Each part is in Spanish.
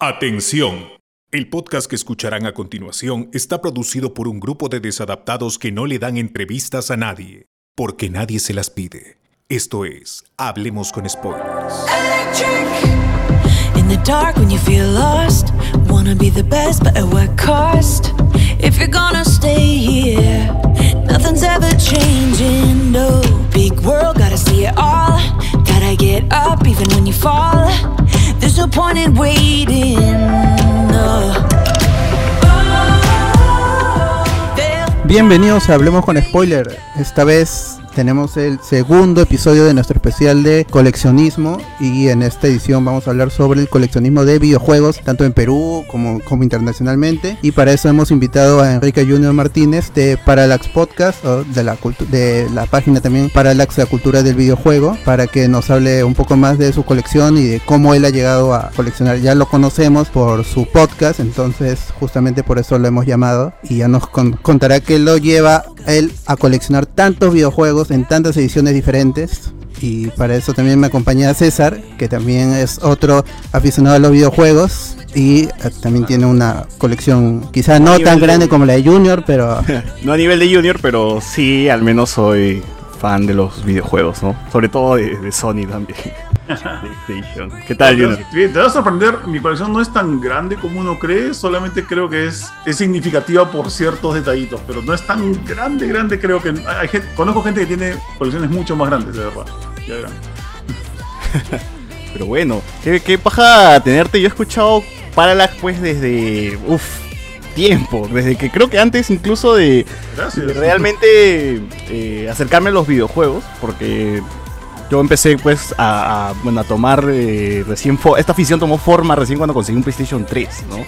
Atención. El podcast que escucharán a continuación está producido por un grupo de desadaptados que no le dan entrevistas a nadie, porque nadie se las pide. Esto es Hablemos con Spoilers. In the dark when you feel lost, wanna be the best, but at what cost? If you're gonna stay here, nothing's ever changing. No big world, gotta see it all. Gotta get up even when you fall. Bienvenidos a Hablemos con Spoiler. Esta vez tenemos el segundo episodio de nuestro especial de coleccionismo y en esta edición vamos a hablar sobre el coleccionismo de videojuegos, tanto en Perú como, internacionalmente. Y para eso hemos invitado a Enrique Junior Martínez de Parallax Podcast, o de la, página también Parallax La Cultura del Videojuego, para que nos hable un poco más de su colección y de cómo él ha llegado a coleccionar. Ya lo conocemos por su podcast, entonces justamente por eso lo hemos llamado y ya nos con- contará qué lo lleva él a coleccionar tantos videojuegos en tantas ediciones diferentes. Y para eso también me acompaña César, que también es otro aficionado a los videojuegos y eh, también tiene una colección quizá no tan de- grande como la de Junior, pero No a nivel de Junior, pero sí, al menos soy fan de los videojuegos, ¿no? Sobre todo de, de Sony también. PlayStation. ¿Qué tal? Bien, Te vas a sorprender, mi colección no es tan grande como uno cree, solamente creo que es, es significativa por ciertos detallitos, pero no es tan grande, grande, creo que hay gente, conozco gente que tiene colecciones mucho más grandes, de verdad. Ya verán. Pero bueno, qué, qué paja tenerte. Yo he escuchado Parallax pues desde. Uff, tiempo. Desde que creo que antes incluso de realmente eh, acercarme a los videojuegos. Porque yo empecé pues a, bueno, a tomar eh, recién. Esta afición tomó forma recién cuando conseguí un PlayStation 3, ¿no?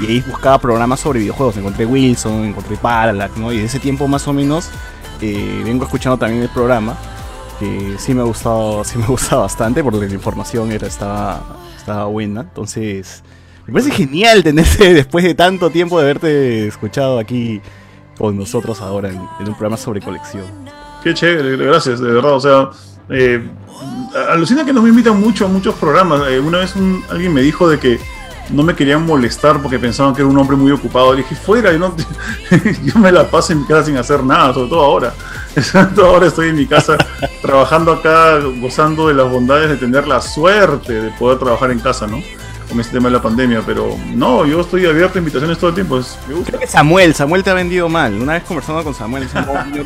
Y ahí buscaba programas sobre videojuegos. Encontré Wilson, encontré Parallax, ¿no? Y de ese tiempo más o menos eh, vengo escuchando también el programa. Que sí me ha gustado, sí me gusta bastante porque la información era, estaba, estaba buena. Entonces, me parece genial tenerte después de tanto tiempo de haberte escuchado aquí con nosotros ahora en, en un programa sobre colección. Qué chévere, gracias, de verdad. O sea, eh, alucina que no me invitan mucho a muchos programas. Eh, una vez un- alguien me dijo de que no me querían molestar porque pensaban que era un hombre muy ocupado. Le dije, fuera, yo, no- yo me la paso en mi casa sin hacer nada, sobre todo ahora. Todo ahora estoy en mi casa trabajando acá, gozando de las bondades de tener la suerte de poder trabajar en casa, ¿no? Con este tema de la pandemia. Pero no, yo estoy abierto a invitaciones todo el tiempo. es- me gusta. Creo que Samuel, Samuel te ha vendido mal. Una vez conversando con Samuel, dice, "No, Junior,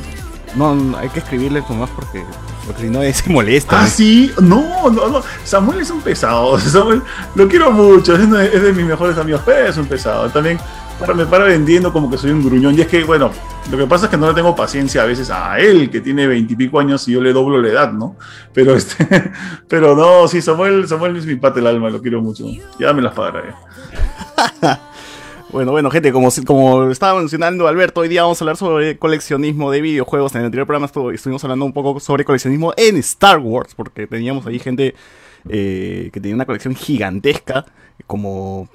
no, no, hay que escribirle nomás porque, porque si no se molesta. Ah, ¿no?". sí, no, no, no. Samuel es un pesado. Samuel, lo quiero mucho, es de, es de mis mejores amigos, pero es un pesado. También para- me para vendiendo como que soy un gruñón. Y es que, bueno, lo que pasa es que no le tengo paciencia a veces a él, que tiene veintipico años y yo le doblo la edad, ¿no? Pero este, pero no, sí, Samuel, Samuel es mi pata del alma, lo quiero mucho. Ya me las pagará. Bueno, bueno, gente, como, como estaba mencionando Alberto, hoy día vamos a hablar sobre coleccionismo de videojuegos. En el anterior programa estu- estuvimos hablando un poco sobre coleccionismo en Star Wars, porque teníamos ahí gente eh, que tenía una colección gigantesca, como,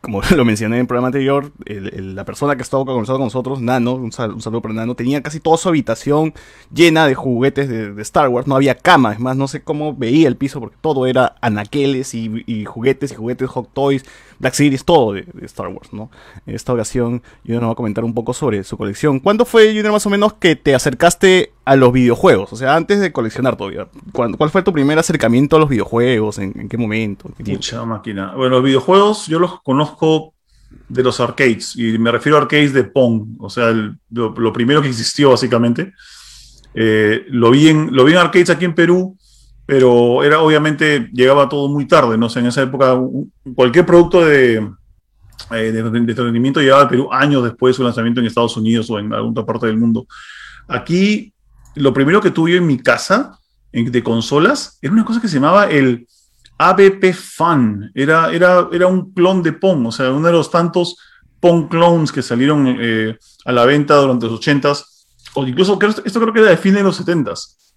como lo mencioné en el programa anterior, la persona que estaba conversando con nosotros, Nano, un, sal- un saludo para Nano, tenía casi toda su habitación llena de juguetes de, de Star Wars, no había cama, es más, no sé cómo veía el piso, porque todo era anaqueles y, y juguetes y juguetes Hot Toys, Black Series, todo de, Star Wars, ¿no? En esta ocasión, Junior nos va a comentar un poco sobre su colección. ¿Cuándo fue, Junior, más o menos, que te acercaste a los videojuegos? O sea, antes de coleccionar todavía. ¿Cuál, cuál fue tu primer acercamiento a los videojuegos? ¿En, qué momento? Mucha máquina. Bueno, los videojuegos yo los conozco de los arcades, y me refiero a arcades de Pong, o sea, lo, primero que existió básicamente. Eh, lo, vi lo vi en arcades aquí en Perú, pero era obviamente, llegaba todo muy tarde, no sé, en esa época cualquier producto de, eh, entretenimiento llegaba a Perú años después de su lanzamiento en Estados Unidos o en alguna otra parte del mundo. Aquí, lo primero que tuve en mi casa de consolas era una cosa que se llamaba el ABP Fun. Era, era, era un clon de Pong, o sea, uno de los tantos Pong clones que salieron eh, a la venta durante los 80s, o incluso esto creo que era de fin de los 70s.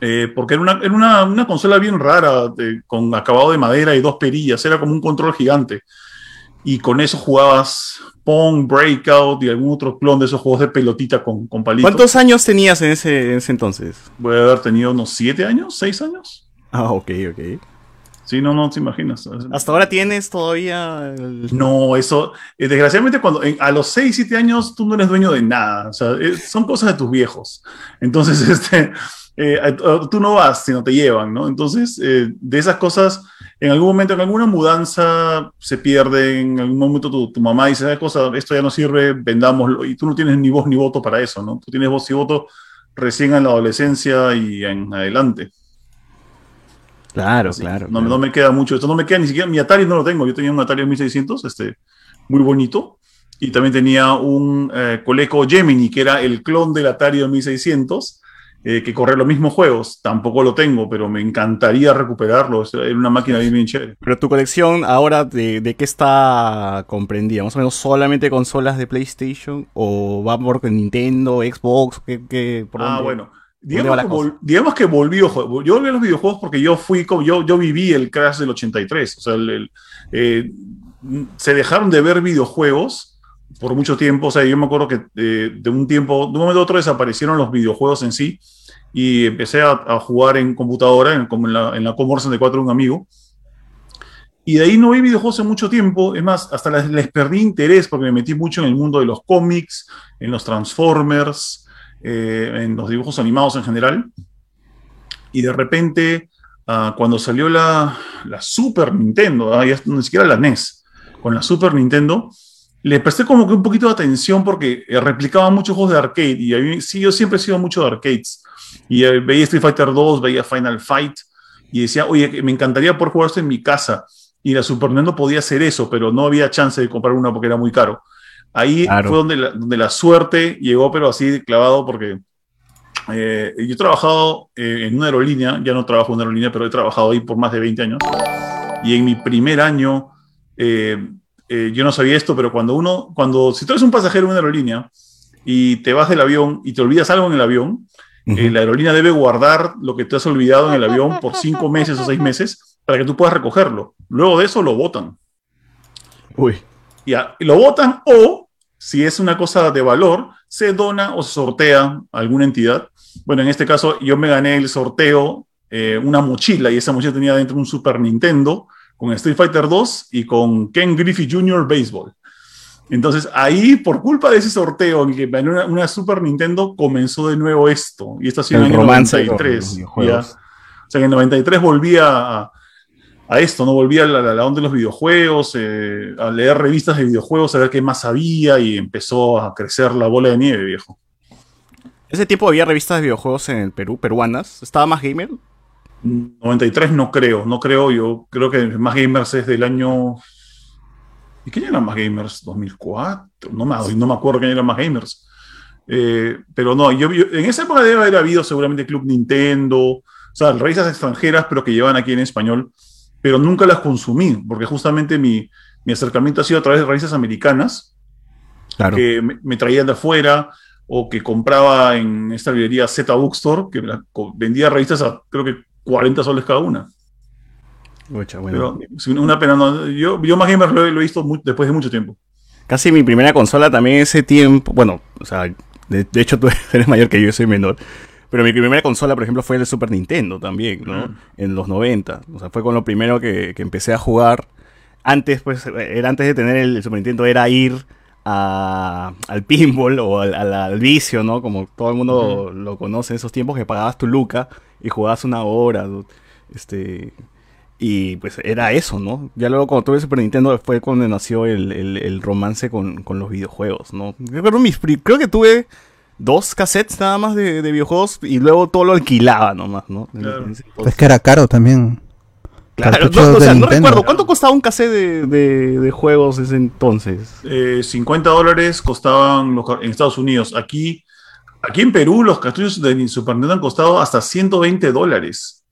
Eh, porque era, una, era una, una consola bien rara, de- con acabado de madera y dos perillas, era como un control gigante. Y con eso jugabas Pong, Breakout y algún otro clon de esos juegos de pelotita con, con palitos. ¿Cuántos años tenías en ese, en ese entonces? Voy a haber tenido unos siete años, seis años. Ah, ok, ok. Sí, no, no te imaginas. ¿Hasta ahora tienes todavía el... No, eso, eh, desgraciadamente cuando en- a los 6, 7 años tú no eres dueño de nada, o sea, eh, son cosas de tus viejos. Entonces, este, eh, a- tú no vas, sino te llevan, ¿no? Entonces, eh, de esas cosas, en algún momento, en alguna mudanza se pierden, en algún momento tu, tu mamá dice, "Ah, cosa, esto ya no sirve, vendámoslo, y tú no tienes ni voz ni voto para eso, ¿no? Tú tienes voz y voto recién en la adolescencia y en adelante. Claro, Así, claro. No, claro. no me queda mucho. Esto no me queda ni siquiera. Mi Atari no lo tengo. Yo tenía un Atari 1600, este, muy bonito. Y también tenía un eh, Coleco Gemini, que era el clon del Atari de 1600, eh, que corre los mismos juegos. Tampoco lo tengo, pero me encantaría recuperarlo. Es- Era una máquina bien, bien chévere. Pero tu colección ahora, de, de qué está comprendida? ¿Más o menos solamente consolas de PlayStation? ¿O va por Nintendo, Xbox? ¿Qué, qué- por Ah, dónde? bueno. Digamos que, vol- digamos que volví. Yo volví a los videojuegos porque yo fui como, yo, yo viví el crash del 83. O sea, el- el, eh, se dejaron de ver videojuegos por mucho tiempo. O sea, yo me acuerdo que eh, de un tiempo, de un momento a otro desaparecieron los videojuegos en sí y empecé a, a jugar en computadora, en, como en la, en la Commodore 64 de un amigo. Y de ahí no vi videojuegos en mucho tiempo. Es más, hasta les, les perdí interés porque me metí mucho en el mundo de los cómics, en los Transformers, eh, en los dibujos animados en general. Y de repente, ah, cuando salió la, la Super Nintendo, ah, ya ni siquiera la NES, con la Super Nintendo, le presté como que un poquito de atención porque eh, replicaba muchos juegos de arcade. Y a mí, sí, yo siempre he sido mucho de arcades. Y eh, veía Street Fighter 2, veía Final Fight, y decía, oye, me encantaría poder jugar esto en mi casa. Y la Super Nintendo podía hacer eso, pero no había chance de comprar una porque era muy caro. Ahí Claro. fue donde la, donde la suerte llegó, pero así clavado, porque eh, yo he trabajado eh, en una aerolínea, ya no trabajo en una aerolínea, pero he trabajado ahí por más de 20 años. Y en mi primer año, eh, eh, yo no sabía esto, pero cuando uno, cuando, si tú eres un pasajero en una aerolínea y te vas del avión y te olvidas algo en el avión, eh, la aerolínea debe guardar lo que te has olvidado en el avión por cinco meses o seis meses para que tú puedas recogerlo. Luego de eso lo botan. Uy. Ya, y lo votan o, si es una cosa de valor, se dona o se sortea a alguna entidad. Bueno, en este caso yo me gané el sorteo, eh, una mochila, y esa mochila tenía dentro un Super Nintendo con Street Fighter 2 y con Ken Griffey Jr. Baseball. Entonces ahí, por culpa de ese sorteo, en que gané una, una Super Nintendo, comenzó de nuevo esto. Y esto ha sido en El año romance con los 93. videojuegos. ya. O sea, que en el 93 volví a, esto, ¿no? Volví a la, la- la onda de los videojuegos, eh, a leer revistas de videojuegos, a ver qué más había y empezó a crecer la bola de nieve, viejo. Ese tiempo había revistas de videojuegos en el Perú, peruanas. ¿Estaba más gamer? 93 no creo, no creo, yo creo que Más Gamers es del año... ¿Y año era Más Gamers? ¿2004? No me, no me acuerdo año era Más Gamers. Eh, pero no, yo, yo- en esa época debe haber habido seguramente Club Nintendo, o sea, revistas extranjeras, pero que llevan aquí en español, pero nunca las consumí, porque justamente mi, mi acercamiento ha sido a través de revistas americanas, Claro. que me, me traían de afuera o que compraba en esta librería Z Bookstore, que vendía revistas a creo que 40 soles cada una. Bueno. Pero una pena, no, yo, yo más gamer lo, he- lo he visto después de mucho tiempo. Casi mi primera consola también ese tiempo. Bueno, o sea, de, de hecho tú eres mayor que yo, yo soy menor. Pero mi primera consola, por ejemplo, fue el Super Nintendo también, ¿no? En los 90. O sea, fue con lo primero que, que empecé a jugar. Antes, pues, era antes de tener el Super Nintendo, era ir a- al pinball o al, al- al vicio, ¿no? Como todo el mundo lo conoce en esos tiempos, que pagabas tu luca y jugabas una hora. ¿no? Este. Y pues era eso, ¿no? Ya luego cuando tuve Super Nintendo fue cuando nació el, el- el romance con, con los videojuegos, ¿no? Yo creo, mis creo que tuve dos cassettes nada más de, de videojuegos y luego todo lo alquilaba nomás, ¿no? Claro. Es que era caro también. Claro, no, o sea, no recuerdo, ¿cuánto costaba un cassette de, de- de juegos ese entonces? Eh, 50 dólares costaban los, en Estados Unidos. Aquí, aquí en Perú los cartuchos de Super Nintendo han costado hasta 120 dólares.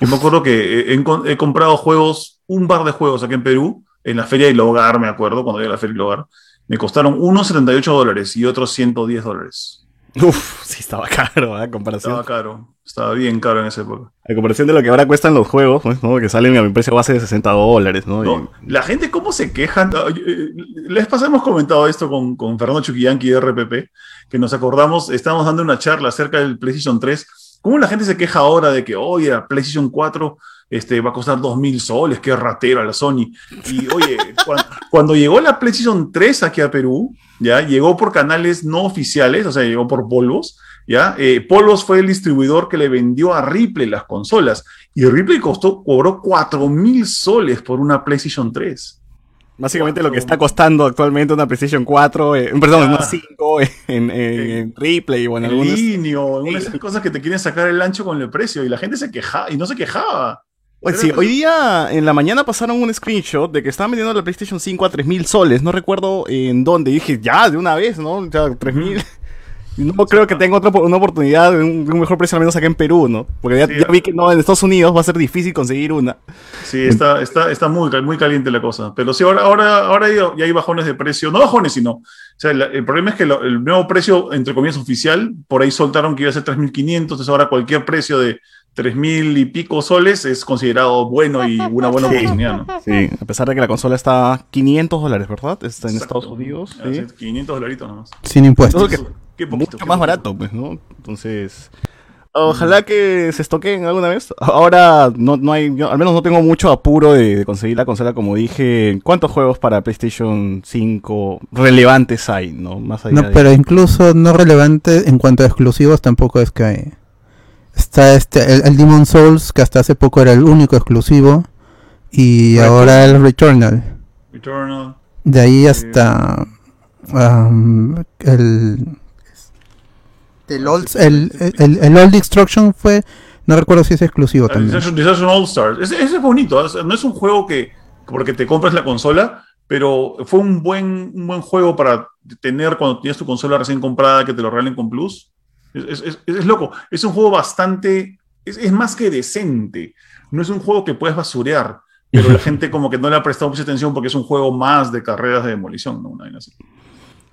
Yo me acuerdo que he, he encon- he comprado juegos, un par de juegos aquí en Perú, en la Feria del Hogar, me acuerdo, cuando había la Feria del Hogar. Me costaron unos 78 dólares y otros 110 dólares. Uf, sí estaba caro, ¿eh? Comparación, Estaba caro, estaba bien caro en esa época. a comparación de lo que ahora cuestan los juegos, pues, ¿no? Que salen a mi precio base de 60 dólares, ¿no? No, la gente, ¿cómo se quejan? Ah, eh, Les pasamos comentado esto con, con Fernando Chuquillanqui de RPP, que nos acordamos, estábamos dando una charla acerca del PlayStation 3 ¿Cómo la gente se queja ahora de que, oye, la PlayStation 4 este, va a costar 2.000 soles, qué ratera la Sony? Y oye, cuando, cuando llegó la PlayStation 3 aquí a Perú, ya llegó por canales no oficiales, o sea, llegó por polvos, ¿ya? Eh, Polvos fue el distribuidor que le vendió a Ripley las consolas y Ripley costó, cobró 4 mil soles por una PlayStation 3. Básicamente lo que está costando actualmente una PlayStation 4, eh, perdón, una 5 en, en, en Replay o en, En. Linio, en una de esas cosas que te quieren sacar el ancho con el precio y la gente se quejaba y no se quejaba. Oye, sí, hoy día en la mañana pasaron un screenshot de que estaban vendiendo la PlayStation 5 a 3000 soles. No recuerdo en dónde. Y dije, ya, de una vez, ¿no? Ya, 3000. Y No creo que tenga otra una oportunidad de un, mejor precio, al menos acá en Perú, ¿no? Porque ya, Sí. ya vi que no, en Estados Unidos va a ser difícil conseguir una. Sí, está, está, está muy, muy caliente la cosa. Pero sí, ahora, ahora, ahora ya hay bajones de precio. No bajones, sino. O sea, el problema es que lo- el nuevo precio, entre comillas, oficial, por ahí soltaron que iba a ser 3.500. Entonces ahora cualquier precio de 3.000 y pico soles es considerado bueno y una buena Sí. oportunidad, ¿no? Sí, a pesar de que la consola está a 500 dólares, ¿verdad? Está en Exacto. Estados Unidos. Ah, Sí. sí, 500 dolaritos nomás. Sin impuestos. Que- Qué poquito, mucho qué más poquito. barato, pues, ¿no? Entonces, ojalá que se estoqueen alguna vez. Ahora no, no hay, yo al menos no tengo mucho apuro de, de conseguir la consola, como dije. ¿Cuántos juegos para PlayStation 5 relevantes hay, no? Más allá No, de- pero incluso no relevante en cuanto a exclusivos tampoco es que hay. Está este, el, el Demon Souls, que hasta hace poco era el único exclusivo. Y Returnal. ahora el Returnal. Returnal. De ahí hasta um, el, el, old, el, el, el Old Destruction fue, no recuerdo si es exclusivo Ah, también. Destruction Destruction All Stars. Ese, ese es bonito. sea, no es un juego que porque te compras la consola, pero fue un buen, un buen juego para tener cuando tienes tu consola recién comprada que te lo regalen con Plus. Es, es- loco. Es un juego bastante. Es, es más que decente. No es un juego que puedes basurear, pero la gente como que no le ha prestado mucha atención porque es un juego más de carreras de demolición, ¿no? Una así.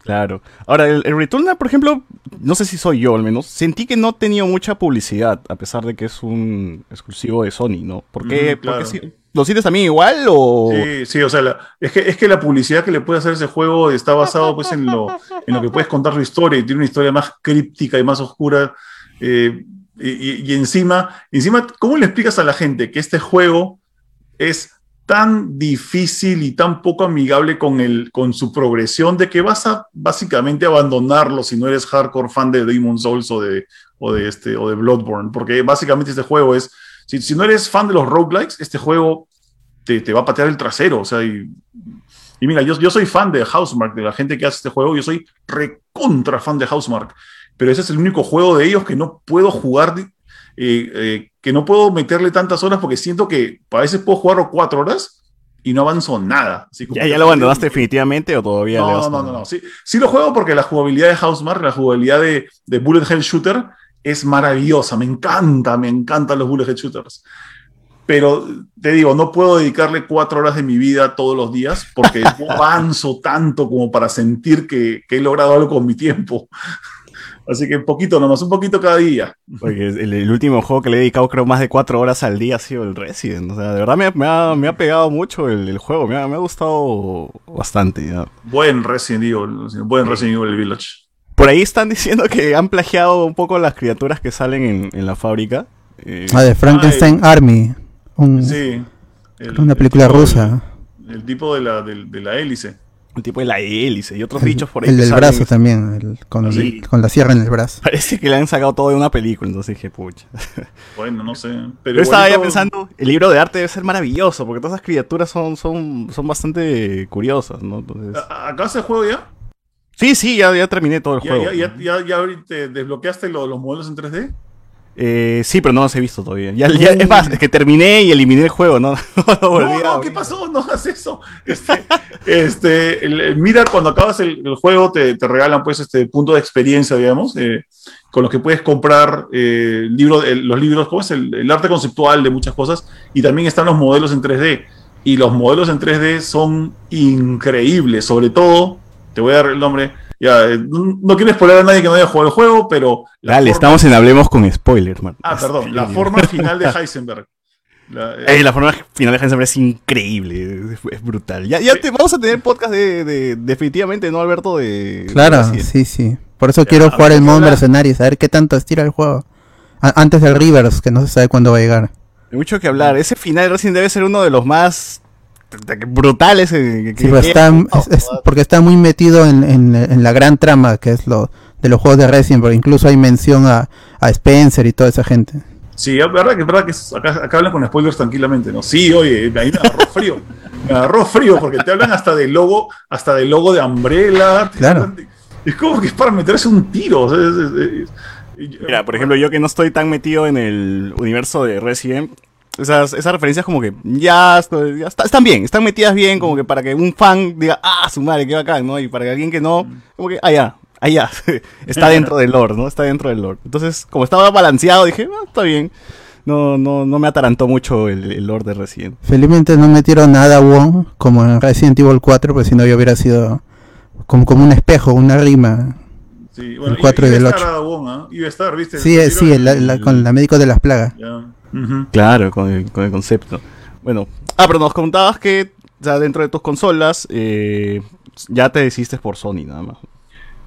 Claro. Ahora, el, el Returnal, por ejemplo, no sé si soy yo al menos, sentí que no tenía mucha publicidad, a pesar de que es un exclusivo de Sony, ¿no? ¿Por qué? Claro. ¿Por qué ¿Lo sientes también igual o...? Sí, sí, o sea, es, que, es que la publicidad que le puede hacer ese juego está basado pues en lo, en lo que puedes contar su historia y tiene una historia más críptica y más oscura. eh, y encima, encima, ¿cómo le explicas a la gente que este juego es tan difícil y tan poco amigable con, el, con su progresión de que vas a básicamente abandonarlo si no eres hardcore fan de Demon Souls o de, o de, este, o de Bloodborne? Porque básicamente este juego es, si, si no eres fan de los roguelikes, este juego te, te va a patear el trasero. O sea, y, y mira, yo, yo soy fan de Housemark, de la gente que hace este juego, yo soy recontra fan de Housemark, pero ese es el único juego de ellos que no puedo jugar, eh, eh, que no puedo meterle tantas horas porque siento que a veces puedo jugarlo cuatro horas y no avanzo nada. Así ¿Ya, ya lo abandonaste definitivamente o todavía le no, vas no, no, no, no. Sí, sí lo juego porque la jugabilidad de Housemark, la jugabilidad de, de Bullet Hell Shooter es maravillosa. Me encanta, me encantan los Bullet Shooters. Pero te digo, no puedo dedicarle cuatro horas de mi vida todos los días porque no avanzo tanto como para sentir que, que he logrado algo con mi tiempo. Así que un poquito nomás, un poquito cada día. Porque el, el último juego que le he dedicado creo más de cuatro horas al día ha sido el Resident. O sea, de verdad me, me ha, me ha pegado mucho el, el juego, me ha, me ha gustado bastante. ya. Buen Resident Evil, buen Resident Evil Village. Por ahí están diciendo que han plagiado un poco las criaturas que salen en, en la fábrica. Eh, Ah, de Frankenstein Army. un- Sí. El- una el película rusa. el tipo de la, del- de la hélice. el tipo de la hélice y otros El, bichos por ahí. el del salen. brazo también, el- con, Sí. con la sierra en el brazo. Parece que le han sacado todo de una película, entonces dije, pucha. Bueno, no sé. Pero Yo estaba ya pensando, el libro de arte debe ser maravilloso, porque todas esas criaturas son, son, son bastante curiosas, ¿no? Entonces... ¿A- ¿Acá se juego ya? Sí, sí, ya, ya terminé todo el ¿Ya, juego. ya, ya, ya, ya ahorita desbloqueaste lo- los modelos en 3D? Eh, sí, pero no los he visto todavía. Ya, ya- es más, es que terminé y eliminé el juego, ¿no? No No. ¿qué pasó? No hagas eso. Este, este, el- el- mira, cuando acabas el, el juego te, te regalan pues este punto de experiencia, digamos, eh, con los que puedes comprar eh, libro, los libros, ¿cómo es? El, el arte conceptual de muchas cosas y también están los modelos en 3D. Y los modelos en 3D son increíbles, sobre todo, te voy a dar el nombre, ya, eh, no, quiero spoiler a nadie que no haya jugado el juego, pero... la Dale, forma- estamos en Hablemos con spoilers, man. Ah, perdón, la forma final de Heisenberg. La- eh, Ey, la forma final de Heisenberg es increíble, es, es brutal. Ya, ya te, vamos a tener podcast de, de- definitivamente, ¿no, Alberto? De, Claro, de sí, sí. Por eso quiero jugar el modo mercenario, saber qué tanto estira el juego. A- antes del Rivers, que no se sabe cuándo va a llegar. Hay mucho que hablar. Ese final recién debe ser uno de los más brutales. que- que- Sí, pero que- está, es- es porque está muy metido en, en- en la gran trama que es lo de los juegos de Resident, porque incluso hay mención a, a Spencer y toda esa gente. Sí, es verdad que es verdad que es- acá, acá hablan con spoilers tranquilamente, ¿no? Sí, oye, ahí me agarró frío. Me agarró frío porque te hablan hasta del logo, hasta del logo de Umbrella. Claro. es como que es para meterse un tiro. o sea, es- es- es- Mira, por ejemplo, yo que no estoy tan metido en el universo de Resident, esas, esas referencias como que ya, estoy- ya está- están bien, están metidas bien, como que para que un fan diga, ah, su madre, qué bacán, ¿no? Y para que alguien que no, como que, ah, ya, ah, ya, está dentro del lore, ¿no? Está dentro del lore. Entonces, como estaba balanceado, dije, ah, está bien. No, no, no me atarantó mucho el, el lore de Resident. Felizmente no metieron nada a Wong como en Resident Evil 4, pues si no ya hubiera sido como, como un espejo, una rima. sí, bueno, el cuatro y iba el a estar ocho. Aragón, ¿ah? Iba a estar, ¿viste? Sí, eh, sí, El- el- la- con la médico de las plagas. Ya. Claro, con el, con el concepto. Bueno, ah, pero nos contabas que, sea, dentro de tus consolas, eh, ya te decidiste por Sony, nada más.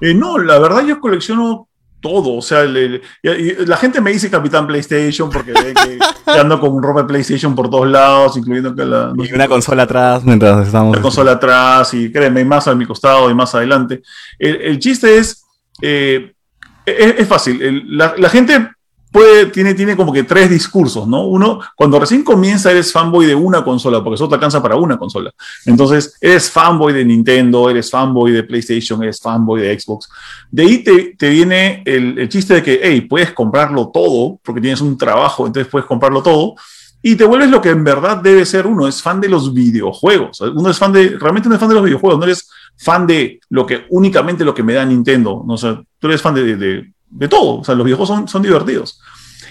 Eh, no, la verdad yo colecciono todo, o sea, y- la gente me dice Capitán PlayStation porque ve que, ando con ropa de PlayStation por todos lados, incluyendo que la, no Y sé, una consola atrás mientras estamos. la consola atrás y créeme, hay más a mi costado y más adelante. El, el chiste es, eh, es, es fácil, el- la, la gente puede, tiene, tiene como que tres discursos, ¿no? Uno, cuando recién comienza eres fanboy de una consola, porque eso te alcanza para una consola. Entonces, eres fanboy de Nintendo, eres fanboy de PlayStation, eres fanboy de Xbox. De ahí te, te viene el, chiste de que, hey, puedes comprarlo todo, porque tienes un trabajo, entonces puedes comprarlo todo. Y te vuelves lo que en verdad debe ser uno, es fan de los videojuegos. Uno es fan de, realmente uno es fan de los videojuegos, no eres fan de lo que, únicamente lo que me da Nintendo. No, sea, tú eres fan de todo. O sea, los videojuegos son, son divertidos.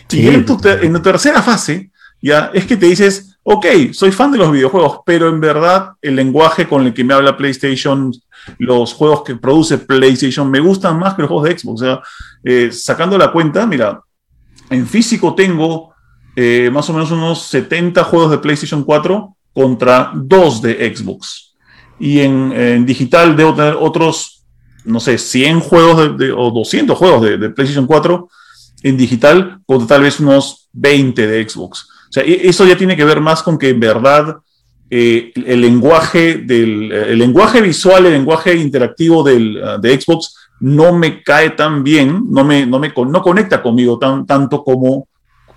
Sí. Y en tu, en tu tercera fase, ya es que te dices, ok, soy fan de los videojuegos, pero en verdad el lenguaje con el que me habla PlayStation, los juegos que produce PlayStation, me gustan más que los juegos de Xbox. O sea, eh, sacando la cuenta, mira, en físico tengo eh, más o menos unos 70 juegos de PlayStation 4 contra 2 de Xbox. Y en, en digital debo tener otros, no sé, 100 juegos o 200 juegos de, de PlayStation 4 en digital contra tal vez unos 20 de Xbox. O sea, e- eso ya tiene que ver más con que en verdad eh, el lenguaje del el lenguaje visual, el lenguaje interactivo del, ah, de Xbox no me cae tan bien, no me, no me no conecta conmigo tan, tanto como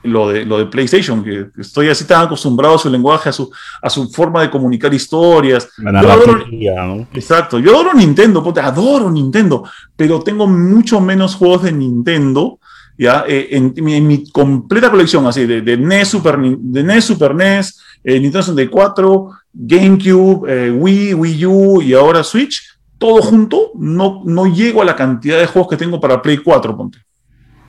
lo de, lo de PlayStation, que estoy así tan acostumbrado a su lenguaje, a su, a su forma de comunicar historias. La Yo adoro- narrativa, ¿no? Exacto, yo adoro Nintendo, ponte, adoro Nintendo, pero tengo mucho menos juegos de Nintendo, ya, eh, en, mi, en mi completa colección, así, de, de NES, Super, de NES, Super NES, eh, Nintendo 64, GameCube, eh, Wii, Wii U y ahora Switch, todo junto, no, no llego a la cantidad de juegos que tengo para Play 4, ponte.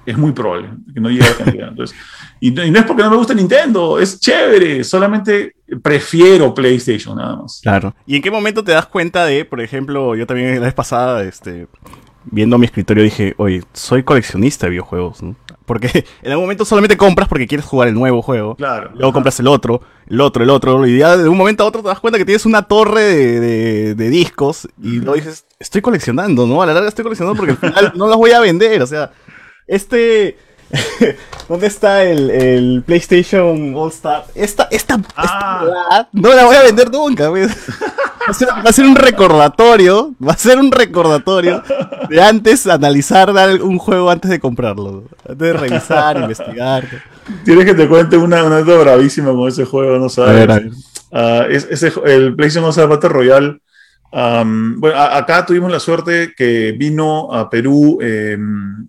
Es muy probable que no llegue a la cantidad. Entonces, y, no, y no es porque no me gusta Nintendo, es chévere, solamente prefiero PlayStation, nada más. Claro. ¿Y en qué momento te das cuenta de, por ejemplo, yo también la vez pasada, este, viendo mi escritorio dije, oye, soy coleccionista de videojuegos, ¿no? Porque en algún momento solamente compras porque quieres jugar el nuevo juego. Claro. Luego Ajá. compras el otro, el otro, el otro, y ya de un momento a otro te das cuenta que tienes una torre de, de- de discos y luego dices, estoy coleccionando, ¿no? A la larga estoy coleccionando porque al final no los voy a vender, o sea, este... ¿Dónde está el, el PlayStation All Star? Esta, esta, esta Ah. huevada no la voy a vender nunca, ¿ves? Va a, ser, va a ser un recordatorio, va a ser un recordatorio de antes analizar dar un juego antes de comprarlo, antes de revisar, investigar. Tienes que te cuente una una anécdota bravísima con ese juego, no sabes. A ver, a ver. Ah, es- ese, el PlayStation All Star Battle Royale. bueno, a- acá tuvimos la suerte que vino a Perú em,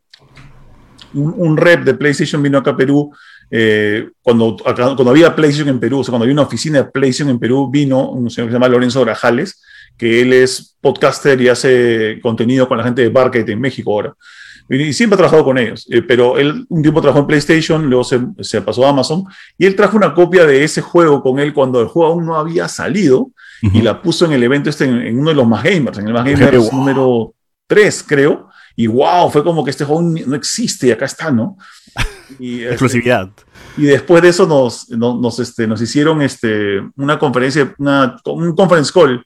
un, rep de PlayStation vino acá a Perú eh, cuando, acá- cuando había PlayStation en Perú, o sea, cuando había una oficina de PlayStation en Perú, vino un señor que se llama Lorenzo Grajales, que él es podcaster y hace contenido con la gente de Barcade en México ahora. Y siempre ha trabajado con ellos, eh, pero él un tiempo trabajó en PlayStation, luego se, se pasó a Amazon, y él trajo una copia de ese juego con él cuando el juego aún no había salido, y la puso en el evento este en, en uno de los más gamers, en el más gamers número 3, creo, y wow, fue como que este juego no existe y acá está, ¿no? Y, este, Exclusividad. y después de eso nos, nos, nos, este, nos hicieron este, una conferencia, una, un conference call.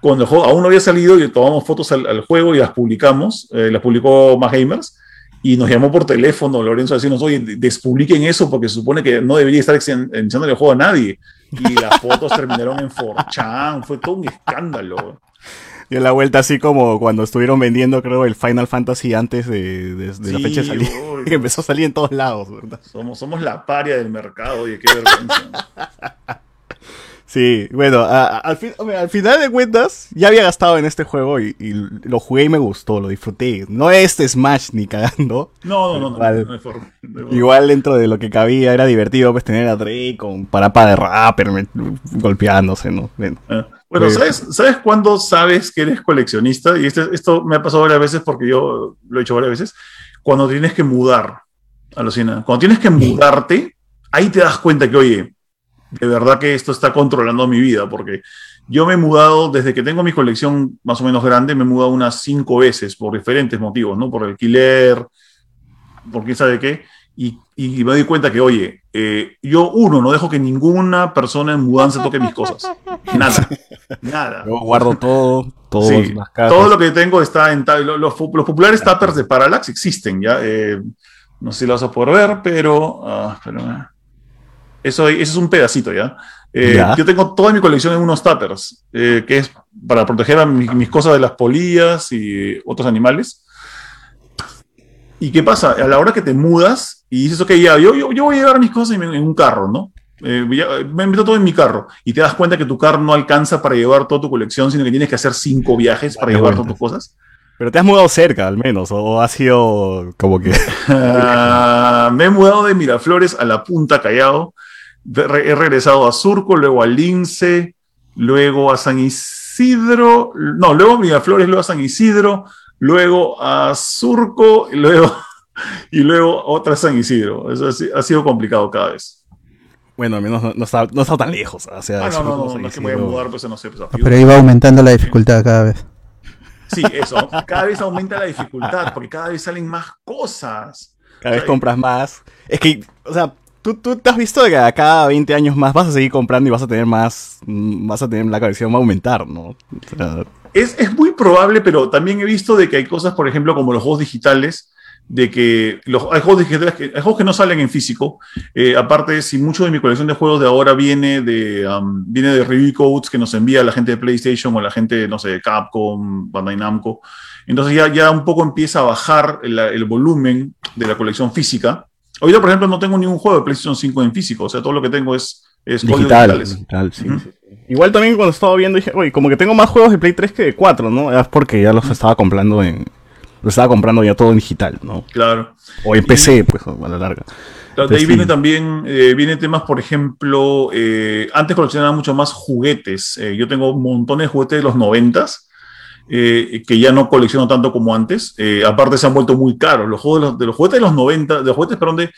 Cuando el juego aún no había salido y tomamos fotos al, al juego y las publicamos, eh, las publicó Más Gamers. y nos llamó por teléfono Lorenzo a decirnos, oye, despubliquen eso porque se supone que no debería estar enseñando el juego a nadie. Y las fotos terminaron en 4chan, fue todo un escándalo. Dio la vuelta así como cuando estuvieron vendiendo, creo, el Final Fantasy antes de, la fecha de salida. que empezó a salir en todos lados, ¿verdad? Somos, somos la paria del mercado, oye, qué vergüenza. Sí, bueno, al, final de cuentas, ya había gastado en este juego y, lo jugué y me gustó, lo disfruté. No este Smash ni cagando. No, no, no, igual, no, igual dentro de lo que cabía era divertido pues tener a Drake con parapa de rapper golpeándose, ¿no? Bueno, pues, ¿sabes, ¿sabes cuándo sabes que eres coleccionista? Y este, esto me ha pasado varias veces porque yo lo he hecho varias veces. Cuando tienes que mudar, alucina. Cuando tienes que mudarte, ahí te das cuenta que, oye, de verdad que esto está controlando mi vida, porque yo me he mudado, desde que tengo mi colección más o menos grande, me he mudado unas cinco veces por diferentes motivos, ¿no? Por alquiler, por quién sabe qué. Y, y me doy cuenta que, oye, eh, yo, uno, no dejo que ninguna persona en mudanza toque mis cosas. Nada. Nada. Yo guardo todo, todo, todo lo que tengo está en. Los, los, populares tappers de Parallax existen, ¿ya? Eh, no sé si lo vas a poder ver, pero. Ah, pero eh. Eso, es un pedacito, eh, ¿ya? Yo tengo toda mi colección en unos tuppers, eh, que es para proteger a mis, cosas de las polillas y otros animales. ¿Y qué pasa? A la hora que te mudas y dices, ok, ya, yo, yo, voy a llevar mis cosas en, un carro, ¿no? Eh, me meto todo en mi carro y te das cuenta que tu carro no alcanza para llevar toda tu colección, sino que tienes que hacer cinco viajes para llevar todas tus cosas. Pero te has mudado cerca, al menos, o, ha sido como que... Me he mudado de Miraflores a la Punta Callao he regresado a Surco, luego a Lince, luego a San Isidro, no, luego a Miraflores, luego a San Isidro, luego a Surco, y luego, y luego otra San Isidro. Eso ha, sido complicado cada vez. Bueno, al menos no, está, no está tan lejos. O sea, ah, no, no, no, no, es que me voy a mudar, pues no sé. Pues, pero iba aumentando la dificultad cada vez. Sí, eso. Cada vez aumenta la dificultad porque cada vez salen más cosas. Cada vez compras más. Es que, o sea, ¿Tú, tú te has visto que a cada 20 años más vas a seguir comprando y vas a tener más, vas a tener la colección va a aumentar, ¿no? es, es, muy probable, pero también he visto de que hay cosas, por ejemplo, como los juegos digitales, de que los, hay, juegos digitales que, hay juegos que no salen en físico. Eh, aparte, si mucho de mi colección de juegos de ahora viene de, um, viene de review codes que nos envía la gente de PlayStation o la gente, no sé, de Capcom, Bandai Namco, entonces ya, ya un poco empieza a bajar el, el volumen de la colección física Ahorita, por ejemplo, no tengo ningún juego de PlayStation 5 en físico, o sea, todo lo que tengo es, es digital. digital sí, Igual también cuando estaba viendo dije, oye, como que tengo más juegos de Play 3 que de 4, ¿no? Es porque ya los estaba comprando en. Los estaba comprando ya todo en digital, ¿no? Claro. O en PC, pues, a la larga. de ahí viene también, eh, vienen temas, por ejemplo, eh, antes coleccionaba mucho más juguetes. Eh, yo tengo montones de juguetes de los noventas eh, que ya no colecciono tanto como antes. Aparte se han vuelto muy caros. Los juegos de los, juguetes de los 90, de los juguetes, perdón, de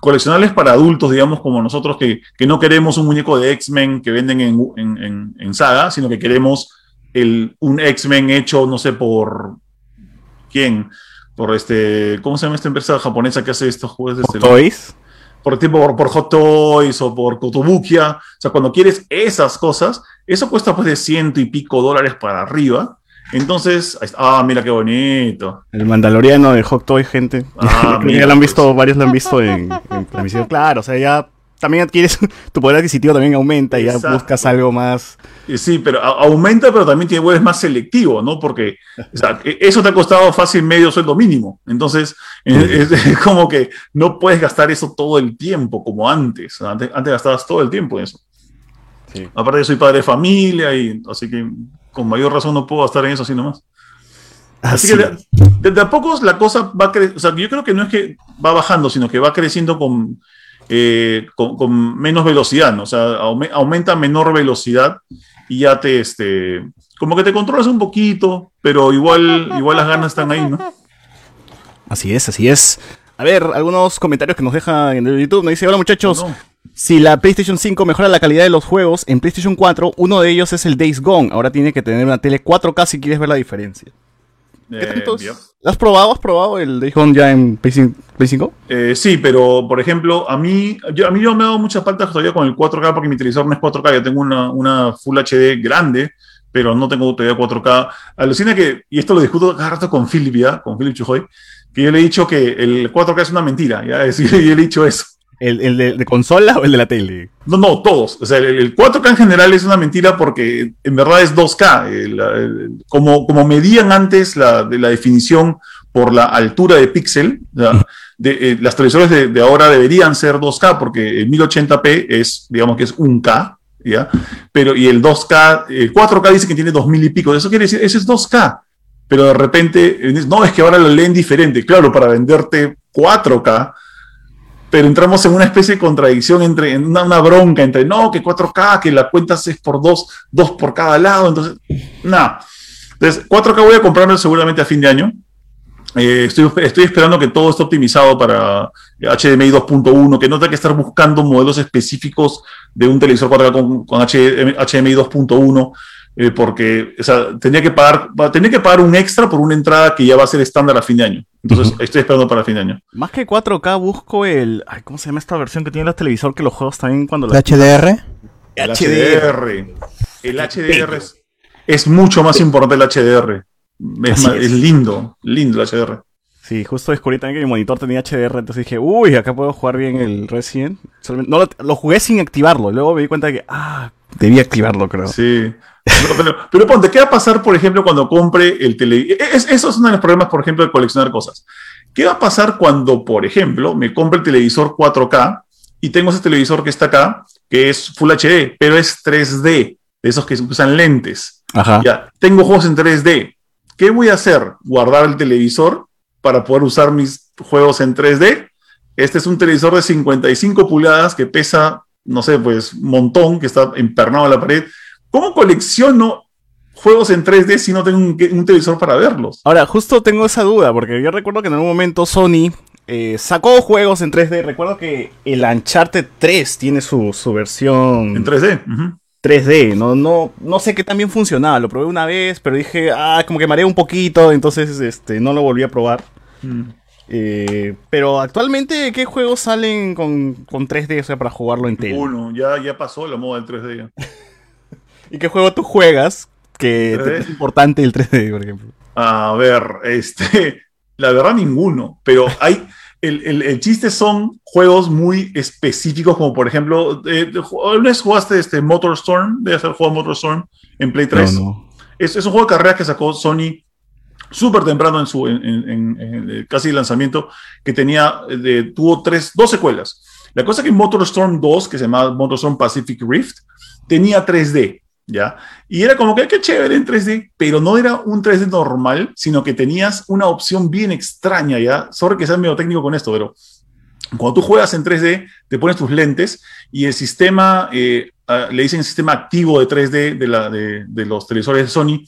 coleccionables para adultos, digamos, como nosotros, que, que no queremos un muñeco de X-Men que venden en, en, en, saga, sino que queremos el, un X-Men hecho, no sé, por quién, por este, ¿cómo se llama esta empresa japonesa que hace estos juegos? de Toys? Por tipo, por, por, Hot Toys o por Kotobukiya. O sea, cuando quieres esas cosas, eso cuesta pues de ciento y pico dólares para arriba. Entonces, ah, mira qué bonito. El Mandaloriano de Hot Toy, gente. Ah, ya lo han visto, pues. varios lo han visto en, en Claro, o sea, ya también adquieres, tu poder adquisitivo también aumenta y ya buscas algo más. Sí, pero aumenta, pero también te vuelves más selectivo, ¿no? Porque e, eso te ha costado fácil medio sueldo mínimo. Entonces, es, como que no puedes gastar eso todo el tiempo como antes. Antes, antes gastabas todo el tiempo en eso. Sí. Aparte, soy padre de familia y así que con mayor razón no puedo estar en eso así nomás. Así, que desde a pocos la cosa va creciendo, o sea, yo creo que no es que va bajando, sino que va creciendo con, eh, con, menos velocidad, ¿no? O sea, aumenta menor velocidad y ya te, este, como que te controlas un poquito, pero igual, igual las ganas están ahí, ¿no? Así es, así es. A ver, algunos comentarios que nos deja en el YouTube. Nos dice, hola muchachos, si la PlayStation 5 mejora la calidad de los juegos, en PlayStation 4 uno de ellos es el Days Gone. Ahora tiene que tener una tele 4K si quieres ver la diferencia. Eh, ¿Lo has probado? ¿Has probado el Days Gone ya en Play 5? Eh, sí, pero por ejemplo, a mí, yo, a mí yo me he dado muchas faltas todavía con el 4K porque mi televisor no es 4K. Yo tengo una, una Full HD grande, pero no tengo todavía 4K. Alucina que, y esto lo discuto cada rato con Philip ya, con Philip Chujoy, que yo le he dicho que el 4K es una mentira, ya, es- yo le he dicho eso. ¿El, el de, de consola o el de la tele? No, no, todos. O sea, el, el 4K en general es una mentira porque en verdad es 2K. El- como, como medían antes la, de la definición por la altura de píxel, de, eh, las televisores de, de ahora deberían ser 2K porque el 1080p es, digamos que es 1K, ¿ya? Pero, y el 2K, el 4K dice que tiene 2000 y pico. Eso quiere decir, eso es 2K. Pero de repente, no, es que ahora lo leen diferente. Claro, para venderte 4K, pero entramos en una especie de contradicción entre, en una, bronca entre, no, que 4K, que la cuentas es por dos, dos por cada lado, entonces, nada. Entonces, 4K voy a comprarlo seguramente a fin de año. Eh, estoy, estoy esperando que todo esté optimizado para HDMI 2.1, que no tenga que estar buscando modelos específicos de un televisor 4K con, con HDMI 2.1, eh, porque o sea, tenía, que pagar, tenía que pagar un extra por una entrada que ya va a ser estándar a fin de año. Entonces, estoy esperando para fin de año. Más que 4K busco el... Ay, ¿Cómo se llama esta versión que tiene el televisor que los juegos también cuando... ¿El la- HDR? El HDR. El HDR es, es mucho más importante el HDR. Es, lindo, lindo el HDR. Sí, justo descubrí también que mi monitor tenía HDR, entonces dije, uy, acá puedo jugar bien el Resident. Solamente- no lo, lo jugué sin activarlo, y luego me di cuenta de que, ah, debía activarlo, creo. Sí. No, pero, pero ponte, ¿qué va a pasar, por ejemplo, cuando compre el tele? es- eso es uno de los problemas, por ejemplo, de coleccionar cosas. ¿Qué va a pasar cuando, por ejemplo, me compre el televisor 4K y tengo ese televisor que está acá, que es Full HD, pero es 3D, de esos que usan lentes? Ajá. Ya, tengo juegos en 3D. ¿Qué voy a hacer? ¿Guardar el televisor para poder usar mis juegos en 3D? Este es un televisor de 55 pulgadas que pesa, no sé, pues montón, que está empernado a la pared. ¿Cómo colecciono juegos en 3D si no tengo un, un televisor para verlos? Ahora, justo tengo esa duda, porque yo recuerdo que en algún momento Sony eh, sacó juegos en 3D. Recuerdo que el Uncharted 3 tiene su, su versión En 3D. ujú. 3D. No, no, no sé qué tan bien funcionaba. Lo probé una vez, pero dije, ah, como que mareé un poquito, entonces este, no lo volví a probar. Eh, pero actualmente, ¿qué juegos salen con, con 3D, o sea, para jugarlo en tele? Uno, ya, ya pasó la moda del 3D. ya. ¿Y qué juego tú juegas que te 3D? es importante el 3D, por ejemplo? A ver, este, la verdad ninguno, pero hay, el, el- el chiste son juegos muy específicos, como por ejemplo, eh, ¿alguna vez jugaste este Motorstorm? ¿De hacer juego Motorstorm en Play 3? No, no. Es, es un juego de carreras que sacó Sony súper temprano en su casi lanzamiento, que tenía, eh, de- tuvo tres, dos secuelas. La cosa que Motorstorm 2, que se llamaba Motorstorm Pacific Rift, tenía 3D, ¿ya? Y era como que qué chévere en 3D, pero no era un 3D normal, sino que tenías una opción bien extraña, ¿ya? Sorry que sea medio técnico con esto, pero cuando tú juegas en 3D, te pones tus lentes y el sistema, eh, le dicen sistema activo de 3D de, la, de, de los televisores de Sony,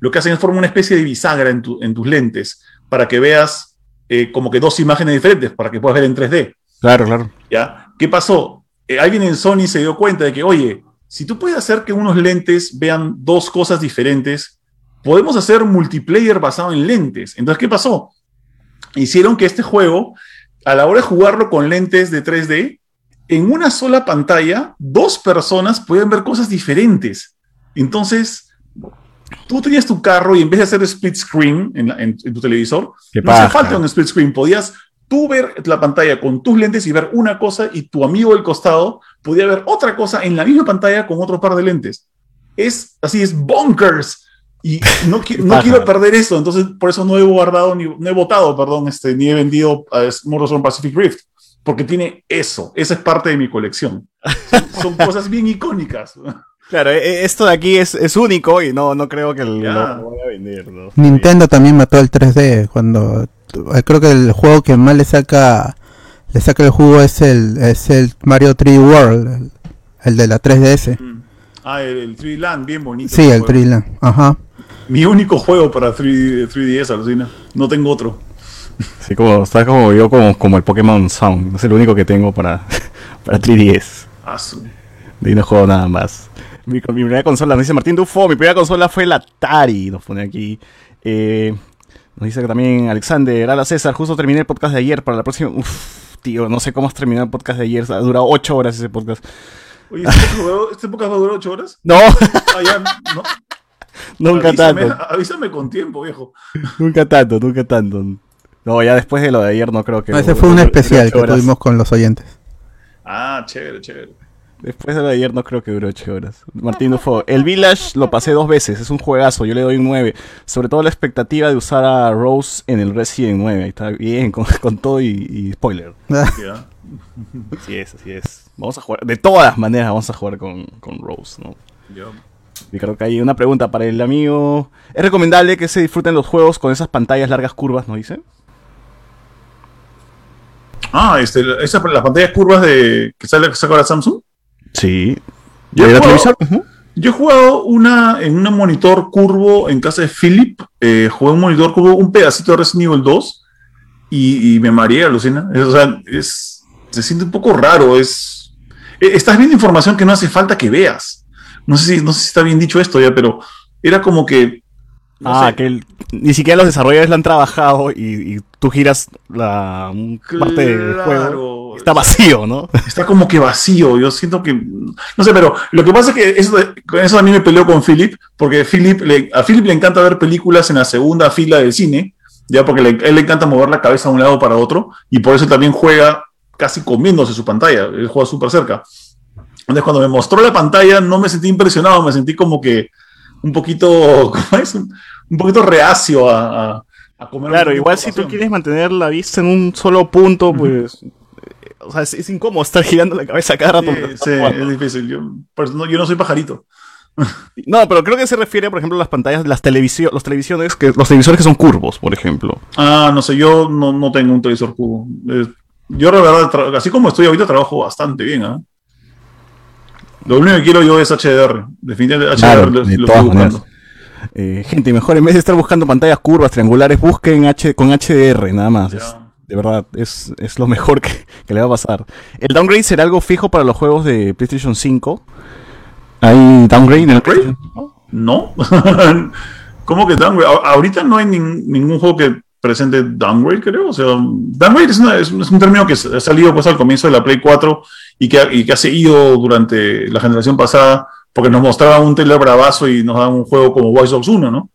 lo que hacen es formar una especie de bisagra en, tu- en tus lentes para que veas eh, como que dos imágenes diferentes, para que puedas ver en 3D. Claro, claro. ¿Ya? ¿Qué pasó? Eh, alguien en Sony se dio cuenta de que, oye, si tú puedes hacer que unos lentes vean dos cosas diferentes, podemos hacer multiplayer basado en lentes. Entonces, ¿qué pasó? Hicieron que este juego, a la hora de jugarlo con lentes de 3D, en una sola pantalla, dos personas pueden ver cosas diferentes. Entonces, tú tenías tu carro y en vez de hacer split screen en, la- en- en tu televisor, no hacía falta un split screen. Podías tú ver la pantalla con tus lentes y ver una cosa y tu amigo del costado podía ver otra cosa en la misma pantalla con otro par de lentes. Es así, es bonkers. Y no, qui- no paja. quiero perder eso, entonces por eso no he guardado, ni, no he votado, perdón, este, ni he vendido a Motorsport Pacific Rift, porque tiene eso, esa es parte de mi colección. Son, son cosas bien icónicas. Claro, e- esto de aquí es, es único y no, no creo que lo, Ya. lo voy a vender. ¿no? Nintendo también mató el 3D cuando eh, creo que el juego que más le saca le saca el jugo es el es el Mario 3D World, el, el de la 3DS. Ah, el, el 3D Land, bien bonito. Sí, el juego. 3D Land. Ajá. Mi único juego para 3D, 3DS, alucina. No tengo otro. Sí, como, está como yo, como, como el Pokémon Sound. Es el único que tengo para, para 3DS. Ah, su- De ahí no juego nada más. Mi, mi primera consola, nos dice Martín Dufo, mi primera consola fue la Atari. Nos pone aquí. Eh, nos dice que también Alexander, Ala César, justo terminé el podcast de ayer para la próxima. Uf, tío, no sé cómo has terminado el podcast de ayer. Ha durado 8 horas ese podcast. Oye, ¿este podcast ¿este va a durar 8 horas? No, Ah, ya, no. nunca avísame, tanto. avísame con tiempo, viejo. Nunca tanto, nunca tanto. No, ya después de lo de ayer no creo que... No, ese fue un especial que horas. tuvimos con los oyentes. Ah, chévere, chévere. Después de lo de ayer no creo que dure 8 horas. Martín Dufo, el Village lo pasé dos veces, es un juegazo, yo le doy un 9. Sobre todo la expectativa de usar a Rose en el Resident 9. Ahí está bien, con, con todo y, y spoiler. Ya. Así es, así es. Vamos a jugar, de todas maneras vamos a jugar con, con Rose, ¿no? Ya. Y creo que hay una pregunta para el amigo. ¿Es recomendable que se disfruten los juegos con esas pantallas largas curvas, no dice? Ah, este, esa, las pantallas curvas de que sale que saca ahora Samsung. Sí. Yo ¿De he jugado-. Yo he jugado una en un monitor curvo en casa de Philip. eh, jugué un monitor curvo, un pedacito de Resident Evil 2 y, y me mareé, alucina. Es, o sea, es, se siente un poco raro. Es, eh, estás viendo información que no hace falta que veas. No sé si, no sé si está bien dicho esto ya, pero era como que. no ah, sé, que el- ni siquiera los desarrolladores la han trabajado y, y tú giras la parte del juego. Está vacío, ¿no? está como que vacío. Yo siento que. No sé, pero lo que pasa es que eso, eso a mí me peleó con Philip, porque Philip le- a Philip le encanta ver películas en la segunda fila del cine, ya porque le- él le encanta mover la cabeza de un lado para otro, y por eso también juega casi comiéndose su pantalla. Él juega súper cerca. Entonces, cuando me mostró la pantalla, no me sentí impresionado, me sentí como que un poquito. ¿Cómo es? Un, un poquito reacio a. a- a comer Claro, igual si tú quieres mantener la vista en un solo punto, pues. eh, O sea, es, es incómodo estar girando la cabeza cada rato. Sí, es difícil. Yo, no- yo no soy pajarito. No, pero creo que se refiere, por ejemplo, a las pantallas, las televisiones, los televisiones, que, los televisores que son curvos, por ejemplo. Ah, no sé, yo no, no tengo un televisor cubo. Eh, yo, la verdad, así como estoy ahorita, trabajo bastante bien. ¿ah? Lo único que quiero yo es HDR. Definitivamente HDR Claro, lo, de lo estoy buscando. maneras. Eh, gente, mejor en vez de estar buscando pantallas curvas, triangulares, busquen H con HDR, nada más. Es- de verdad, es, es lo mejor que, que le va a pasar. ¿El downgrade será algo fijo para los juegos de PlayStation 5? ¿Hay downgrade en el ¿Downgrade? ¿No? ¿Cómo que downgrade? A- ahorita no hay nin- ningún juego que presente downgrade, creo. O sea, downgrade es, una- es un- es un término que ha salido pues al comienzo de la Play 4 y que, ha- y que ha seguido durante la generación pasada porque nos mostraban un trailer bravazo y nos daban un juego como Watch Dogs 1, ¿no?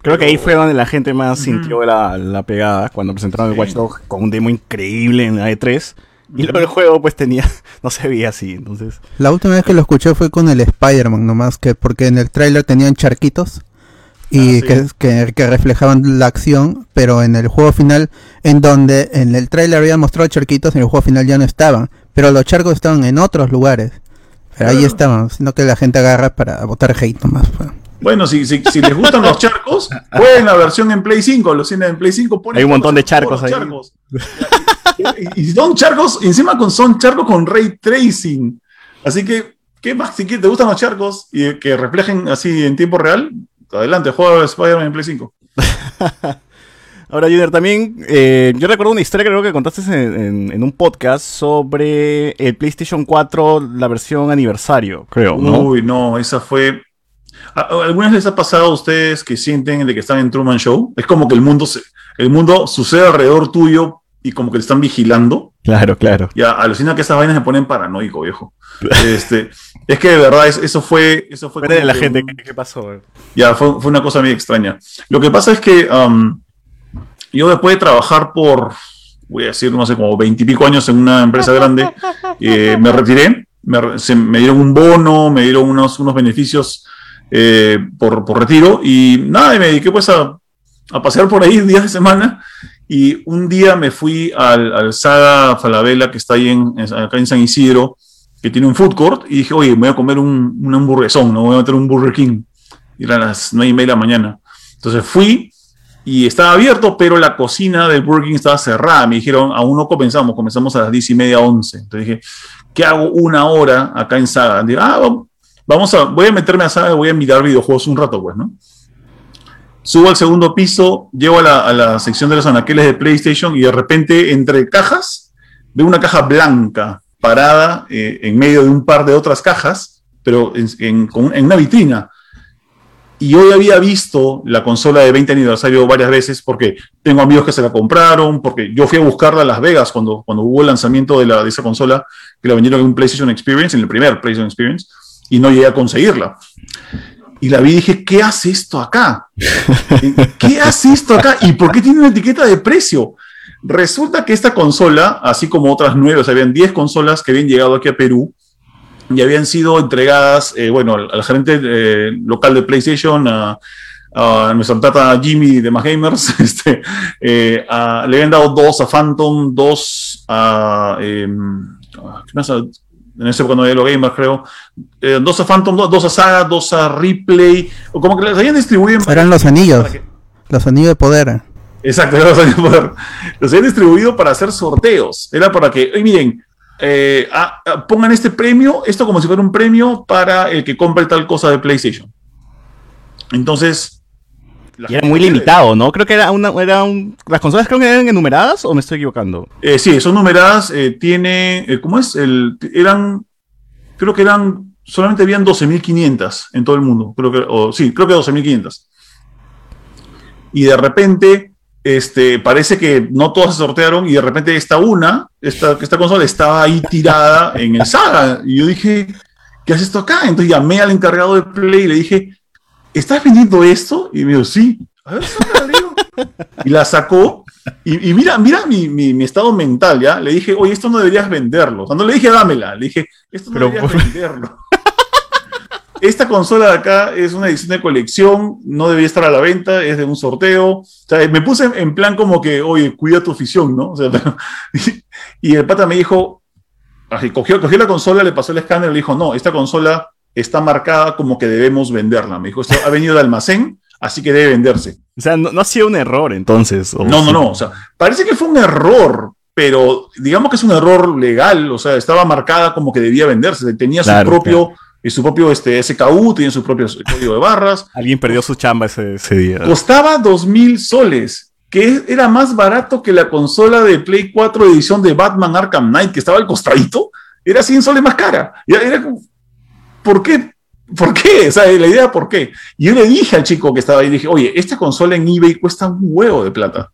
Creo que ahí fue donde la gente más sintió la, la pegada, cuando presentaron el. Watch Dogs con un demo increíble en la E3. Y luego el juego pues tenía, no se veía así, entonces... La última vez que lo escuché fue con el Spider-Man nomás, que porque en el tráiler tenían charquitos y Ah, sí. que, que- que reflejaban la acción, pero en el juego final, en donde en el tráiler habían mostrado charquitos, en el juego final ya no estaban, pero los charcos estaban en otros lugares. Pero ahí estaban, sino que la gente agarra para botar hate nomás. pues. Bueno, si, si, si les gustan los charcos, jueguen la versión en Play 5. Los tienen en Play 5. ponen Hay un montón de charcos ahí. charcos. Y, y son charcos, encima con, son charcos con ray tracing. Así que, ¿qué más? Si te gustan los charcos y que reflejen así en tiempo real, adelante, juega Spider-Man en Play 5. Ahora, Junior, también, eh, yo recuerdo una historia que creo que contaste en, en- en un podcast sobre el PlayStation 4, la versión aniversario, creo, ¿no? Uy, no, esa fue. ¿A- a- ¿Algunas les ha pasado a ustedes que sienten de que están en Truman Show? Es como que el mundo, se- el mundo sucede alrededor tuyo y como que te están vigilando. Claro, claro. Ya, alucina que esas vainas me ponen paranoico, viejo. Este, es que de verdad es- eso fue, eso fue como la que gente qué, qué pasó. ya, fue, fue una cosa muy extraña. Lo que pasa es que um, yo después de trabajar por, voy a decir, no sé, como veintipico años en una empresa grande, eh, me retiré, me, se- me dieron un bono, me dieron unos, unos beneficios eh, por, por retiro y nada, y me dediqué pues a, a pasear por ahí días de semana y un día me fui al, al Saga Falabella que está ahí en- acá en San Isidro, que tiene un food court y dije, oye, me voy a comer un, un hamburguesón, no voy a meter un Burger King. Y eran las nueve y media de la mañana. Entonces fui y estaba abierto, pero la cocina del Burger King estaba cerrada. Me dijeron, aún no comenzamos, comenzamos a las diez y media, once. Entonces dije, ¿qué hago una hora acá en Saga? Dije, ah, va- vamos a, voy a meterme a Saga voy a mirar videojuegos un rato, pues, ¿no? Subo al segundo piso, llego a la, a la sección de los anaqueles de PlayStation y de repente, entre cajas, veo una caja blanca parada eh, en medio de un par de otras cajas, pero en, en- con- en una vitrina. Y yo ya había visto la consola de 20 aniversario varias veces porque tengo amigos que se la compraron, porque yo fui a buscarla a Las Vegas cuando, cuando hubo el lanzamiento de, la, de esa consola, que la vendieron en un PlayStation Experience, en el primer PlayStation Experience, y no llegué a conseguirla. y la vi y dije, ¿qué hace esto acá? ¿Qué hace esto acá? ¿Y por qué tiene una etiqueta de precio? Resulta que esta consola, así como otras nueve, o sea, habían 10 consolas que habían llegado aquí a Perú y habían sido entregadas, eh, bueno, al, al gerente eh, local de PlayStation, a, a nuestra tata Jimmy de Más Gamers, este, eh, a- le habían dado dos a Phantom, dos a... em, ¿qué más? En ese no había los gamers, creo. Eh, dos a Phantom, dos, dos a Saga, dos a Replay, o como que las habían distribuido Eran los anillos, que- los anillos de poder. Exacto, era los años de poder. Los habían distribuido para hacer sorteos. Era para que, "Oye, miren, eh, ah, ah, pongan este premio, esto como si fuera un premio para el que compre tal cosa de PlayStation. Entonces. Y era muy limitado, ¿no? Creo que era una, era un, las consolas creo que eran enumeradas o me estoy equivocando. Eh, sí, son numeradas. eh, tiene, ¿cómo es? El, eran, creo que eran, solamente habían 12.500 en todo el mundo. Creo que, o, sí, creo que 12.500. Y de repente, este, parece que no todas se sortearon y de repente esta una, esta, esta consola estaba ahí tirada en el Saga. Y yo dije, ¿qué hace esto acá? Entonces llamé al encargado de Play y le dije, ¿estás vendiendo esto? Y me dijo, sí. A ver. Y la sacó. Y, y mira, mira mi, mi- mi estado mental, ¿ya? Le dije, oye, esto no deberías venderlo. O sea, no le dije, dámela. Le dije, esto no Pero deberías venderlo. Esta consola de acá es una edición de colección, no debería estar a la venta, es de un sorteo. O sea, me puse en- plan como que, oye, cuida tu afición, ¿no? O sea, y el pata me dijo, así, cogió, cogió la consola, le pasó el escáner y le dijo, no, esta consola está marcada como que debemos venderla. Me dijo, esto ha venido de almacén, así que debe venderse. O sea, no, no ha sido un error entonces. o No, no, sí. no. O sea, parece que fue un error, pero digamos que es un error legal. O sea, estaba marcada como que debía venderse. Tenía Claro, su propio, eh, su propio este, SKU, tenía su propio código de barras. Alguien perdió su chamba ese, ese día. Costaba dos mil soles, que era más barato que la consola de Play 4 edición de Batman Arkham Knight, que estaba al costadito. Era 100 soles más cara. Era como, ¿por qué? ¿Por qué? O sea, la idea, ¿por qué? Y yo le dije al chico que estaba ahí, dije, oye, esta consola en eBay cuesta un huevo de plata.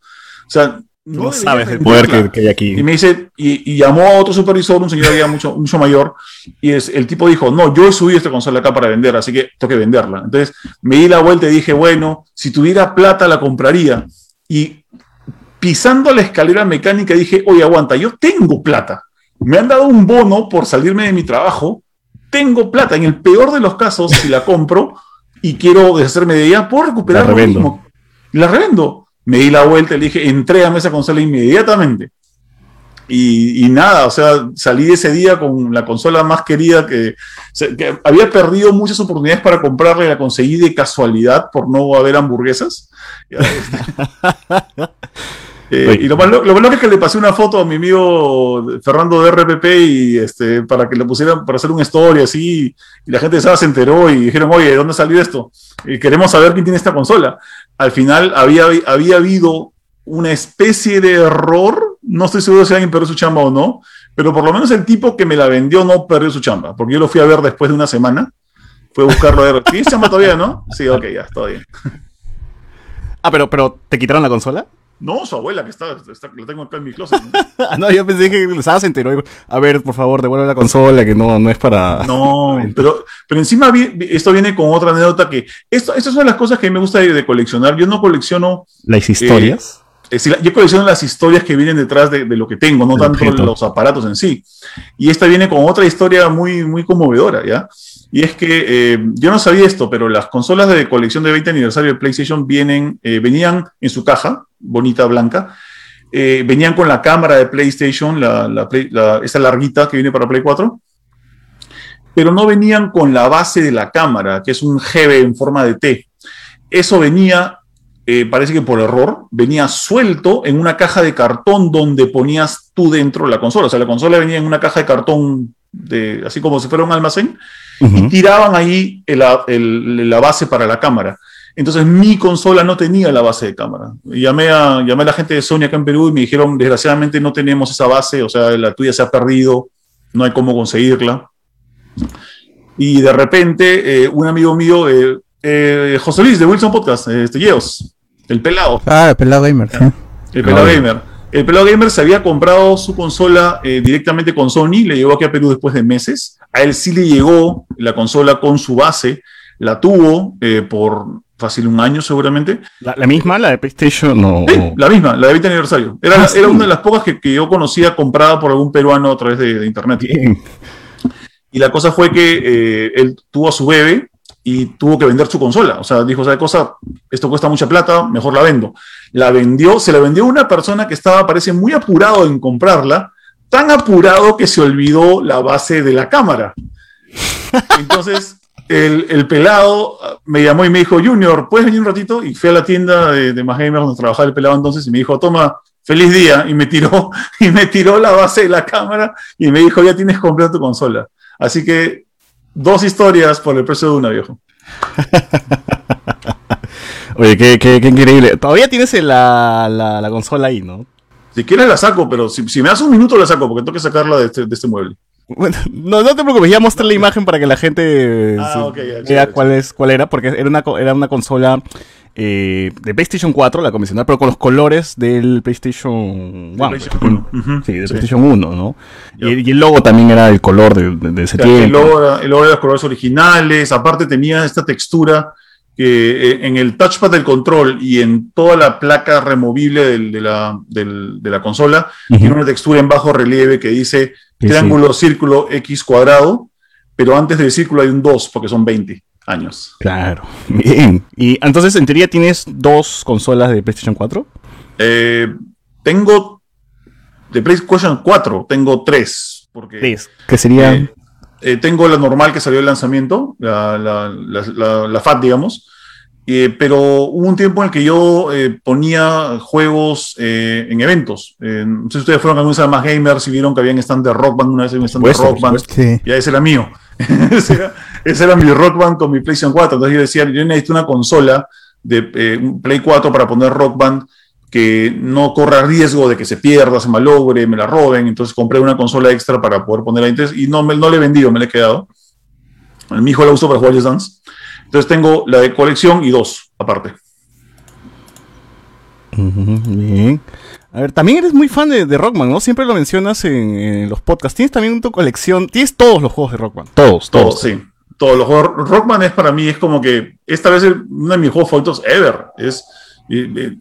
O sea, No, sabes el poder que, que hay aquí. Y me dice, y, y llamó a otro supervisor, un señor ya mucho, mucho mayor, y es, el tipo dijo, no, yo he subido esta consola acá para vender, así que tengo que venderla. Entonces me di la vuelta y dije, bueno, si tuviera plata la compraría. Y pisando la escalera mecánica dije, oye, aguanta, yo tengo plata. Me han dado un bono por salirme de mi trabajo, tengo plata. En el peor de los casos, si la compro y quiero deshacerme de ella, puedo recuperar La lo revendo. mismo. La revendo. Me di la vuelta le dije, entrégame esa consola inmediatamente. Y, y nada, o sea, salí ese día con la consola más querida que, que había perdido muchas oportunidades para comprarla y la conseguí de casualidad por no haber hamburguesas. Eh, y lo más, lo, lo más es que le pasé una foto a mi amigo Fernando de RPP y este, para que le pusieran, para hacer una story así, y la gente de Saba se enteró y dijeron, oye, ¿de dónde salió esto? Y queremos saber quién tiene esta consola. Al final había, había habido una especie de error, no estoy seguro si alguien perdió su chamba o no, pero por lo menos el tipo que me la vendió no perdió su chamba, porque yo lo fui a ver después de una semana, fue a buscarlo a ver, ¿tienes chamba todavía, no? Sí, ok, ya, está bien. Ah, pero, pero ¿te quitaron la consola? No, su abuela, que está, está- la tengo acá en mi closet. ¿no? No, yo pensé que Saba se enteró. A ver, por favor, devuelve la consola, que no, no es para. No, pero, pero encima vi- esto viene con otra anécdota que esto, estas son las cosas que a mí me gusta de, de coleccionar. Yo no colecciono, Las historias. es decir, yo colecciono las historias que vienen detrás de, de lo que tengo, no El tanto objeto. los aparatos en sí. Y esta viene con otra historia muy, muy conmovedora, ¿ya? Y es que eh, yo no sabía esto, pero las consolas de colección de 20 aniversario de PlayStation vienen, eh, venían en su caja, bonita, blanca, eh, venían con la cámara de PlayStation, la, la esa larguita que viene para Play 4, pero no venían con la base de la cámara, que es un GB en forma de T. Eso venía, parece que por error, venía suelto en una caja de cartón donde ponías tú dentro la consola. O sea, la consola venía en una caja de cartón, de, así como si fuera un almacén, Ujú. tiraban ahí el- el- la base para la cámara. Entonces mi consola no tenía la base de cámara. Y Llamé a, llamé a la gente de Sony acá en Perú y me dijeron, desgraciadamente no tenemos esa base, o sea, la tuya se ha perdido, no hay cómo conseguirla. Y de repente, eh, un amigo mío, eh, eh, José Luis de Wilson Podcast, eh, este Yeos, el pelado, Ah, el pelado gamer, el pelado Ah, gamer. El pelado gamer se había comprado su consola eh, directamente con Sony, le llegó aquí a Perú después de meses. A él sí le llegó la consola con su base. la tuvo eh, por fácil un año seguramente. ¿La, la misma, la de PlayStation? No. Sí, la misma, la de 20 aniversario. Era, Ah, era una de las pocas que, que yo conocía comprada por algún peruano a través de, de internet. Bien. Y la cosa fue que eh, él tuvo a su bebé y tuvo que vender su consola. O sea, dijo, ¿sabe cosa? Esto cuesta mucha plata, mejor la vendo. La vendió, se la vendió una persona que estaba, parece, muy apurado en comprarla, tan apurado que se olvidó la base de la cámara. Entonces, el, el pelado ah, me llamó y me dijo, Junior, ¿puedes venir un ratito? Y fui a la tienda de, de Más donde trabajaba el pelado entonces y me dijo, toma, feliz día. Y me tiró, y me tiró la base de la cámara y me dijo, ya tienes comprada tu consola. Así que dos historias por el precio de una, viejo. Oye, qué, qué, qué increíble. Todavía tienes la, la, la consola ahí, ¿no? Si quieres la saco, pero si, si me das un minuto la saco, porque tengo que sacarla de este, de este mueble. Bueno, no, no te preocupes, ya mostré la imagen para que la gente Ah, vea cuál, es, cuál era, porque era una, era una consola eh, de PlayStation 4, la convencional, pero con los colores del PlayStation 1. PlayStation 1, ujú, Sí, de sí. PlayStation 1, ¿no? Y, y el logo también era el color de, de- de ese el, tiempo. logo era, el logo era de los colores originales, aparte tenía esta textura que eh, en el touchpad del control y en toda la placa removible del- de, la, del- de la consola, tiene una textura en bajo relieve que dice Sí, triángulo, círculo, X cuadrado, pero antes del círculo hay un 2 porque son 20 años. Claro, bien. Y entonces, en teoría, ¿tienes dos consolas de PlayStation 4? Eh, tengo de PlayStation 4, tengo tres. Porque, Tres. Que serían... Eh, eh, tengo la normal que salió del lanzamiento, la, la, la- la- la FAT, digamos. Eh, pero hubo un tiempo en el que yo eh, ponía juegos eh, en eventos. Eh, no sé si ustedes fueron a alguna vez a más gamers y vieron que había un stand de Rock Band, una vez había un stand de Rock Band. Sí. Ya ese era mío. ese, era, ese era mi Rock Band con mi PlayStation 4. Entonces yo decía, yo necesito una consola de eh, un Play 4 para poner Rock Band que no corra riesgo de que se pierda, se malogre, me la roben. Entonces compré una consola extra para poder ponerla ahí. Entonces, y no, me, no le he vendido, me la he quedado. Mi hijo la uso para jugar Just Dance. Entonces tengo la de colección y dos aparte. Bien. A ver, también eres muy fan de, de Rockman, ¿no? Siempre lo mencionas en, en los podcasts. Tienes también tu colección. Tienes todos los juegos de Rockman. Todos, Todo, todos. sí. Todos los juegos. Rockman es para mí, es como que esta vez es uno de mis juegos favoritos ever. Es, eh, eh,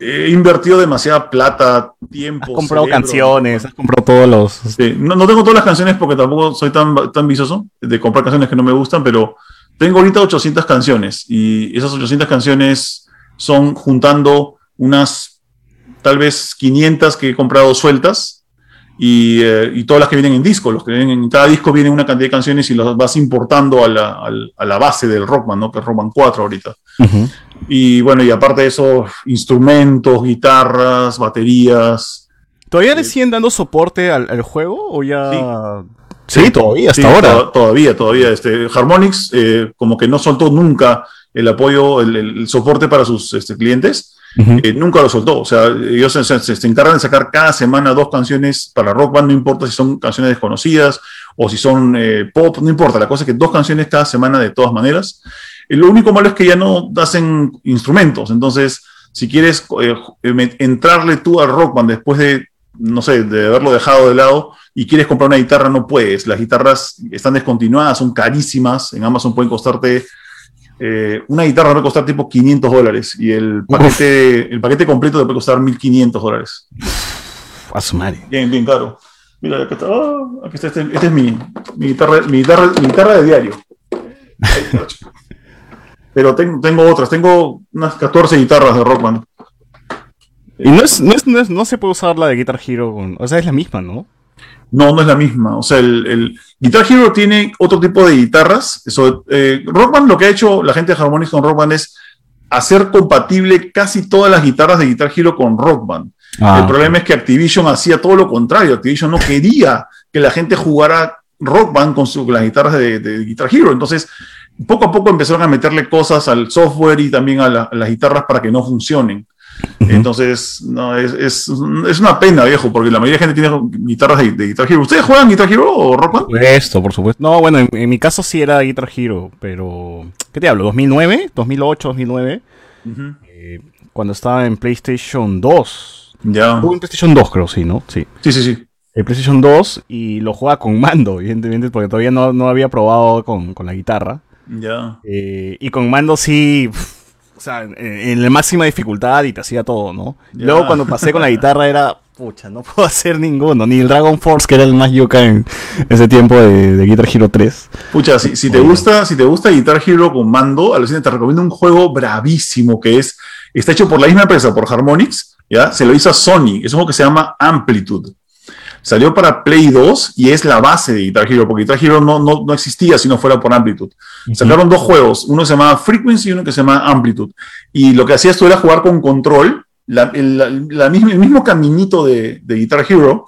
eh, he invertido demasiada plata, tiempo. Has comprado cerebro, canciones, has comprado todos los. Sí, no, no tengo todas las canciones porque tampoco soy tan, tan vicioso de comprar canciones que no me gustan, pero tengo ahorita 800 canciones y esas 800 canciones son juntando unas tal vez 500 que he comprado sueltas y, eh, y todas las que vienen en disco. Los que vienen en cada disco viene una cantidad de canciones y las vas importando a la, a la base del Rockman, ¿no? que es Rockman 4 ahorita. Ujú. Y bueno, y aparte de eso, instrumentos, guitarras, baterías. ¿Todavía le siguen dando soporte al, al juego o ya.? Sí. Sí, todavía, hasta Sí, ahora. to- todavía, todavía. Este, Harmonix eh, como que no soltó nunca el apoyo, el, el- el soporte para sus este, clientes. Eh, nunca lo soltó. O sea, ellos se, se- encargan de sacar cada semana dos canciones para Rock Band, no importa si son canciones desconocidas o si son eh, pop, no importa. La cosa es que dos canciones cada semana de todas maneras. Lo único malo es que ya no hacen instrumentos. Entonces, si quieres eh, entrarle tú al Rock Band después de, no sé, de haberlo dejado de lado y quieres comprar una guitarra, no puedes. Las guitarras están descontinuadas, son carísimas. En Amazon pueden costarte eh, una guitarra puede costar tipo 500 dólares y el paquete, el paquete completo te puede costar 1500 dólares. A su madre. Bien, bien caro. Mira, acá está, ah, aquí está este, este es mi, mi guitarra, mi, guitarra, mi guitarra de diario. Pero tengo, tengo otras, tengo unas 14 guitarras de Rock Band. Y no, es, no, es, no, es- no se puede usar la de Guitar Hero. con- o sea, es la misma, ¿no? No, no es la misma. O sea, el, el Guitar Hero tiene otro tipo de guitarras. Eso, eh, Rock Band, lo que ha hecho la gente de Harmonix con Rock Band es hacer compatible casi todas las guitarras de Guitar Hero con Rock Band. Ah, el problema es que Activision hacía todo lo contrario. Activision no quería que la gente jugara Rock Band con, su- con las guitarras de, de Guitar Hero. Entonces, poco a poco empezaron a meterle cosas al software y también a, la- a las guitarras para que no funcionen. Entonces, no, es, es, es una pena, viejo, porque la mayoría de gente tiene guitarras de, de Guitar Hero. ¿Ustedes juegan Guitar Hero o Rock Band? Por supuesto, por supuesto. No, bueno, en, en mi caso sí era Guitar Hero, pero. ¿Qué te hablo? ¿2009? ¿2008, 2009? Eh, cuando estaba en PlayStation 2. Ya. Hubo en PlayStation 2, creo, sí, ¿no? Sí. Sí, sí, sí. El PlayStation 2 y lo jugaba con mando, evidentemente, porque todavía no, no había probado con, con la guitarra. Ya. Eh, y con mando sí, o sea, en, en la máxima dificultad y te hacía todo, ¿no? Luego cuando pasé con la guitarra era, pucha, no puedo hacer ninguno, ni el Dragon Force, que era el más yuca en ese tiempo de, de Guitar Hero 3. Pucha, si, si te gusta, si te gusta Guitar Hero con mando, alucina, te recomiendo un juego bravísimo que es, está hecho por la misma empresa, por Harmonix, ¿ya? Se lo hizo a Sony, es un juego que se llama Amplitude. Salió para Play 2 y es la base de Guitar Hero, porque Guitar Hero no, no, no existía si no fuera por Amplitude. Sacaron dos juegos, uno se llama Frequency y uno que se llama Amplitude. Y lo que hacías tú era jugar con control, la- el, la- la misma- el mismo caminito de, de Guitar Hero,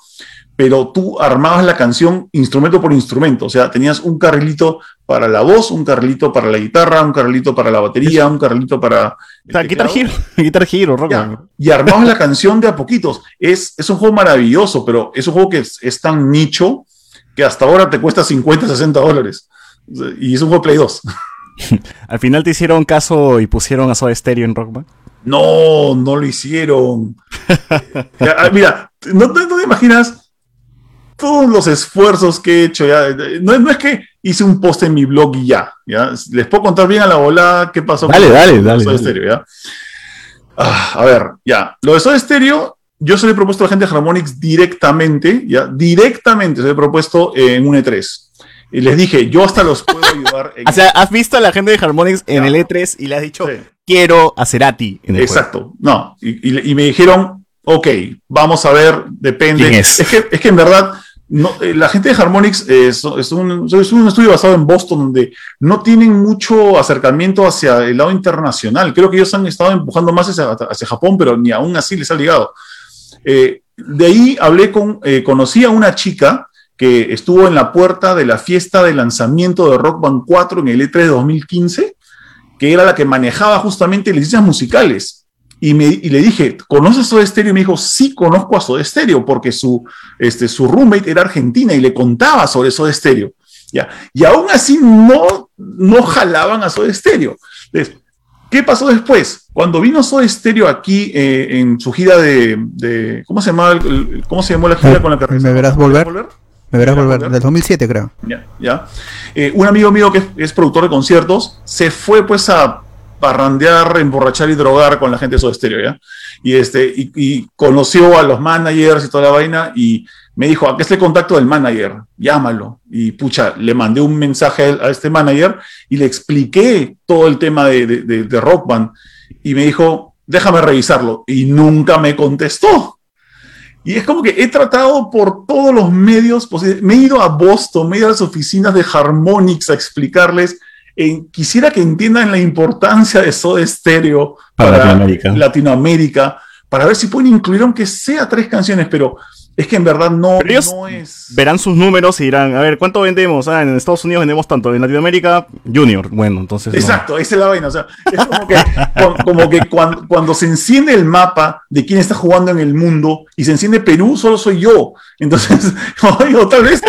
pero tú armabas la canción instrumento por instrumento. O sea, tenías un carrilito para la voz, un carrilito para la guitarra, un carrilito para la batería, un carrilito para. O sea, Guitar. Hero, Guitar Hero, Rock Ya, y armabas la canción de a poquitos. Es, es un juego maravilloso, pero es un juego que es, es tan nicho que hasta ahora te cuesta 50, 60 dólares. Y es un juego Play 2. Al final te hicieron caso y pusieron a Soda Stereo en Rock Band. No, no lo hicieron. Ah, mira, no te imaginas todos los esfuerzos que he hecho. Ya. No, es- no es que hice un post en mi blog y ya, ya. Les puedo contar bien a la volada qué pasó Dale, con dale, dale, Soda. Stereo, ¿ya? Ah, a ver, ya. Lo de Soda Stereo, yo se lo he propuesto a la gente de Harmonix directamente, ya. Directamente se lo he propuesto en un E3. Y les dije, yo hasta los puedo ayudar. en O sea, has visto a la gente de Harmonix en Ya. el E3 y le has dicho, Sí. quiero a Cerati en el juego. Exacto, no. Y, y- y me dijeron, ok, vamos a ver, depende. ¿Quién es? que, es que en verdad, no, eh, la gente de Harmonix eh, es, un, es un estudio basado en Boston donde no tienen mucho acercamiento hacia el lado internacional. Creo que ellos han estado empujando más hacia, Japón, pero ni aún así les ha llegado. Eh, de ahí hablé con, conocí a una chica que estuvo en la puerta de la fiesta de lanzamiento de Rock Band 4 en el E3 de 2015 que era la que manejaba justamente licencias musicales. Y, me, y le dije, ¿conoces Soda Stereo? Y me dijo, sí, conozco a Soda Stereo, porque su, este, su roommate era argentina y le contaba sobre Soda Stereo. ¿ya? Y aún así no, no jalaban a Soda Stereo. Entonces, ¿Qué pasó después? Cuando vino Soda Stereo aquí eh, en su gira de, de- ¿cómo se llamaba? el- ¿Cómo se llamó la gira con la que me verás volver. Me verás ¿Me verás volver, volver? del 2007 creo. Ya, ya. Eh, un amigo mío que es, es productor de conciertos se fue pues a parrandear, emborrachar y drogar con la gente de Soda Stereo. Y, este, y, conoció a los managers y toda la vaina y me dijo, aquí está el contacto del manager, llámalo. Y pucha, le mandé un mensaje a, este manager y le expliqué todo el tema de, de, de- Rock Band y me dijo, déjame revisarlo. Y nunca me contestó. Y es como que he tratado por todos los medios. Me he ido a Boston, me he ido a las oficinas de Harmonix a explicarles. En- quisiera que entiendan la importancia de Soda Stereo Para Latinoamérica. Latinoamérica, para ver si pueden incluir aunque sea tres canciones, pero es que en verdad no, Pero ellos no es. Verán sus números y dirán, a ver, ¿cuánto vendemos? Ah, en Estados Unidos vendemos tanto, en Latinoamérica, Junior. Bueno, entonces... no. Exacto, esa es la vaina. O sea, es como que, como que cuan- cuando, se enciende el mapa de quién está jugando en el mundo y se enciende Perú, solo soy yo. Entonces, o tal vez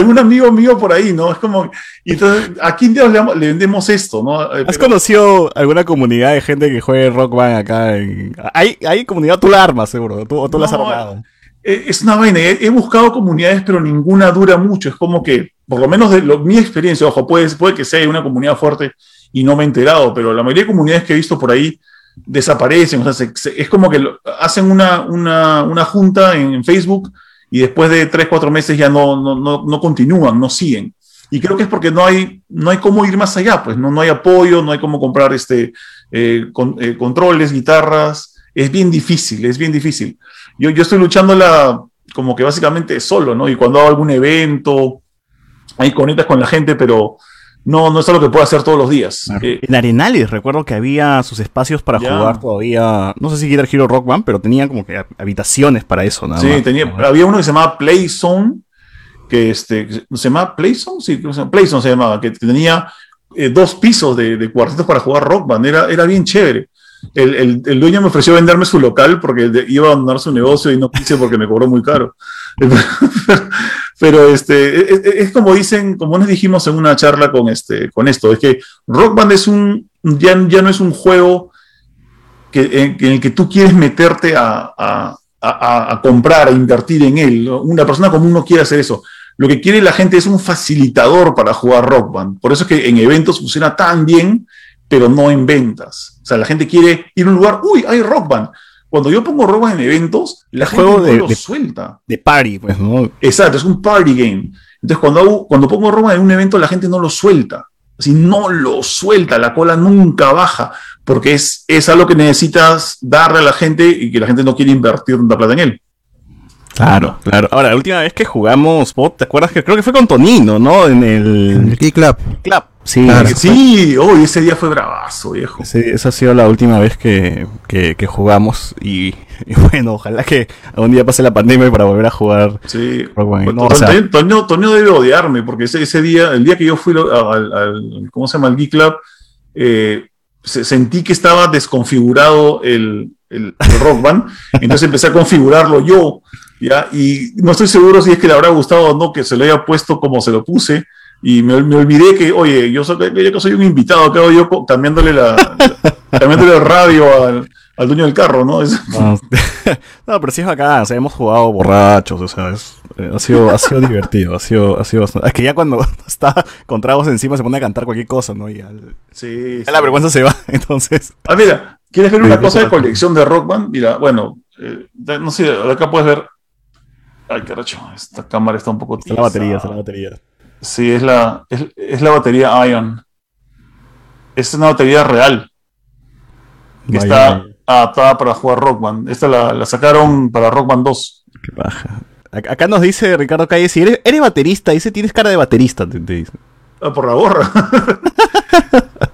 algún amigo mío por ahí, ¿no? Es como, y entonces, ¿a quién diablos le, vendemos esto, no? Eh, ¿Has pero- conocido alguna comunidad de gente que juegue Rock Band acá? En... ¿Hay, hay comunidad, tú la armas seguro, tú, o tú la has armado. Eh, Es una vaina. He, he buscado comunidades, pero ninguna dura mucho. Es como que, por lo menos de lo- mi experiencia, ojo, puede, puede que sea una comunidad fuerte y no me he enterado, pero la mayoría de comunidades que he visto por ahí desaparecen. O sea, se- se- es como que lo- hacen una, una, una junta en Facebook y después de tres, cuatro meses ya no, no, no, no continúan, no siguen. Y creo que es porque no hay, no hay cómo ir más allá, pues no, no hay apoyo, no hay cómo comprar este, eh, con- eh, controles, guitarras. Es bien difícil, es bien difícil yo, yo estoy luchando la, como que básicamente solo, ¿no? Y cuando hago algún evento, ahí conectas con la gente, pero no, no es algo que pueda hacer todos los días. Eh, En Arenales recuerdo que había sus espacios para jugar todavía, no sé si Guitar Hero Rock Band, pero tenían como que habitaciones para eso, nada sí, más. tenía, había uno que se llamaba Playzone, que este, ¿se llamaba Playzone? Sí, creo que se llama- Playzone se llamaba, que tenía eh, dos pisos de, de cuartetos para jugar rock band, era, era bien chévere. El, el- el dueño me ofreció venderme su local porque iba a abandonar su negocio y no quise porque me cobró muy caro. Pero este, es, es como dicen, como nos dijimos en una charla con, este, con esto, es que Rock Band es un, ya, ya no es un juego que, en, el que tú quieres meterte a, a- a- comprar, a invertir en él. Una persona común no quiere hacer eso. lo que quiere la gente es un facilitador para jugar Rock Band. Por eso es que en eventos funciona tan bien, pero no en ventas. O sea, la gente quiere ir a un lugar, uy, hay Rock Band. Cuando yo pongo Rock Band en eventos, la gente no de- lo de- suelta. De party, pues, ¿no? Exacto, es un party game. Entonces, cuando, hago- cuando pongo Roma en un evento, la gente no lo suelta. Así no lo suelta, la cola nunca baja, porque es, es algo que necesitas darle a la gente y que la gente no quiere invertir tanta plata en él. Claro, claro. Ahora, la última vez que jugamos bot, ¿te acuerdas que creo que fue con Tonino, ¿no? En El el Key Club. club. Sí, Claro. Sí, hoy ese día fue bravazo, viejo. ese- esa ha sido la última vez que, que- que jugamos. Y, y bueno, ojalá que algún día pase la pandemia para volver a jugar. Sí. Pues, No, o sea- debe odiarme, porque ese, ese día, el día que yo fui al, al- ¿cómo se llama? Al Geek Club, eh, sentí que estaba desconfigurado el, el, el Rock Band, entonces empecé a configurarlo yo, ¿ya? Y no estoy seguro si es que le habrá gustado o no que se lo haya puesto como se lo puse, y me, me olvidé que, oye, yo soy, yo soy un invitado, ¿qué hago yo cambiándole, la, la- cambiándole el radio al, al dueño del carro, ¿no? Es- No, no, pero sí es bacán, o sea, hemos jugado borrachos, o sea, es- ha, sido, ha sido divertido, ha sido, ha sido bastante- Es que ya cuando está con tragos encima se pone a cantar cualquier cosa, ¿no? Y ya, sí, ya sí. la vergüenza se va, entonces... Ah, mira, ¿quieres ver una Sí, cosa de colección de Rock Band? Mira, bueno, eh, no sé, acá puedes ver. Ay, caracho, esta cámara está un poco Está la tiesa. batería, está la batería. Sí, es la, es, es la batería Ion. Es una batería real que Vaya, está adaptada para jugar Rock Band. Esta la, la sacaron para Rock Band 2. qué paja. Ac- Acá nos dice Ricardo Calle, si eres, eres baterista, dice, tienes cara de baterista, te, te dice. Ah, por la gorra.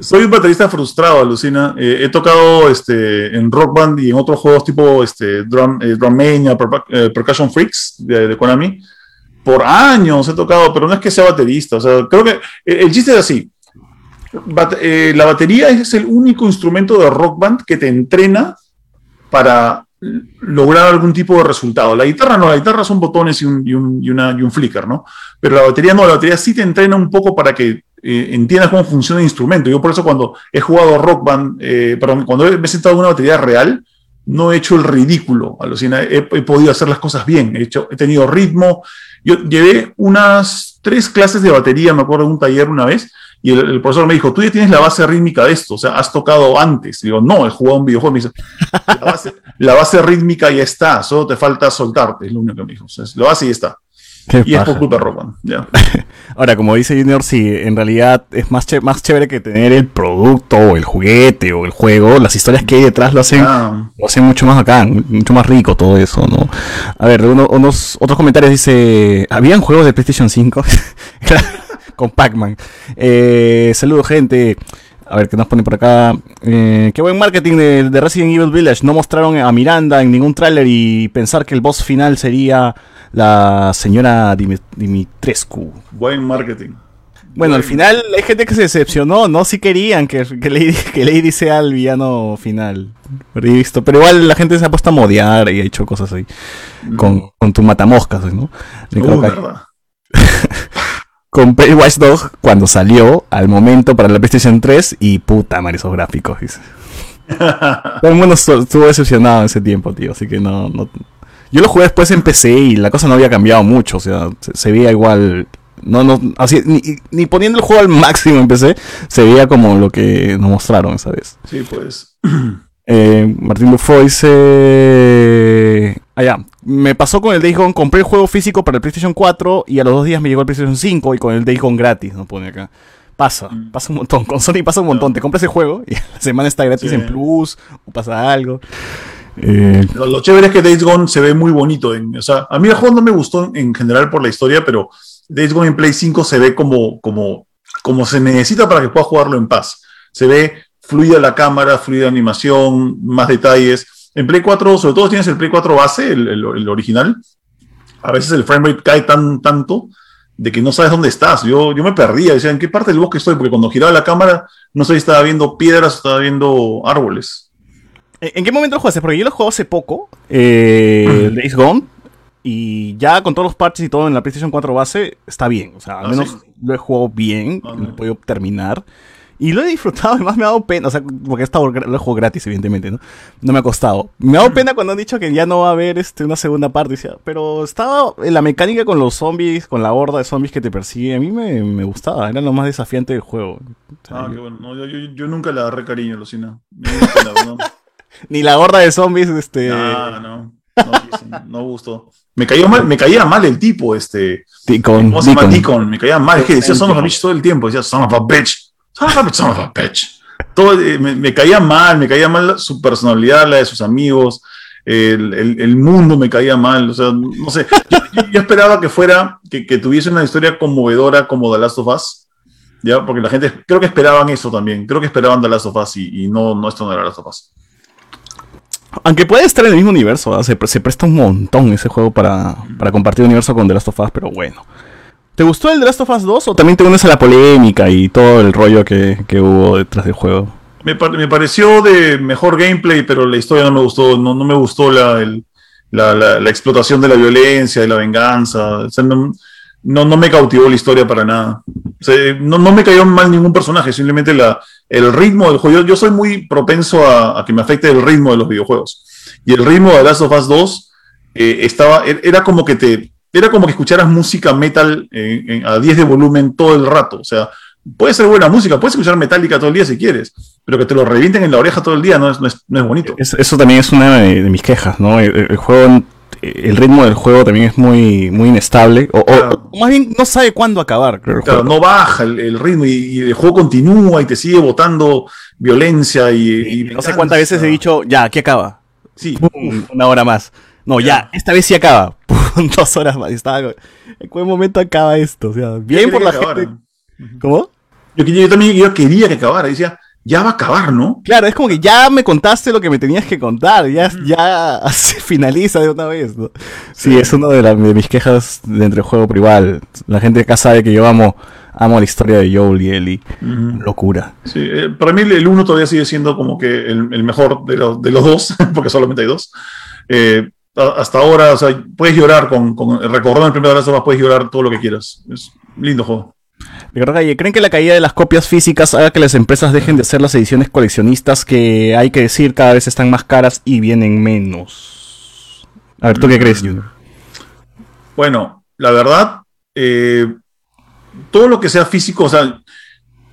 Soy un baterista frustrado, alucina. Eh, he tocado este, en Rock Band y en otros juegos tipo este, Drum, eh, Drummania, eh, Percussion Freaks de, de Konami. Por años he tocado, pero no es que sea baterista. O sea, creo que el, el chiste es así. Eh, la batería es el único instrumento de Rock Band que te entrena para lograr algún tipo de resultado. La guitarra no, la guitarra son botones y un, y un, flicker, ¿no? Pero la batería no, la batería sí te entrena un poco para que eh, entiendas cómo funciona el instrumento. Yo por eso cuando he jugado Rock Band, eh, perdón, cuando he- me he sentado en una batería real, no he hecho el ridículo, alucina, he, he podido hacer las cosas bien, he, hecho, he tenido ritmo. Yo llevé unas tres clases de batería, me acuerdo, en un taller una vez, y el, el profesor me dijo, tú ya tienes la base rítmica de esto, o sea, has tocado antes. digo, no, he jugado un videojuego. Me dice, la base, la base rítmica ya está, solo te falta soltarte, es lo único que me dijo. O sea, la base ya está. Qué Y es por culpa de Band, ya. Ahora, como dice Junior, sí, en realidad es más, ché- más chévere que tener el producto o el juguete o el juego. Las historias que hay detrás lo hacen, Ah. lo hacen mucho más bacán, mucho más rico todo eso, ¿no? A ver, uno- unos otros comentarios dice, ¿habían juegos de PlayStation 5? Con Pac-Man. Eh, saludos, gente. A ver, ¿qué nos pone por acá? Eh, qué buen marketing de, de Resident Evil Village. No mostraron a Miranda en ningún tráiler y pensar que el boss final sería la señora Dimi- Dimitrescu. Buen marketing. Bueno, al final hay gente que se decepcionó, ¿no? Sí querían que, que, Lady, que Lady sea el villano final. Pero, he visto, pero igual la gente se ha puesto a modear y ha hecho cosas ahí. Con, con tu matamoscas, ¿no? Uh, creo que- verdad. Compré Watch Dog cuando salió al momento para la PlayStation 3 y puta madre esos gráficos, dice. Todo el mundo estu- estuvo decepcionado en ese tiempo, tío, así que no, no... Yo lo jugué después en PC y la cosa no había cambiado mucho, o sea, se, se veía igual... No, no, así, ni, ni poniendo el juego al máximo en PC, se veía como lo que nos mostraron esa vez. Sí, pues. Eh, Martín Bufo dice... Allá, me pasó con el Days Gone, compré el juego físico para el PlayStation 4 y a los dos días me llegó el PlayStation 5 y con el Days Gone gratis, nos pone acá. Pasa, pasa un montón, con Sony pasa un montón, te compras el juego y a la semana está gratis Sí. en Plus o pasa algo. Eh, Lo, lo chévere es que Days Gone se ve muy bonito. En, o sea, a mí el juego no me gustó en, en general por la historia, pero Days Gone en Play 5 se ve como, como, como se necesita para que pueda jugarlo en paz. Se ve fluida la cámara, fluida la animación, más detalles. En Play 4, sobre todo tienes el Play 4 base, el, el- el original, a veces el frame rate cae tan, tanto de que no sabes dónde estás. Yo, yo me perdía, decía, ¿en qué parte del bosque estoy? Porque cuando giraba la cámara, no sé si estaba viendo piedras estaba viendo árboles. ¿En qué momento lo jugaste? Porque yo lo jugué hace poco, eh, Days Gone, y ya con todos los parches y todo en la PlayStation 4 base, está bien. O sea, al Ah, menos ¿sí? lo he jugado bien, Ah, lo he podido terminar. Y lo he disfrutado, además me ha dado pena, o sea, porque he estado, lo he jugado gratis, evidentemente, ¿no? No me ha costado. Me ha dado pena cuando han dicho que ya no va a haber este, una segunda parte, decía, pero estaba en la mecánica con los zombies, con la horda de zombies que te persigue, a mí me, me gustaba, era lo más desafiante del juego. O sea, Ah, yo- qué bueno. No, yo, yo- yo nunca le agarré cariño, Lucina. Pena, ¿no? Ni la horda de zombies, este... Ah, no. No, no gustó. Me caía mal, me caía mal el tipo, este. Deacon, ¿Cómo se llama? Deacon. Deacon. Me caía mal. Es que decía son of a bitch todo el tiempo. Decía son of a bitch. Son of a bitch. Todo, eh, me, caía mal, me caía mal su personalidad, la de sus amigos. El, el- mundo me caía mal. O sea, no sé. Yo, esperaba que fuera, que, que tuviese una historia conmovedora como The Last of Us. Ya, porque la gente creo que esperaban eso también. Creo que esperaban The Last of Us y, no, no esto no era The Last of Us. Aunque puede estar en el mismo universo, se, se presta un montón ese juego para, para compartir universo con The Last of Us, pero bueno. ¿Te gustó el The Last of Us 2 o también te unes a la polémica y todo el rollo que, que hubo detrás del juego? Me, pa- me pareció de mejor gameplay, pero la historia no me gustó. No, no me gustó la, la, la- explotación de la violencia, de la venganza. No, no, me cautivó la historia para nada. No, no me cayó mal ningún personaje, simplemente la, el ritmo del juego. Yo, soy muy propenso a, que me afecte el ritmo de los videojuegos. Y el ritmo de Last of Us 2 eh, estaba, er- era como que te. Era como que escucharas música metal en- en- a 10 de volumen todo el rato. O sea, puede ser buena música, puedes escuchar metálica todo el día si quieres, pero que te lo revienten en la oreja todo el día no es, no es, no es bonito. Es- eso también es una de, de mis quejas, ¿no? El, el juego, el ritmo del juego también es muy, muy inestable. O, o- Claro. o más bien no sabe cuándo acabar. creo, Claro, no baja el, el ritmo y, y el juego continúa y te sigue botando violencia y, y Y no sé cuántas veces he dicho, ya, aquí acaba. Sí, una hora más. No, ya, esta vez sí acaba. Dos horas más. Y estaba, ¿En qué momento acaba esto? O sea, bien por la acabara. gente. ¿Cómo? Yo, yo también yo quería que acabara. Decía, ya va a acabar, ¿no? Claro, es como que ya me contaste lo que me tenías que contar, ya, ya se finaliza de una vez, ¿no? Sí, es una de, mis quejas de entre juego privado. La gente acá sabe que yo amo, amo la historia de Joel y Ellie. Locura. Sí, eh, para mí el uno todavía sigue siendo como que el, el mejor de, los- de los dos, porque solamente hay dos. Eh, hasta ahora, o sea, puedes llorar con, con recordando el primer de las Us, puedes llorar todo lo que quieras. Es un lindo juego. Ricardo Calle, ¿creen que la caída de las copias físicas haga que las empresas dejen de hacer las ediciones coleccionistas que hay que decir cada vez están más caras y vienen menos? A ver, ¿tú qué crees, Junior? Bueno, la verdad, eh, todo lo que sea físico, o sea,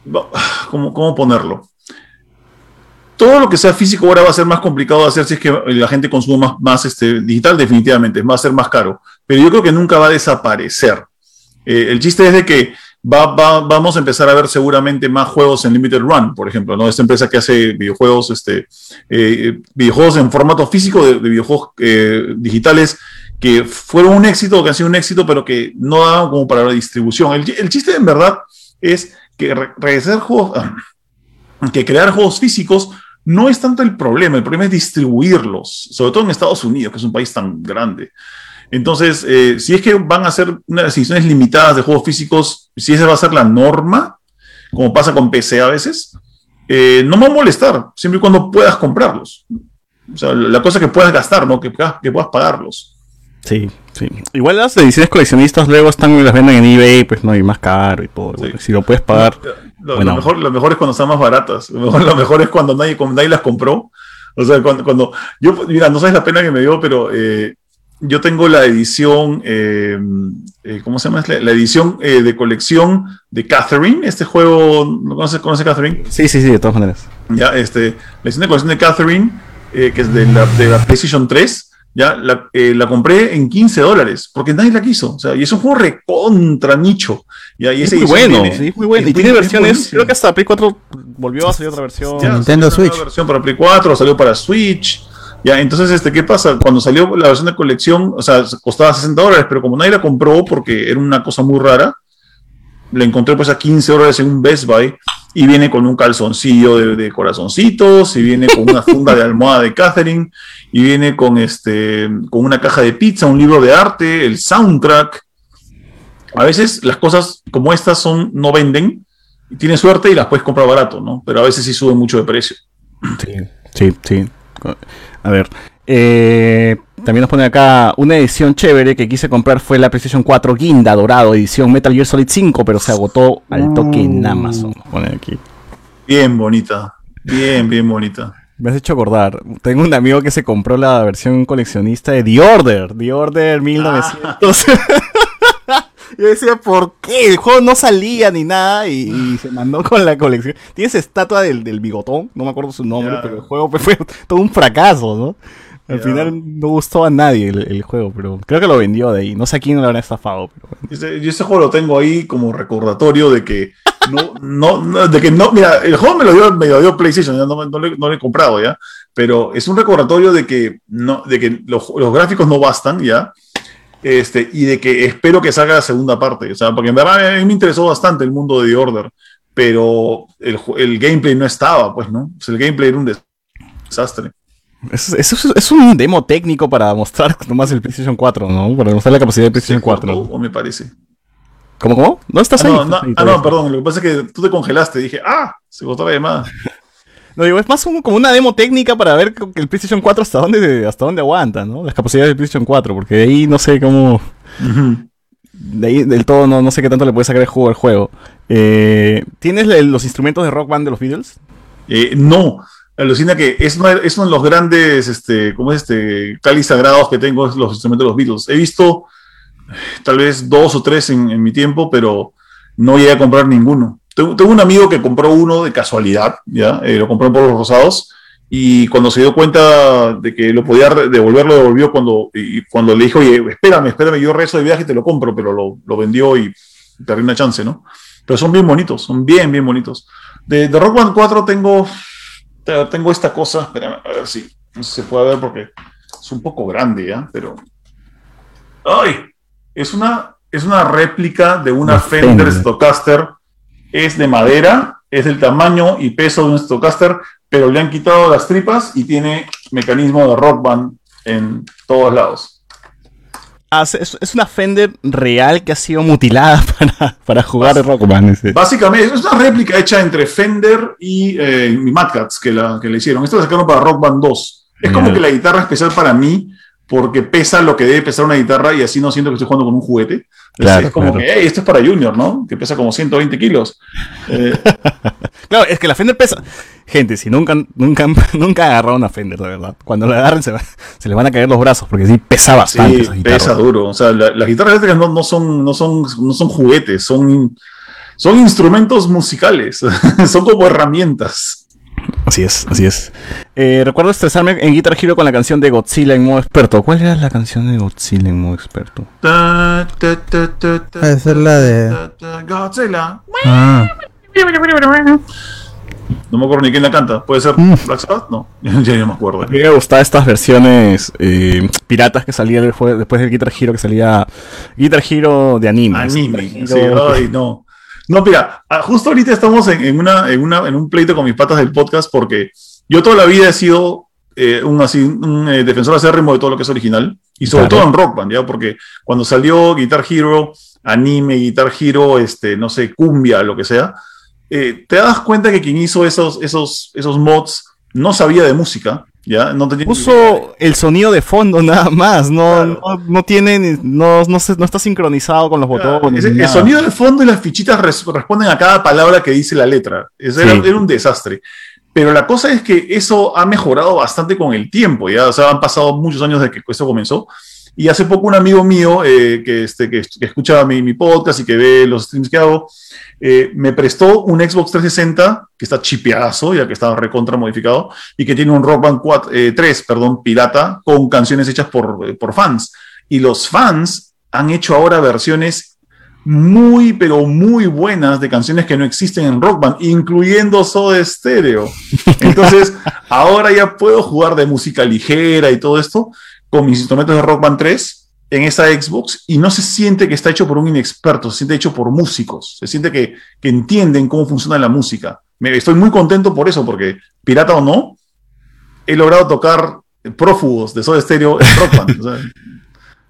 ¿cómo, cómo ponerlo? Todo lo que sea físico ahora va a ser más complicado de hacer si es que la gente consume más, más este, digital, definitivamente, va a ser más caro. Pero yo creo que nunca va a desaparecer. Eh, el chiste es de que va, va- vamos a empezar a ver seguramente más juegos en Limited Run, por ejemplo, ¿no? Esta empresa que hace videojuegos, este, eh, videojuegos en formato físico, de, de videojuegos eh, digitales, que fueron un éxito, que han sido un éxito, pero que no daban como para la distribución. El, chiste en verdad es que re- regresar juegos, que crear juegos físicos no es tanto el problema, el problema es distribuirlos, sobre todo en Estados Unidos, que es un país tan grande. Entonces, eh, si es que van a hacer unas ediciones limitadas de juegos físicos, si esa va a ser la norma, como pasa con PC a veces, eh, no me va a molestar, siempre y cuando puedas comprarlos. O sea, la cosa que puedas gastar, ¿no? Que puedas, que puedas pagarlos. Sí, sí. Igual las ediciones coleccionistas luego están las venden en eBay, pues no, y más caro y todo. Sí. Si lo puedes pagar. Lo, Bueno. lo mejor, lo mejor es cuando están más baratas. Lo mejor, lo mejor es cuando nadie, cuando nadie las compró. O sea, cuando, cuando yo, mira, no sabes la pena que me dio, pero eh, yo tengo la edición, eh, eh, ¿cómo se llama? La, la edición de colección de Catherine. Este juego, ¿no conoces, conoce Catherine? Sí, sí, sí, de todas maneras. Ya, este, la edición de colección de Catherine, que es de la, de la PlayStation 3, ya la, eh, la compré en 15 dólares, porque nadie la quiso. O sea, y es un juego recontra nicho. Ya, y Es esa muy bueno, viene- sí, es muy bueno. es Y tiene es versiones, creo que hasta Play 4 volvió a salir otra versión. Ya, Nintendo una Switch. versión para Play 4, salió para Switch. Ya, entonces, este, ¿qué pasa? Cuando salió la versión de colección, o sea, costaba 60 dólares, pero como nadie la compró porque era una cosa muy rara, la encontré pues a 15 dólares en un Best Buy y viene con un calzoncillo de, de corazoncitos, y viene con una funda de almohada de Catherine, y viene con, este, con una caja de pizza, un libro de arte, el soundtrack. A veces las cosas como estas son, no venden, y tienes suerte y las puedes comprar barato, ¿no? Pero a veces sí suben mucho de precio. Sí, sí, sí. A ver. eh, también nos pone acá una edición chévere que quise comprar fue la PlayStation 4 Guinda Dorado, edición Metal Gear Solid 5, pero se agotó al toque en Amazon. Nos pone aquí. Bien bonita. Bien, bien bonita. Me has hecho acordar. Tengo un amigo que se compró la versión coleccionista de The Order. The Order 1900. Yo decía, ¿por qué? El juego no salía ni nada y, y se mandó con la colección. Tienes estatua del, del bigotón, no me acuerdo su nombre, pero el juego fue todo un fracaso, ¿no? Al Ya. final no gustó a nadie el, el juego, pero creo que lo vendió de ahí. No sé a quién lo habrá estafado, pero ese- Yo ese juego lo tengo ahí como recordatorio de que no, no, no- de que no, mira, el juego me lo dio, me lo dio PlayStation, ya no, me- no, lo he- no he comprado ya, pero es un recordatorio de que no, de que los, los gráficos no bastan ya, este, y de que espero que salga la segunda parte, o sea, porque en verdad a mí me interesó bastante el mundo de The Order, pero el, el gameplay no estaba, pues, ¿no? O sea, el gameplay era un des- desastre. Es, es, es- un demo técnico para mostrar nomás el PlayStation 4, ¿no? Para mostrar la capacidad del PlayStation cortó, 4. o me parece. ¿Cómo, cómo? ¿No estás Ah, ahí? no, no, Estás ahí ah, no, perdón, lo que pasa es que tú te congelaste, dije, ah, se cortó la llamada. No, digo, es más un- como una demo técnica para ver que el PlayStation 4 hasta dónde, hasta dónde aguanta, ¿no? Las capacidades del PlayStation 4, porque de ahí no sé cómo... De ahí del todo no, no sé qué tanto le puede sacar el juego al juego. Eh, ¿Tienes los instrumentos de Rock Band de los Beatles? Eh, no, alucina que es uno, es uno de los grandes, este, ¿cómo es este? Cáliz sagrados que tengo, los instrumentos de los Beatles. He visto tal vez dos o tres en, en mi tiempo, pero no llegué a comprar ninguno. Tengo, tengo un amigo que compró uno de casualidad, ¿ya? Eh, lo compró en Polvos Rosados, y cuando se dio cuenta de que lo podía devolver, lo devolvió cuando, y cuando le dijo, oye, espérame, espérame, yo rezo de viaje y te lo compro, pero lo, lo vendió y perdí una chance, ¿no? Pero son bien bonitos, son bien, bien bonitos. De, de Rock Band 4 tengo, te- tengo esta cosa, espérame, a ver si no sé si se puede ver porque es un poco grande, ¿ya? Pero... ¡Ay! Es una, es una réplica de una Fender. Stratocaster. Es de madera, es del tamaño y peso de un Stratocaster, pero le han quitado las tripas y tiene mecanismo de Rock Band en todos lados. Es, una Fender real que ha sido mutilada para, para jugar Rock Band. ese. Básicamente, es una réplica hecha entre Fender y, eh, y Mad Catz que la, que la hicieron. Esto la sacaron para Rock Band 2. Es como que la guitarra especial para mí, porque pesa lo que debe pesar una guitarra y así no siento que estoy jugando con un juguete. Claro, es como claro. que, hey, esto es para Junior, ¿no? Que pesa como 120 kilos. Eh, Claro, es que la Fender pesa. Gente, si nunca, nunca, nunca han agarrado una Fender, de verdad. Cuando la agarren se, va- se le van a caer los brazos, porque sí pesa bastante sí, pesa duro. O sea, la- las guitarras eléctricas no, no, son, no, son, no son juguetes, son, son instrumentos musicales, son como herramientas. Así es, así es. Eh, recuerdo estresarme en Guitar Hero con la canción de Godzilla en modo experto. ¿Cuál era la canción de Godzilla en modo experto? Debe ser la de- Godzilla. Ah, No me acuerdo ni quién la canta. ¿Puede ser Mm. Black Sabbath? No, ya no me acuerdo. A mí me gustaban estas versiones eh, piratas que salían después, después del Guitar Hero, que salía Guitar Hero de anime. Anime. Sí, ay, no. No, mira, ah, justo ahorita estamos en, en una, en, una, en un pleito con mis patas del podcast porque yo toda la vida he sido eh, un, así, un eh, defensor acérrimo de todo lo que es original y sobre Claro. todo en Rock Band, ¿ya? Porque cuando salió Guitar Hero, anime, Guitar Hero, este, no sé, cumbia, lo que sea, eh, te das cuenta que quien hizo esos, esos, esos mods no sabía de música, ¿ya? No tenía Puso el sonido de fondo nada más, no, Claro. no, no tiene, no, no, se- no está sincronizado con los botones. Ese- ni el nada. sonido de fondo y las fichitas res- responden a cada palabra que dice la letra. Eso era, Sí. era un desastre. Pero la cosa es que eso ha mejorado bastante con el tiempo, ¿ya? O sea, han pasado muchos años desde que esto comenzó. Y hace poco un amigo mío eh, que, este, que, que escucha mi, mi podcast y que ve los streams que hago, eh, me prestó un Xbox 360 que está chipeazo, ya que estaba recontra modificado, y que tiene un Rock Band 4, eh, 3, perdón, pirata, con canciones hechas por, por fans. Y los fans han hecho ahora versiones muy, pero muy buenas de canciones que no existen en Rock Band, incluyendo Soda Stereo. Entonces, ahora ya puedo jugar de música ligera y todo esto con mis instrumentos de Rock Band 3 en esa Xbox y no se siente que está hecho por un inexperto, se siente hecho por músicos, se siente que, que entienden cómo funciona la música. Me, estoy muy contento por eso, porque pirata o no, he logrado tocar prófugos de Soda Stereo en Rock Band. O sea,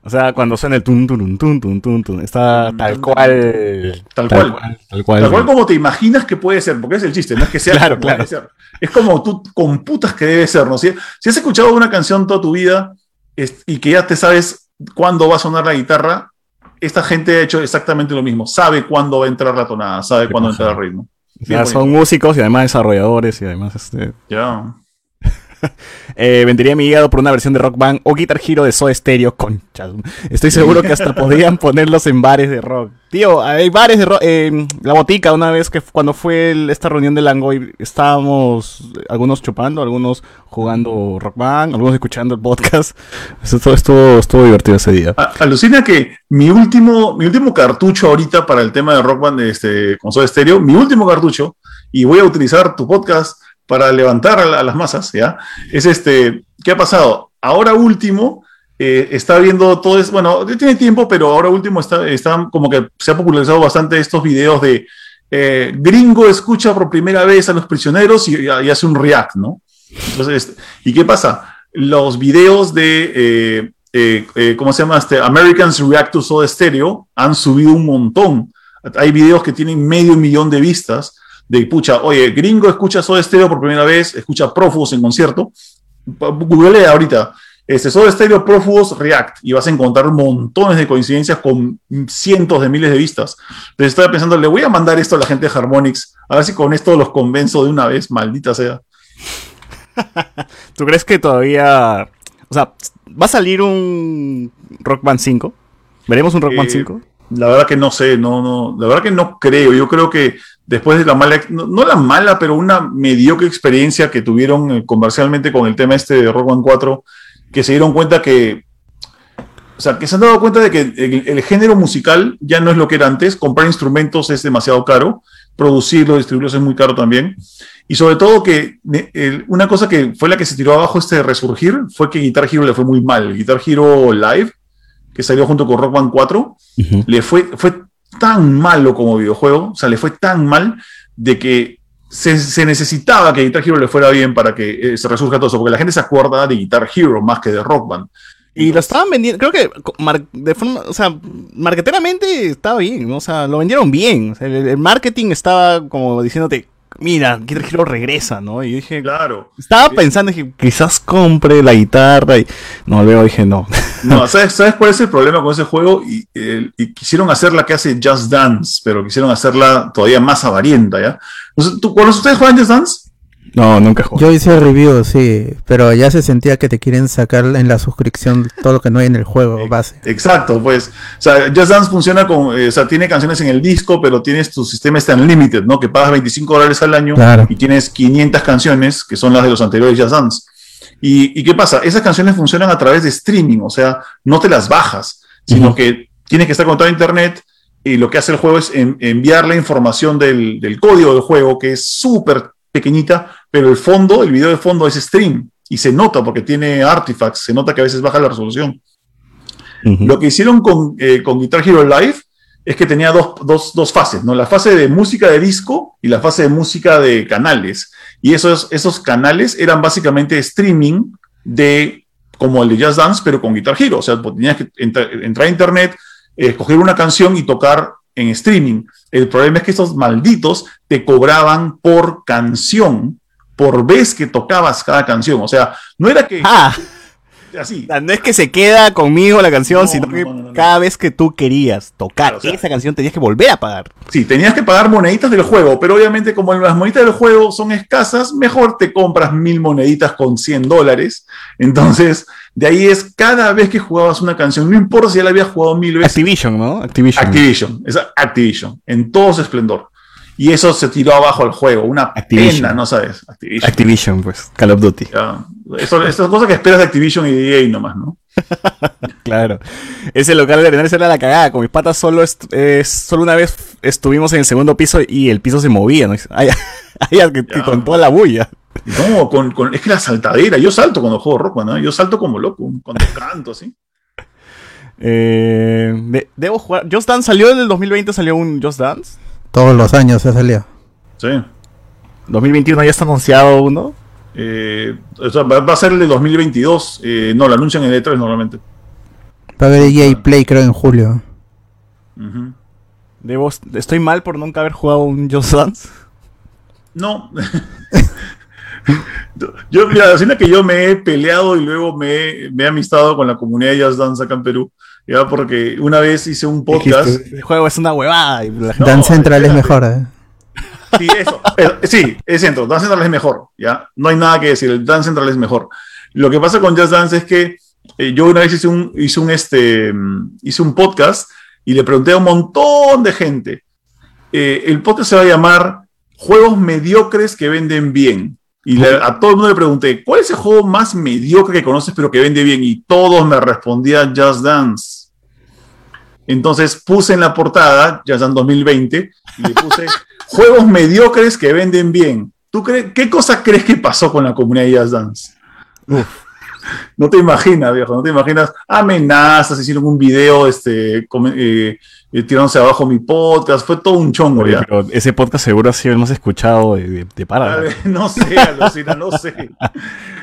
O sea, cuando suena el tun tun tun tun tun tun, está tal cual. Tal cual. Tal cual. Tal cual como te imaginas que puede ser, porque es el chiste, no es que sea Claro, como claro. debe ser. Es como tú computas que debe ser, ¿no? Si, si has escuchado una canción toda tu vida es- y que ya te sabes cuándo va a sonar la guitarra, esta gente ha hecho exactamente lo mismo. Sabe cuándo va a entrar la tonada, sabe cuándo va a paja. entrar el ritmo. Ya son músicos y además desarrolladores y además este. Ya. Eh, vendería mi hígado por una versión de Rock Band o Guitar Hero de Soda Stereo. Concha. Estoy seguro que hasta podrían ponerlos en bares de rock. Tío, hay bares de rock. Eh, la botica, una vez que cuando fue esta reunión de Langoy, estábamos algunos chupando, algunos jugando Rock Band, algunos escuchando el podcast. Esto estuvo, estuvo divertido ese día. Alucina que mi último, mi último cartucho ahorita para el tema de Rock Band este, con Soda Stereo, mi último cartucho, y voy a utilizar tu podcast para levantar a, la- a las masas, ¿ya? Es este, ¿qué ha pasado? Ahora último, eh, está viendo todo eso, bueno, tiene tiempo, pero ahora último está, está como que se ha popularizado bastante estos videos de eh, gringo escucha por primera vez a los prisioneros y, y hace un react, ¿no? Entonces, ¿y qué pasa? Los videos de, eh, eh, eh, ¿cómo se llama? Este, Americans React to Soda Stereo han subido un montón. Hay videos que tienen medio millón de vistas de pucha, oye, gringo escucha Soda Stereo por primera vez, escucha Profugos en concierto. Google ahorita, este Soda Stereo Profugos React y vas a encontrar montones de coincidencias con cientos de miles de vistas. Entonces estaba pensando, le voy a mandar esto a la gente de Harmonix, a ver si con esto los convenzo de una vez, maldita sea. ¿Tú crees que todavía... O sea, ¿va a salir un Rock Band 5? ¿Veremos un Rock Band Eh, 5? La verdad que no sé, no, no, la verdad que no creo. Yo creo que después de la mala, no, no la mala, pero una mediocre experiencia que tuvieron eh, comercialmente con el tema este de Rock Band 4, que se dieron cuenta que, o sea, que se han dado cuenta de que el, el género musical ya no es lo que era antes. Comprar instrumentos es demasiado caro, producirlos, distribuirlos es muy caro también. Y sobre todo que ne- el- una cosa que fue la que se tiró abajo este resurgir fue que Guitar Hero le fue muy mal. Guitar Hero Live, que salió junto con Rock Band 4, le fue, fue tan malo como videojuego, o sea, le fue tan mal de que se, se necesitaba que Guitar Hero le fuera bien para que eh, se resurja todo eso, porque la gente se acuerda de Guitar Hero más que de Rock Band. Y lo estaban vendiendo, creo que de forma, o sea, marqueteramente estaba bien, ¿no? o sea, lo vendieron bien. O sea, el, el marketing estaba como diciéndote, mira, Guitar Hero regresa, ¿no? Y dije, Claro. estaba pensando, dije, quizás compre la guitarra y no, luego dije, no. No, ¿sabes, ¿sabes cuál es el problema con ese juego? Y, eh, y quisieron hacer la que hace Just Dance, pero quisieron hacerla todavía más avarienta, ¿ya? Entonces, ¿tú, cuando ustedes juegan Just Dance? No, nunca jugué. Yo hice review, sí, pero ya se sentía que te quieren sacar en la suscripción todo lo que no hay en el juego base. Exacto, pues. O sea, Just Dance funciona con. eh, o sea, tiene canciones en el disco, pero tienes tu sistema este Unlimited, ¿no? Que pagas 25 dólares al año Claro. y tienes 500 canciones, que son las de los anteriores Just Dance. ¿Y, y qué pasa? Esas canciones funcionan a través de streaming, o sea, no te las bajas, sino Ujú. que tienes que estar conectado a internet y lo que hace el juego es en- enviar la información del, del código del juego, que es súper pequeñita, pero el fondo, el video de fondo es stream y se nota porque tiene artifacts, se nota que a veces baja la resolución. Lo que hicieron con, eh, con Guitar Hero Live es que tenía dos, dos- dos fases, ¿no? La fase de música de disco y la fase de música de canales. Y esos, esos canales eran básicamente streaming de, como el de Just Dance, pero con Guitar Hero. O sea, pues, tenías que entra- entrar a internet, eh, escoger una canción y tocar en streaming. El problema es que estos malditos te cobraban por canción, por vez que tocabas cada canción. O sea, no era que Ah, así, no es que se queda conmigo la canción, No, sino no, que no. cada vez que tú querías tocar Claro, o sea- esa canción tenías que volver a pagar. Sí, tenías que pagar moneditas del juego, pero obviamente como las moneditas del juego son escasas, mejor te compras mil moneditas con 100 dólares. Entonces, de ahí es cada vez que jugabas una canción, no importa si ya la habías jugado mil veces, Activision, ¿no? Activision. Activision, es Activision, en todo su esplendor. Y eso se tiró abajo al juego, una Activision. pena, ¿no sabes? Activision. Activision, pues, Call of Duty. Ya. Eso, esas cosas que esperas de Activision y de EA nomás, ¿no? Claro. Ese local de Arenales era la cagada. Con mis patas solo, eh, solo una vez estuvimos en el segundo piso y el piso se movía, ¿no? Ay, ay, con toda la bulla. No, con, con- es que la saltadera, yo salto cuando juego rock, ¿no? Yo salto como loco, cuando canto, así. Eh, de- debo jugar. Just Dance salió en el 2020, salió un Just Dance. Todos los años se salía. Sí. 2021 ya está anunciado uno. Eh, o sea, va, va a ser el de 2022. eh, no, lo anuncian en E3 normalmente. Va a haber EA Play creo en julio. Debo, estoy mal por nunca haber jugado un Just Dance. No. yo, mira, así que yo me he peleado y luego me he, me he amistado con la comunidad de Jazz Dance acá en Perú. Ya, porque una vez hice un podcast. Dijiste, El juego es una huevada. y la Dan Central es mejor. ¿eh? Sí, eso. Pero, sí, es centro. Dance Central es mejor, ¿ya? No hay nada que decir. El Dance Central es mejor. Lo que pasa con Just Dance es que eh, yo una vez hice un, hice un, este, mm, hice un podcast y le pregunté a un montón de gente. eh, el podcast se va a llamar Juegos mediocres que venden bien. Y le- a todo el mundo le pregunté, ¿cuál es el juego más mediocre que conoces pero que vende bien? Y todos me respondían Just Dance. Entonces puse en la portada, Just Dance 2020, y le puse juegos mediocres que venden bien. ¿Tú crees, ¿Qué cosa crees que pasó con la comunidad de Just Dance? No te imaginas, viejo, no te imaginas amenazas, hicieron un video este, eh, eh, tirándose abajo mi podcast, fue todo un chongo Oye, ya. pero ese podcast seguro ha sido el más escuchado de, de, Parada. ver, no sé, alucina, no sé.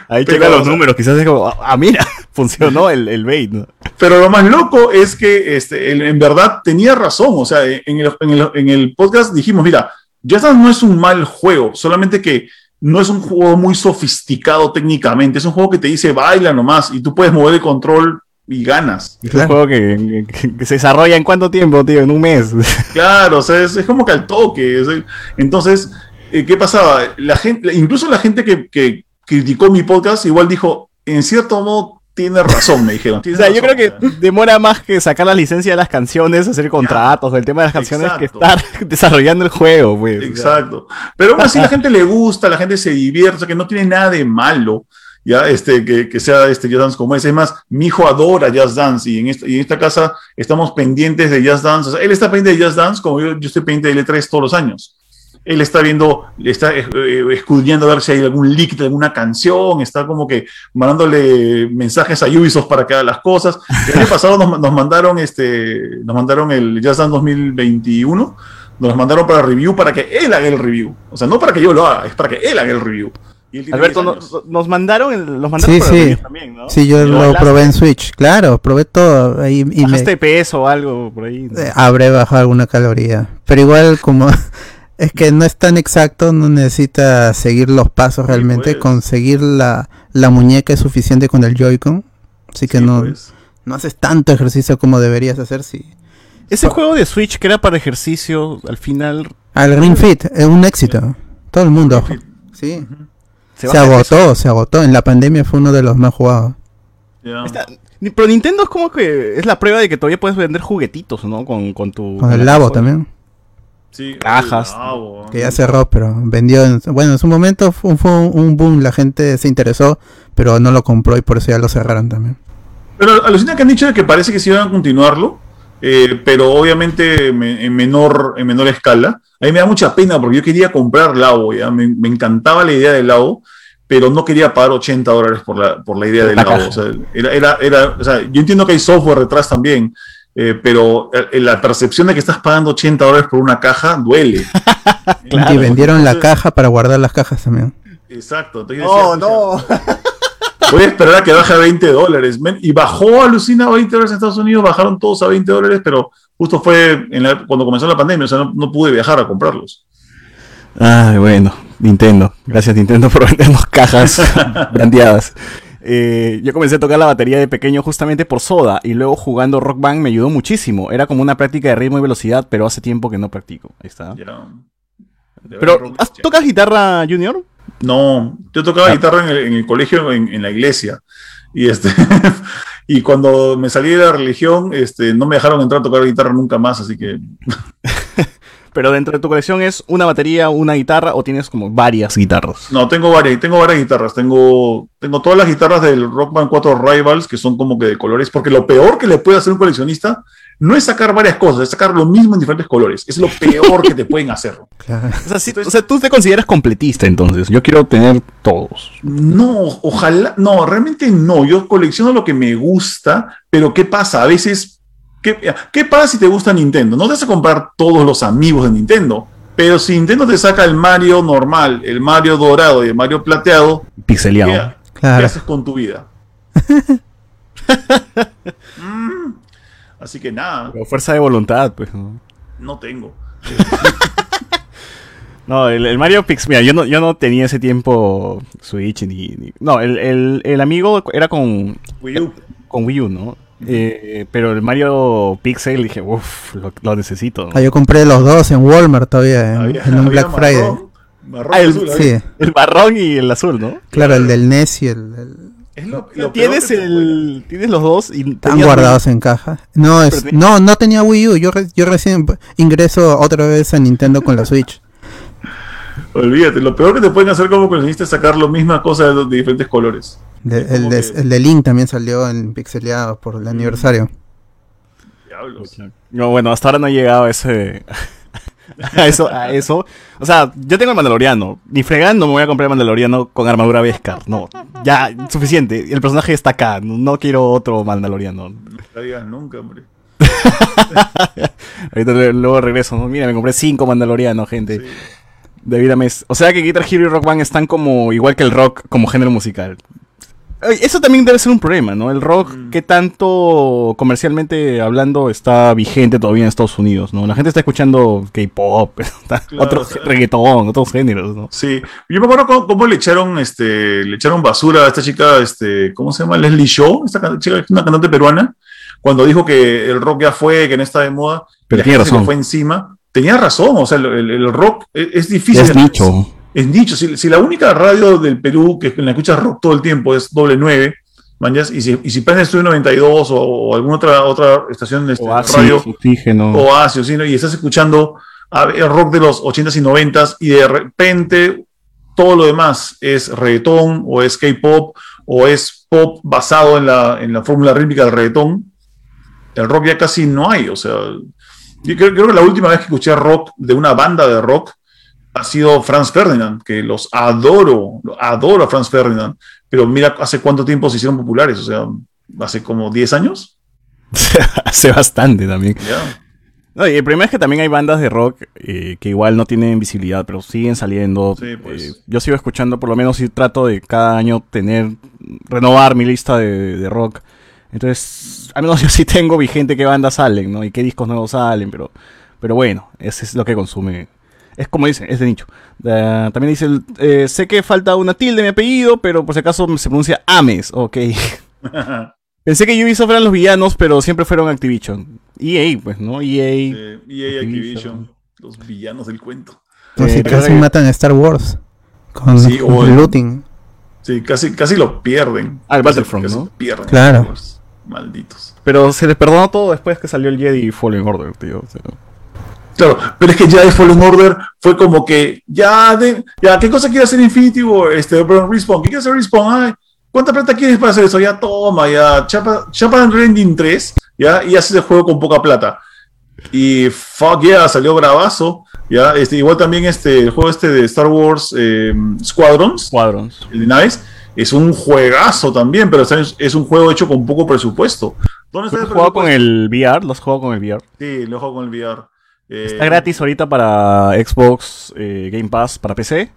Ahí pero, checa los números, quizás es como, ah, mira, funcionó el, el bait, ¿no? Pero lo más loco es que este, en verdad tenía razón. O sea, en el, en el- en el podcast dijimos, mira, Just Dance no es un mal juego, solamente que no es un juego muy sofisticado técnicamente. Es un juego que te dice baila nomás y tú puedes mover el control y ganas. Es Claro. un juego que, que- que se desarrolla en cuánto tiempo, tío, en un mes. Claro, o sea, es, es como que al toque. es- entonces, eh, ¿qué pasaba? La gente, incluso la gente que, que criticó mi podcast igual dijo, en cierto modo, tiene razón, me dijeron. O "tienes sea, yo creo razón". que demora más que sacar la licencia de las canciones, hacer contratos, el tema de las canciones, que estar desarrollando el juego, pues. Exacto. Pero aún así la gente le gusta, la gente se divierte, o sea, que no tiene nada de malo. Ya, este, que, que sea este Just Dance como ese. Es más, mi hijo adora Just Dance y en esta, y en esta casa estamos pendientes de Just Dance. O sea, él está pendiente de Just Dance como yo, yo estoy pendiente de L3 todos los años. Él está viendo, está eh, eh, escudriñando a ver si hay algún leak de alguna canción, está como que mandándole mensajes a Ubisoft para que haga las cosas. El año pasado nos, nos mandaron este, nos mandaron el Just Dance 2021 nos mandaron para review para que él haga el review. O sea, no para que yo lo haga, es para que él haga el review. Y él tiene Alberto, 10 no- años. nos mandaron, el- los mandaron Sí, para sí. también, ¿no? Sí, yo ¿Y lo probé en Switch, claro, probé todo ahí y me ¿Bajaste peso o algo por ahí? eh, habré bajado alguna caloría. Pero igual como es que no es tan exacto, no necesita seguir los pasos Sí, realmente, pues. conseguir la, la muñeca es suficiente con el Joy-Con. Así que Sí, no, pues. no haces tanto ejercicio como deberías hacer si Ese juego de Switch que era para ejercicio, al final al Ring Fit es un éxito. Todo el mundo. Sí. Se, agotó, se agotó. En la pandemia fue uno de los más jugados. Pero Nintendo es como que es la prueba de que todavía puedes vender juguetitos, ¿no? Con, con tu... Con el la Labo también. Sí, Cajas. el Labo. Que ya cerró, pero vendió. En, bueno, en su momento fue, fue un boom. La gente se interesó, pero no lo compró y por eso ya lo cerraron también. Pero alucina que han dicho de que parece que sí van a continuarlo, eh, pero obviamente me- en menor, en menor escala. A mí me da mucha pena porque yo quería comprar Labo, ¿ya? Me, me encantaba la idea del Labo, pero no quería pagar 80 dólares por la, por la idea del La Labo. caja. O sea, era, era, era- o sea, yo entiendo que hay software detrás también, eh, pero eh, la percepción de que estás pagando 80 dólares por una caja duele. Claro. y vendieron la caja para guardar las cajas también. Exacto. Entonces No, decía, no. Voy a esperar a que baje a 20 dólares. Y bajó, alucina, a 20 dólares en Estados Unidos, bajaron todos a 20 dólares, pero justo fue en la- cuando comenzó la pandemia, o sea, no, no pude viajar a comprarlos. Ay, bueno, Nintendo. Gracias Nintendo por vendernos cajas brandeadas. Eh, yo comencé a tocar la batería de pequeño justamente por Soda y luego jugando Rock Band me ayudó muchísimo. Era como una práctica de ritmo y velocidad, pero hace tiempo que no practico. Ahí está. De Pero, verdad, ¿has- ¿tocas guitarra, Junior? No, yo tocaba Ah. guitarra en el, en el colegio, en, en la iglesia. Y este y cuando me salí de la religión, este, no me dejaron entrar a tocar guitarra nunca más, así que Pero dentro de tu colección es una batería, una guitarra o tienes como varias guitarras. no, tengo varias, tengo varias guitarras, tengo, tengo todas las guitarras del Rock Band 4 Rivals que son como que de colores, porque lo peor que le puede hacer un coleccionista no es sacar varias cosas, es sacar lo mismo en diferentes colores. Es lo peor que te pueden hacer. Claro. O sea, sí- o sea, tú te consideras completista entonces. Yo quiero tener todos. No, ojalá, no, realmente no. Yo colecciono lo que me gusta, pero ¿qué pasa? A veces, ¿qué, qué pasa si te gusta Nintendo? No te vas a comprar todos los amigos de Nintendo, pero si Nintendo te saca el Mario normal, el Mario dorado y el Mario plateado, ¿qué, Pixeleado. qué Claro. haces con tu vida? Mm, así que nada, Pero fuerza de voluntad, pues. ¿no? no tengo. No, el, el Mario Pix, mira, yo no, yo no tenía ese tiempo Switch ni... ni- no, el, el, el amigo era con, Wii U. con Wii U, ¿no? Eh, pero el Mario Pixel dije, uff, lo, lo necesito. Ah, yo compré los dos en Walmart todavía, en, Había- en un Black Friday. marrón, marrón Ah, el- azul, Sí. El marrón y el azul, ¿no? claro, el del NES y el... el- Es lo- lo peor Tienes que te el. Tienes los dos y. Están guardados en caja. No, es, Pero te- no, no tenía Wii U. Yo, re- yo recién ingreso otra vez a Nintendo con la Switch. Olvídate, lo peor que te pueden hacer como coleccionista es sacar la misma cosa de, de diferentes colores. De- el, de, que- el de Link también salió en pixeleado por el aniversario. Diablos. No, bueno, hasta ahora no he llegado ese. a eso, a eso. O sea, yo tengo el Mandaloriano. Ni fregando me voy a comprar el Mandaloriano con armadura Beskar. No, ya, suficiente. El personaje está acá. No, quiero otro Mandaloriano. No digas nunca, hombre. Ahorita luego regreso. ¿no? Mira, me compré cinco Mandalorianos, gente. David Ames. O sea que Guitar Hero y Rock Band están como igual que el rock como género musical. Eso también debe ser un problema, ¿no? El rock, ¿qué tanto comercialmente hablando está vigente todavía en Estados Unidos, ¿no? La gente está escuchando K-pop, Claro, otro o sea- reggaetón, otros géneros, ¿no? Sí, yo me acuerdo cómo, cómo le echaron, este, le echaron basura a esta chica, este, ¿cómo se llama? Leslie Shaw, esta chica, una cantante peruana, cuando dijo que el rock ya fue, que no está de moda, Pero la tiene gente se le razón. fue encima. Tenía razón, o sea, el, el- el rock es, es difícil. Es nicho. Es nicho. Si, si la única radio del Perú que en la escuchas rock todo el tiempo es doble 9, manjas, y si, y si prendes Estudio 92 o, o alguna otra, otra estación de este, Oasis, radio, oxígeno. Oasis, ¿sí? ¿no? y estás escuchando a el rock de los 80s y 90s y de repente todo lo demás es reggaetón o es K-pop o es pop basado en la, en la fórmula rítmica del reggaetón, el rock ya casi no hay. O sea, yo creo, creo que la última vez que escuché rock de una banda de rock ha sido Franz Ferdinand, que los adoro, adoro a Franz Ferdinand, pero mira hace cuánto tiempo se hicieron populares, o sea, hace como 10 años. Hace bastante también. No, y el problema es que también hay bandas de rock eh, que igual no tienen visibilidad, pero siguen saliendo. Sí, pues. Eh, yo sigo escuchando, por lo menos si trato de cada año tener, renovar mi lista de, de rock. Entonces, al menos yo sí tengo vigente qué bandas salen, ¿no? Y qué discos nuevos salen, pero, pero bueno, ese es lo que consume. Es como dicen, es de nicho. Eh, también dice, el- eh, sé que falta una tilde en mi apellido, pero por si acaso se pronuncia Ames, ok. Pensé que Ubisoft eran los villanos, pero siempre fueron Activision. EA, pues, ¿no? EA. Eh, EA Activision. Activision, los villanos del cuento. No, Eh, si casi que- matan a Star Wars. Con, Sí, con o el- looting. Sí, casi, casi lo pierden. Ah, el Casi- Battlefront, casi ¿no? lo pierden. Claro. Malditos. Pero se les perdonó todo después que salió el Jedi Fallen Order, tío. o sea. Claro, pero es que ya de Fallen Order fue como que, ya, de, ya, ¿qué cosa quiere hacer Infinity War? Este, perdón, Respawn, ¿qué quiere hacer Respawn? Ay, ¿cuánta plata quieres para hacer eso? Ya toma, ya, chapa, chapa en Rending 3, ya, y haces el juego con poca plata. Y fuck yeah, salió bravazo, ya, este, igual también este, el juego este de Star Wars eh, Squadrons, Squadrons. el de naves, es un juegazo también, pero es, es un juego hecho con poco presupuesto. ¿Dónde ¿Tú está el jugado con el VR? ¿Lo has jugado con el VR? Sí, lo juego con el VR. Eh, Está gratis ahorita para Xbox eh, Game Pass para PC.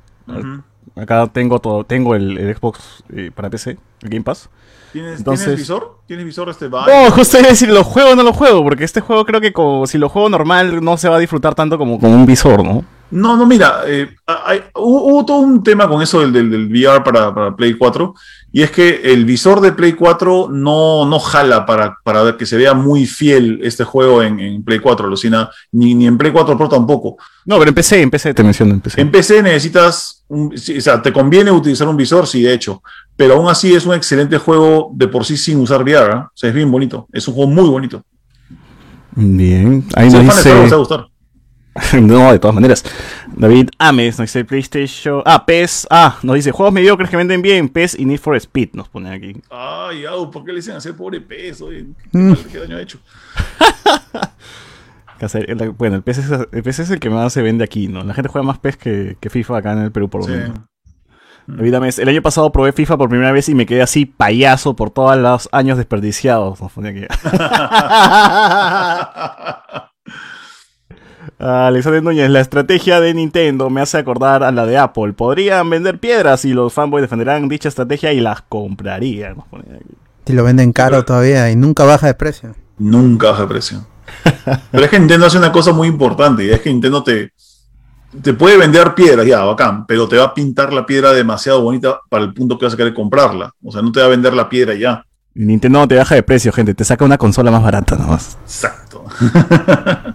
Acá tengo todo, tengo el, el Xbox eh, para PC, el Game Pass. ¿Tienes, Entonces- ¿Tienes visor? ¿Tienes visor este Vive? No, justo iba a decir, ¿lo juego o no lo juego? Porque este juego creo que como, si lo juego normal no se va a disfrutar tanto como con un visor, ¿no? No, no, mira, eh, hay- hubo, todo un tema con eso del, del, del VR para, para Play 4, y es que el visor de Play 4 no, no jala para, para que se vea muy fiel este juego en, en Play 4, Lucina, ni, ni en Play 4 Pro tampoco. No, pero en PC, en PC te menciono, en PC. En PC necesitas, un- o sea, te conviene utilizar un visor, sí, de hecho, pero aún así es un excelente juego de por sí sin usar VR, ¿ah? o sea, es bien bonito, es un juego muy bonito. Bien, ahí nos fan va a dice... gustar. no, de todas maneras. David Ames nos dice PlayStation... Ah, PES... Ah, nos dice juegos mediocres que venden bien, PES y Need for Speed, nos pone aquí. Ay, au, ¿por qué le dicen hacer pobre peso? ¿Qué, Mm. qué daño ha hecho? Bueno, el PES, es, el PES es el que más se vende aquí, ¿no? La gente juega más PES que, que FIFA acá en el Perú, por lo Sí. menos. David Ames, el año pasado probé FIFA por primera vez y me quedé así payaso por todos los años desperdiciados. Nos pone aquí. Ah, Alexander Núñez, la estrategia de Nintendo me hace acordar a la de Apple. Podrían vender piedras y los fanboys defenderán dicha estrategia y las comprarían. Y lo venden caro todavía y nunca baja de precio. Nunca baja de precio. Pero es que Nintendo hace una cosa muy importante y es que Nintendo te, te puede vender piedras, ya, bacán, pero te va a pintar la piedra demasiado bonita para el punto que vas a querer comprarla. O sea, no te va a vender la piedra ya. Nintendo no te baja de precio, gente. Te saca una consola más barata nomás. Exacto.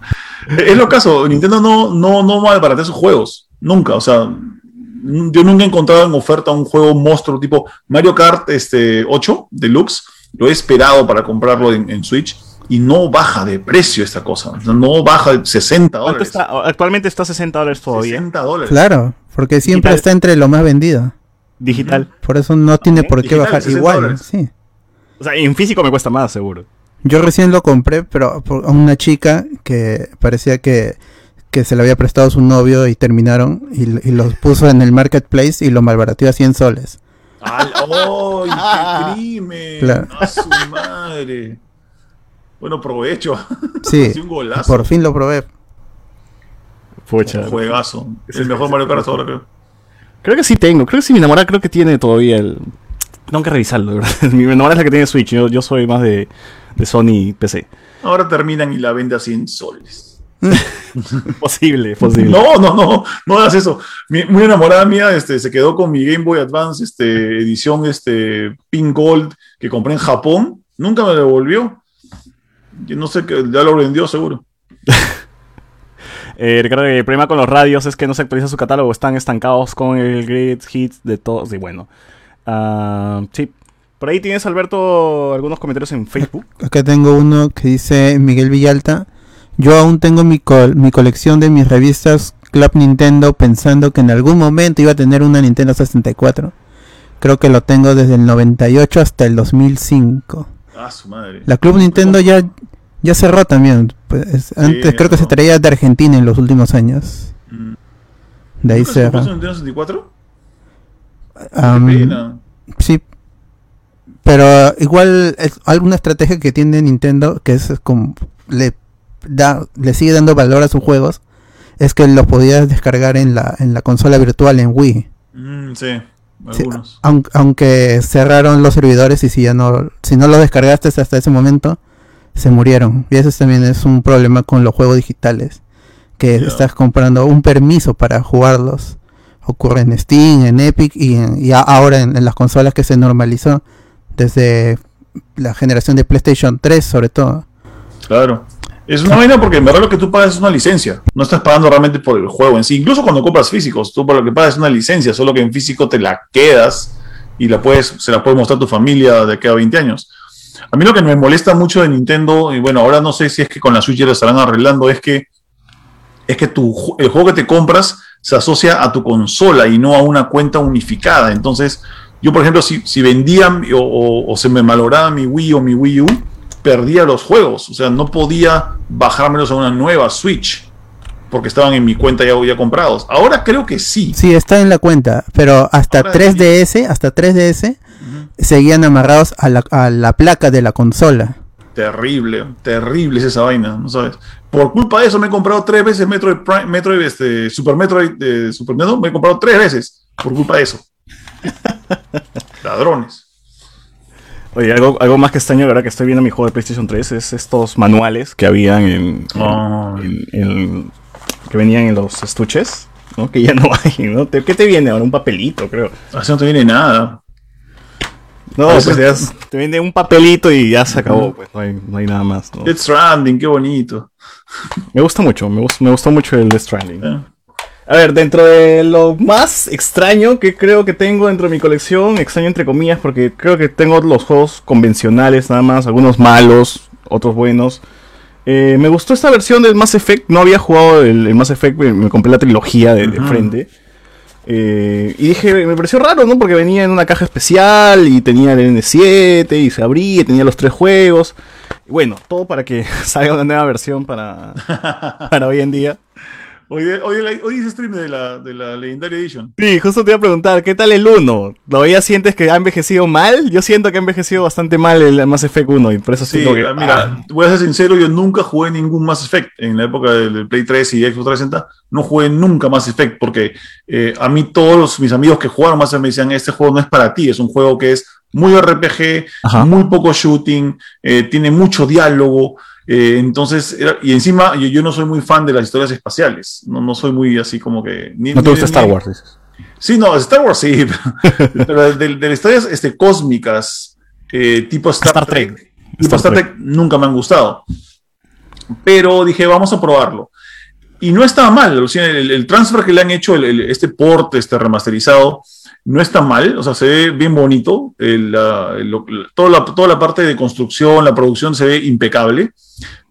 es lo caso, Nintendo no, no, no malbaratea sus juegos. Nunca. O sea, yo nunca he encontrado en oferta un juego monstruo tipo Mario Kart este, 8 Deluxe. Lo he esperado para comprarlo en, en Switch y no baja de precio esta cosa. No baja de 60 ¿Cuánto dólares. está? Actualmente está a 60 dólares todavía. 60 dólares. Claro, porque siempre Digital. está entre lo más vendido. Digital. Por eso no tiene por qué Digital, bajar. 60 Igual, dólares. sí. O sea, en físico me cuesta más, seguro. Yo recién lo compré, pero a una chica que parecía que, que se le había prestado a su novio y terminaron y, y los puso en el marketplace y lo malbarateó a 100 soles. ¡Ay, ¡ay, qué crimen! Claro. ¡A su madre! Bueno, provecho. Sí, un golazo. por fin lo probé. Pucha. Un juegazo. Es el mejor Mario Kart ahora, creo. Creo que sí tengo. Creo que sí, mi enamorada creo que tiene todavía el. Tengo que revisarlo, verdad. Mi enamorada es la que tiene Switch. Yo, yo soy más de, de Sony PC. Ahora terminan y la vende a 100 soles. Posible, posible. No, no, no, no hagas eso. Mi, muy enamorada mía este, se quedó con mi Game Boy Advance este, edición este, Pink Gold que compré en Japón. Nunca me devolvió. Yo no sé, que ya lo vendió seguro. Eh, Ricardo, el problema con los radios es que no se actualiza su catálogo. Están estancados con el Great Hits de todos. Y bueno. Ah, sí. Por ahí tienes, Alberto, algunos comentarios en Facebook. Acá tengo uno que dice Miguel Villalta. Yo aún tengo mi, col- mi colección de mis revistas Club Nintendo pensando que en algún momento iba a tener una Nintendo 64. Creo que lo tengo desde el 98 hasta el 2005. Ah, su madre. La Club Nintendo ya, ya cerró también. pues, antes creo que se traía de Argentina en los últimos años. Mm. De ahí ¿Nunca se Nintendo 64? Am, Qué pena. Sí. Pero igual es alguna estrategia que tiene Nintendo que es como le da le sigue dando valor a sus juegos es que los podías descargar en la en la consola virtual en Wii. Mm, sí, algunos. aunque cerraron los servidores y si ya no si no los descargaste hasta ese momento se murieron. Y eso también es un problema con los juegos digitales que estás comprando un permiso para jugarlos. Ocurre en Steam, en Epic y, ahora en, las consolas que se normalizó desde la generación de PlayStation 3 sobre todo. Claro. Es una vaina porque en verdad lo que tú pagas es una licencia. No estás pagando realmente por el juego en sí. Incluso cuando compras físicos, tú por lo que pagas es una licencia, solo que en físico te la quedas y la puedes, se la puede mostrar a tu familia de aquí a 20 años. A mí lo que me molesta mucho de Nintendo, y bueno, ahora no sé si es que con la Switch lo estarán arreglando, es que es que tu, el juego que te compras se asocia a tu consola y no a una cuenta unificada. Entonces, yo, por ejemplo, si, si vendía mi- o, o- o se me malograba mi Wii o mi Wii U, perdía los juegos. O sea, no podía bajármelos a una nueva Switch porque estaban en mi cuenta ya, ya comprados. Ahora creo que sí. Sí, está en la cuenta, pero hasta Ahora 3DS, hasta 3DS seguían amarrados a la, a la placa de la consola. Terrible, terrible es esa vaina, ¿no sabes? Por culpa de eso me he comprado tres veces Metroid Prime, Metroid, este, Super Metroid de Super Nintendo, me he comprado tres veces por culpa de eso. Ladrones. Oye, algo, algo más que extraño ahora que estoy viendo mi juego de PlayStation 3 es estos manuales que habían en, en- en- en- que venían en los estuches, ¿no? Que ya no hay, ¿no? Te- ¿Qué te viene ahora? Un papelito, creo. Así no te viene nada. No, A pues veces- ya te vende un papelito y ya se acabó, pues no hay, no hay nada más, ¿no? Death Stranding, qué bonito. Me gusta mucho, me, gus- me gustó mucho el Death Stranding. ¿eh? A ver, dentro de lo más extraño que creo que tengo dentro de mi colección, extraño entre comillas, porque creo que tengo los juegos convencionales nada más, algunos malos, otros buenos. Eh, me gustó esta versión del Mass Effect, no había jugado el, el Mass Effect, me, me compré la trilogía de, frente. Eh, y dije, me pareció raro, ¿no? Porque venía en una caja especial y tenía el N7 y se abría, y tenía los tres juegos. Y bueno, todo para que salga una nueva versión para, para hoy en día. Hoy, hoy, hoy hice stream de la, de la Legendary Edition. Sí, justo te iba a preguntar, ¿qué tal el 1? ¿Todavía sientes que ha envejecido mal? Yo siento que ha envejecido bastante mal el Mass Effect 1 y por eso Sí, que... ah, mira, ah, voy a ser sincero, yo nunca jugué ningún Mass Effect. En la época del del Play 3 y Xbox 360, no jugué nunca Mass Effect porque eh, a mí todos los- mis amigos que jugaron Mass Effect me decían, este juego no es para ti, es un juego que es muy RPG, Ajá. muy poco shooting, eh, tiene mucho diálogo. Eh, entonces, era- y encima yo, yo no soy muy fan de las historias espaciales, no, no soy muy así como que... ni- no te ni- gusta Star Wars, dices. Sí, no, Star Wars sí, pero de, de las historias este, cósmicas eh, tipo Star, Star Trek. Trek. Tipo Star Star Trek nunca me han gustado. Pero dije, vamos a probarlo. Y no estaba mal, o sea, el, el transfer que le han hecho, el- el- este port, este remasterizado, no está mal, o sea, se ve bien bonito, la- lo- toda, la, toda la parte de construcción, la producción se ve impecable,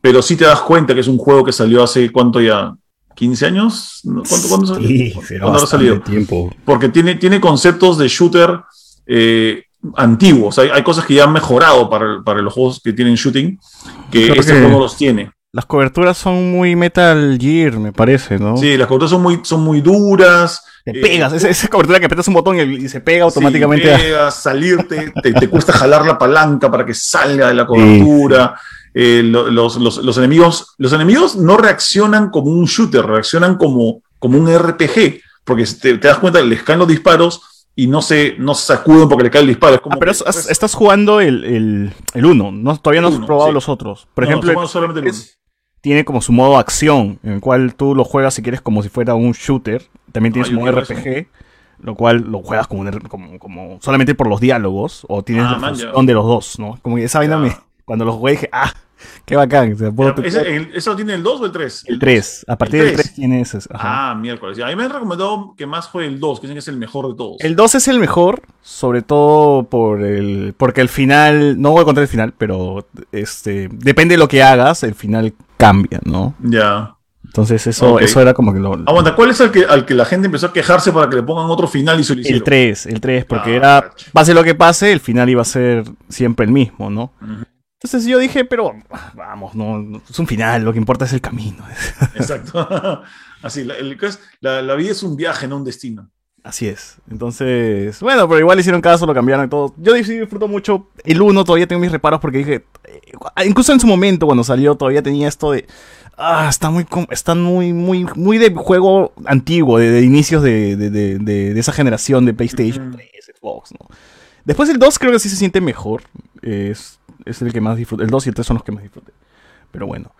pero sí te das cuenta que es un juego que salió hace, ¿cuánto ya? ¿15 años? ¿Cuánto, cuánto salió? Sí, ¿Cuánto será habrá bastante salido? tiempo. porque tiene, tiene conceptos de shooter eh, antiguos. Hay, hay cosas que ya han mejorado para, para los juegos que tienen shooting, que Creo este que- juego no los tiene. Las coberturas son muy Metal Gear, me parece, ¿no? Sí, las coberturas son muy, son muy duras. Te eh, pegas, esa, esa cobertura que apretas un botón y, se pega automáticamente. Sí, pegas, salirte, te, te cuesta jalar la palanca para que salga de la cobertura. Eh, lo- los, los- los enemigos, los enemigos no reaccionan como un shooter, reaccionan como, como un RPG, porque te, te das cuenta que les caen los disparos y no se, no se sacuden porque le cae el disparo. Es como Ah, pero que- estás jugando el, el, el uno, ¿no? Todavía no has uno, probado sí. los otros. Por No, ejemplo, somos solamente el es- uno. tiene como su modo acción, en el cual tú lo juegas si quieres como si fuera un shooter. También tiene Ah, su yo modo quiero RPG, lo cual lo juegas como, un como, como solamente por los diálogos, o tienes Ah, la función de los dos, ¿no? Como que esa vaina me... Cuando lo jugué dije, ah, qué bacán. o sea, ese- el- ¿Eso tiene el 2 o el 3? el 3, a partir el del 3 tres. tienes... ese, ajá. Ah, miércoles. A mí me han recomendado que más juegue el 2, que dicen que es el mejor de todos. El 2 es el mejor, sobre todo por el porque el final, no voy a contar el final, pero este depende de lo que hagas, el final cambia, ¿no? Ya. Entonces eso Ok. eso era como que lo Aguanta, ¿cuál es el que, al que la gente empezó a quejarse para que le pongan otro final y hicieron? el 3, el 3 porque Ah, era pase lo que pase, el final iba a ser siempre el mismo, ¿no? Ujú. Entonces yo dije, pero vamos, no, no, es un final, lo que importa es el camino. Exacto. Así, la, el- la, la vida es un viaje, no un destino. Así es. Entonces, bueno, pero igual hicieron caso, lo cambiaron y todo. Yo sí disfruto mucho el 1, todavía tengo mis reparos porque dije, eh, incluso en su momento cuando salió todavía tenía esto de, ah, está muy, está muy, muy, muy de juego antiguo, de, de inicios de, esa generación de PlayStation Ujú. 3, Xbox, ¿no? Después el 2 creo que sí se siente mejor. Es, es el que más disfruté. El 2 y el 3 son los que más disfruté. Pero bueno.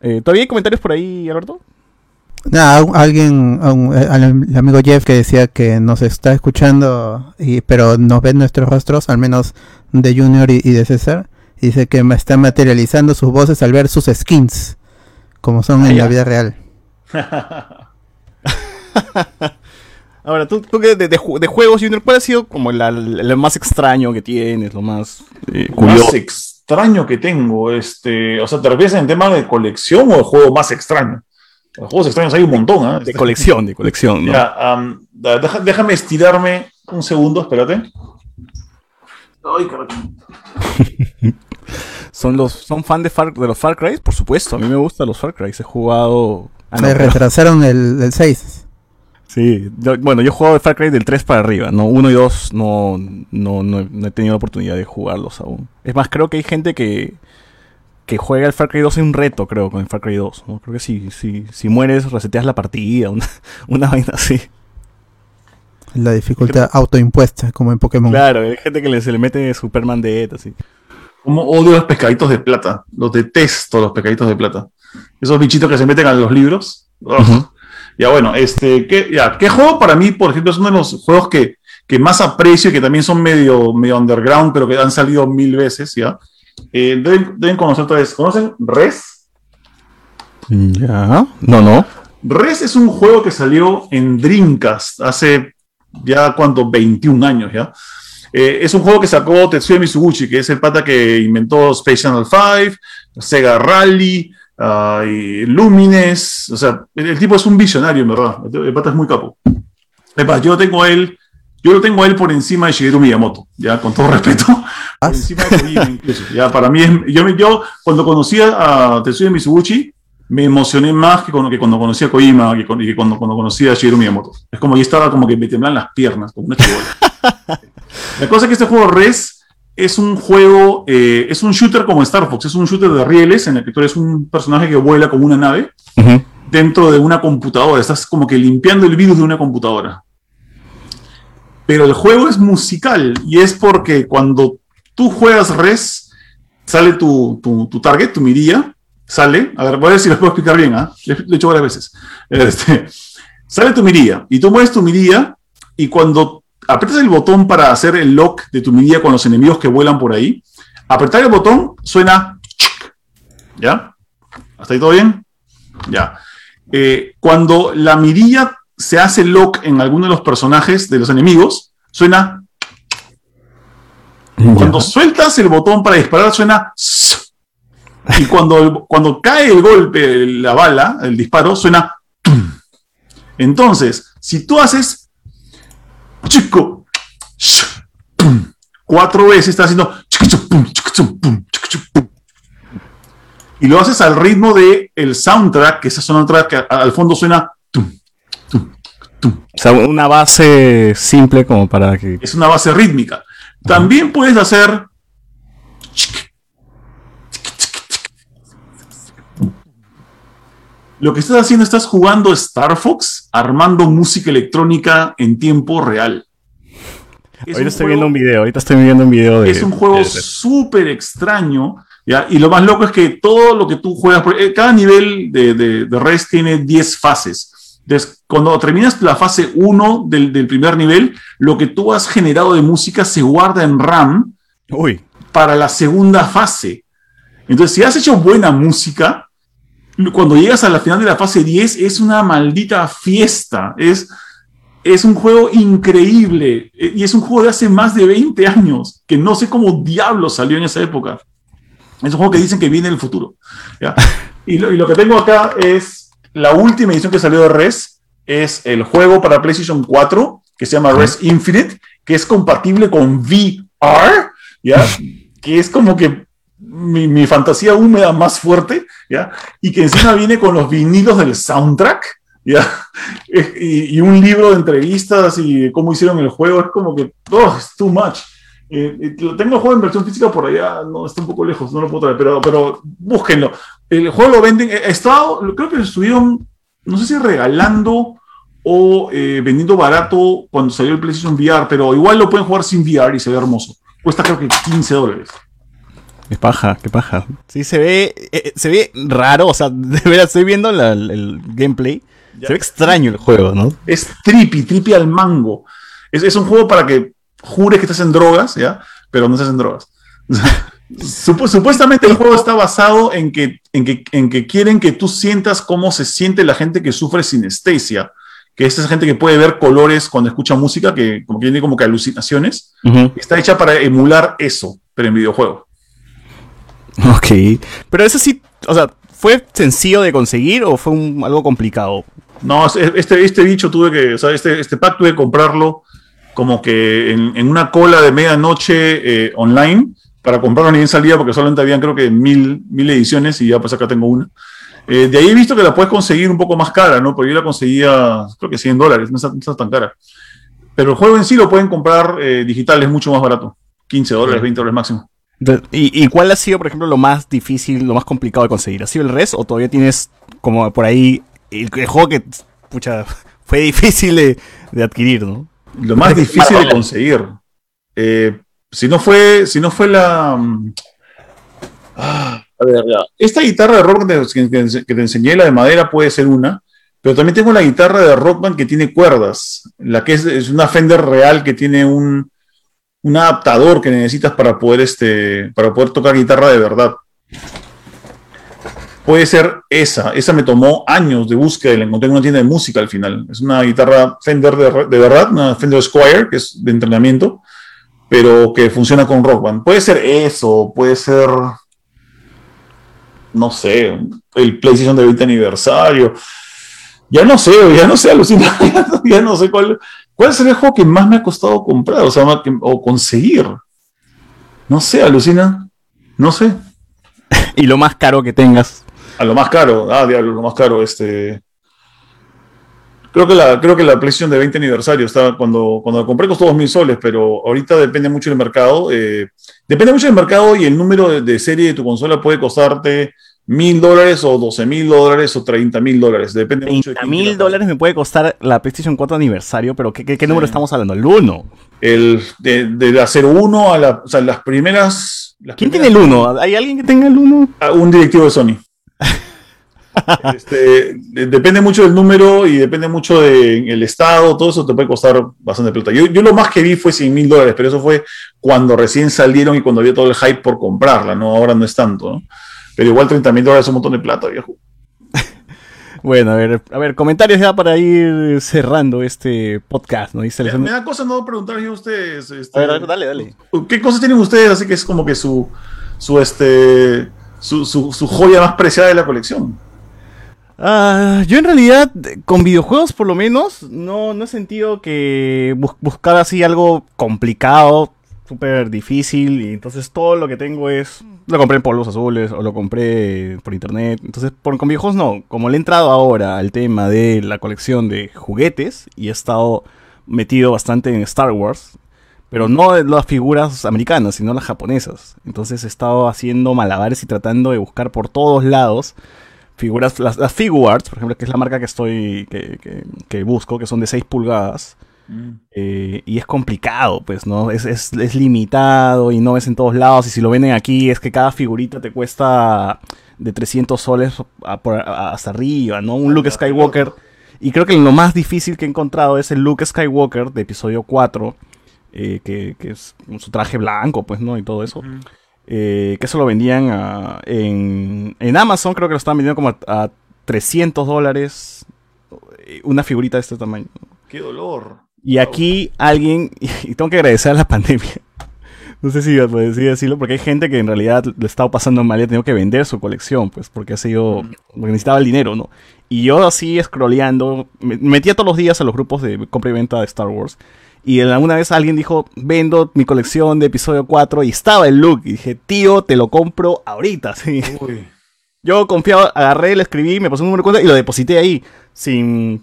Eh, ¿Todavía hay comentarios por ahí, Alberto? Nada, alguien, un- eh, al el amigo Jeff que decía que nos está escuchando, y, pero nos ven nuestros rostros, al menos de Junior y, y de César. y Dice que me están materializando sus voces al ver sus skins, como son Ah, en ya. la vida real. Ahora, tú, tú que de, de de juegos, Junior, ¿cuál ha sido como lo más extraño que tienes, lo más eh, curioso? Más extraño que tengo, este, o sea, ¿te refieres en tema de colección o de juego más extraño? Los juegos extraños hay un montón, ¿ah? De colección, de colección, ¿no? Ya, deja- déjame estirarme un segundo, espérate. Ay, carajo. ¿Son, los, ¿Son fan de, Far- de los Far Cry? Por supuesto, a mí me gustan los Far Cry. He jugado... Ah, no, Me pero- retrasaron el, el 6. Sí, yo- bueno, yo he jugado de Far Cry del 3 para arriba, no 1 y 2 no, no, no, he- no he tenido la oportunidad de jugarlos aún. Es más, creo que hay gente que, que juega el Far Cry 2 en un reto, creo, con el Far Cry 2. ¿no? Creo que si, si, si mueres, reseteas la partida, una, una vaina así. La dificultad autoimpuesta, como en Pokémon. Claro, hay gente que le, se le mete Superman de así. Como odio los pescaditos de plata. Los detesto los pescaditos de plata. Esos bichitos que se meten a los libros. Ujú. Ya bueno, este, ¿qué, ya, ¿qué juego para mí, por ejemplo, es uno de los juegos que, que más aprecio y que también son medio, medio underground, pero que han salido mil veces, ¿ya? Eh, deben, deben conocer otra vez. ¿Conocen Res? Ya. No, no. Res es un juego que salió en Dreamcast hace ya, ¿cuánto? 21 años, ¿ya? Eh, es un juego que sacó Tetsuya Mizuguchi, que es el pata que inventó Space Channel 5, Sega Rally, ah, y Lumines. O sea, el, el tipo es un visionario, en verdad. El, pata es muy capo. Más, yo tengo él, yo lo tengo a él por encima de Shigeru Miyamoto, ya, con todo respeto. Por encima de Kojima, incluso. Ya, para mí es, yo, yo cuando conocí a Tetsuya Mizuguchi, me emocioné más que cuando, que cuando conocí a Kojima que, y que cuando, cuando conocí a Shigeru Miyamoto. Es como yo estaba como que me temblan las piernas, como una chibola. La cosa es que este juego Res es un juego, eh, es un shooter como Star Fox, es un shooter de rieles en el que tú eres un personaje que vuela como una nave dentro de una computadora. Estás como que limpiando el virus de una computadora. Pero el juego es musical y es porque cuando tú juegas res, sale tu, tu, tu target, tu mirilla, sale. A ver, voy a ver si lo puedo explicar bien, ¿ah? Lo he hecho varias veces. Este, sale tu mirilla y tú mueves tu mirilla y cuando apretas el botón para hacer el lock de tu mirilla con los enemigos que vuelan por ahí. Apretar el botón suena. ¿Ya? ¿Hasta ahí todo bien? Ya. Eh, cuando la mirilla se hace lock en alguno de los personajes de los enemigos, suena. Cuando sueltas el botón para disparar, suena. Y cuando, cuando cae el golpe, la bala, el disparo, suena. Entonces, si tú haces. Chico. Cuatro veces, estás haciendo. Y lo haces al ritmo del el soundtrack, que esa soundtrack que al fondo suena. O sea, una base simple como para que. Es una base rítmica. También puedes hacer. Lo que estás haciendo, estás jugando Star Fox, armando música electrónica en tiempo real. Es ahorita estoy viendo un video, ahorita estoy viendo un video de. Es un juego súper extraño, ¿ya? Y lo más loco es que todo lo que tú juegas, eh, cada nivel de, de, de Rest tiene 10 fases. Entonces, cuando terminas la fase 1 del, del, primer nivel, lo que tú has generado de música se guarda en RAM Uy. para la segunda fase. Entonces, si has hecho buena música, cuando llegas a la final de la fase 10 es una maldita fiesta. Es, es un juego increíble. Y es un juego de hace más de 20 años, que no sé cómo diablo salió en esa época. Es un juego que dicen que viene en el futuro. ¿ya? Y, lo, y lo que tengo acá es la última edición que salió de Res. Es el juego para PlayStation 4, que se llama Res Infinite, que es compatible con VR, ¿ya? que es como que mi, mi, fantasía húmeda más fuerte, ¿ya? Y que encima viene con los vinilos del soundtrack, ¿ya? Y, y un libro de entrevistas y cómo hicieron el juego, es como que, oh, es too much. Eh, tengo el juego en versión física por allá, no, está un poco lejos, no lo puedo traer, pero, pero búsquenlo. El juego lo venden, he estado, creo que lo estuvieron, no sé si regalando o eh, vendiendo barato cuando salió el PlayStation VR, pero igual lo pueden jugar sin VR y se ve hermoso. Cuesta creo que 15 dólares. Qué paja, qué paja. Sí, se ve, eh, se ve raro, o sea, de verdad, estoy viendo la, el, gameplay. Ya. Se ve extraño el juego, ¿no? Es trippy, trippy al mango. Es, es, un juego para que jures que estás en drogas, ¿ya? Pero no estás en drogas. Supu supuestamente el juego está basado en que, en, que, en que quieren que tú sientas cómo se siente la gente que sufre sinestesia. Que es esa gente que puede ver colores cuando escucha música, que como que tiene como que alucinaciones. Uh -huh. Está hecha para emular eso, pero en videojuego. Ok. Pero eso sí, o sea, ¿fue sencillo de conseguir o fue un, algo complicado? No, este, este bicho tuve que, o sea, este, este pack tuve que comprarlo como que en, en una cola de medianoche eh, online para comprarlo ni bien salía porque solamente habían creo que mil, mil ediciones y ya pues acá tengo una. Eh, de ahí he visto que la puedes conseguir un poco más cara, ¿no? Porque yo la conseguía creo que 100 dólares, no está, no está tan cara. Pero el juego en sí lo pueden comprar eh, digital, es mucho más barato. 15 dólares, sí. 20 dólares máximo. ¿Y, ¿Y, cuál ha sido, por ejemplo, lo más difícil, lo más complicado de conseguir? ¿Ha sido el res o todavía tienes como por ahí el, el juego que, fue difícil de, adquirir, ¿no? Lo más difícil de conseguir. Eh, si no fue, si no fue la. Ah, a ver. Esta guitarra de rock que, te enseñé, la de madera, puede ser una. Pero también tengo la guitarra de Rockman que tiene cuerdas. La que es, es una Fender real que tiene un, un adaptador que necesitas para poder, este, para poder tocar guitarra de verdad. Puede ser esa. Esa me tomó años de búsqueda y la encontré en una tienda de música al final. Es una guitarra Fender de, de verdad, una Fender Squire, que es de entrenamiento, pero que funciona con Rock Band. Puede ser eso, puede ser, no sé, el PlayStation de 20 aniversario. Ya no sé, ya no sé, alucina, ya no, ya no sé cuál, cuál sería el juego que más me ha costado comprar, o sea, o conseguir. No sé, alucina, no sé. y lo más caro que tengas. A lo más caro, ah, diablo, lo más caro, este. Creo que la, creo que la PlayStation de 20 aniversario estaba cuando, cuando la compré costó 2.000 soles, pero ahorita depende mucho del mercado. Eh, depende mucho del mercado y el número de, de, serie de tu consola puede costarte mil dólares o 12 mil dólares o 30 mil dólares. Depende 30 mucho de mil dólares me puede costar la PlayStation 4 aniversario, pero ¿qué, qué, qué sí. número estamos hablando? ¿El 1? El, de, de la 01 a la, o sea, las primeras. Las ¿Quién primeras, tiene el 1? ¿Hay alguien que tenga el 1? Un directivo de Sony. Este, de- depende mucho del número y depende mucho del estado, todo eso te puede costar bastante plata. Yo, yo lo más que vi fue 100 mil dólares, pero eso fue cuando recién salieron y cuando había todo el hype por comprarla, ¿no? Ahora no es tanto, ¿no? Pero igual 30 mil dólares es un montón de plata, viejo. Bueno, a ver, a ver, comentarios ya para ir cerrando este podcast, ¿no? Dice Me, da cosa no preguntar yo a ustedes. este, A ver, a ver, dale, dale. ¿Qué cosas tienen ustedes? Así que es como que su, su, este, su, su, su joya más preciada de la colección. Ah, yo en realidad, con videojuegos por lo menos, no, no he sentido que bus- buscar así algo complicado, súper difícil, y entonces todo lo que tengo es... Lo compré en polvos azules o lo compré por internet. Entonces, por, con videojuegos no. Como le he entrado ahora al tema de la colección de juguetes y he estado metido bastante en Star Wars, pero no las figuras americanas, sino las japonesas. Entonces he estado haciendo malabares y tratando de buscar por todos lados figuras, las, las Figuarts, por ejemplo, que es la marca que estoy, que, que- que busco, que son de 6 pulgadas. Eh, y es complicado, pues, ¿no? Es, es, es limitado y no ves en todos lados. Y si lo venden aquí, es que cada figurita te cuesta de 300 soles a- por- a- hasta arriba, ¿no? Un Luke Skywalker. Y creo que lo más difícil que he encontrado es el Luke Skywalker de episodio 4, eh, que, que es su traje blanco, pues, ¿no? Y todo eso. Eh, que eso lo vendían a- en, en Amazon, creo que lo estaban vendiendo como a, a 300 dólares una figurita de este tamaño. ¡Qué dolor! Y aquí alguien, y tengo que agradecer a la pandemia, no sé si puedo decirlo, porque hay gente que en realidad le estaba pasando mal y ha tenido que vender su colección, pues porque ha sido, porque necesitaba el dinero, ¿no? Y yo así scrolleando, me me metía todos los días a los grupos de compra y venta de Star Wars. Y alguna vez alguien dijo, vendo mi colección de episodio 4 y estaba el look. Y dije, tío, te lo compro ahorita. Sí. Uy. Yo confiado, agarré, le escribí, me pasó un número de cuenta y lo deposité ahí. Sin,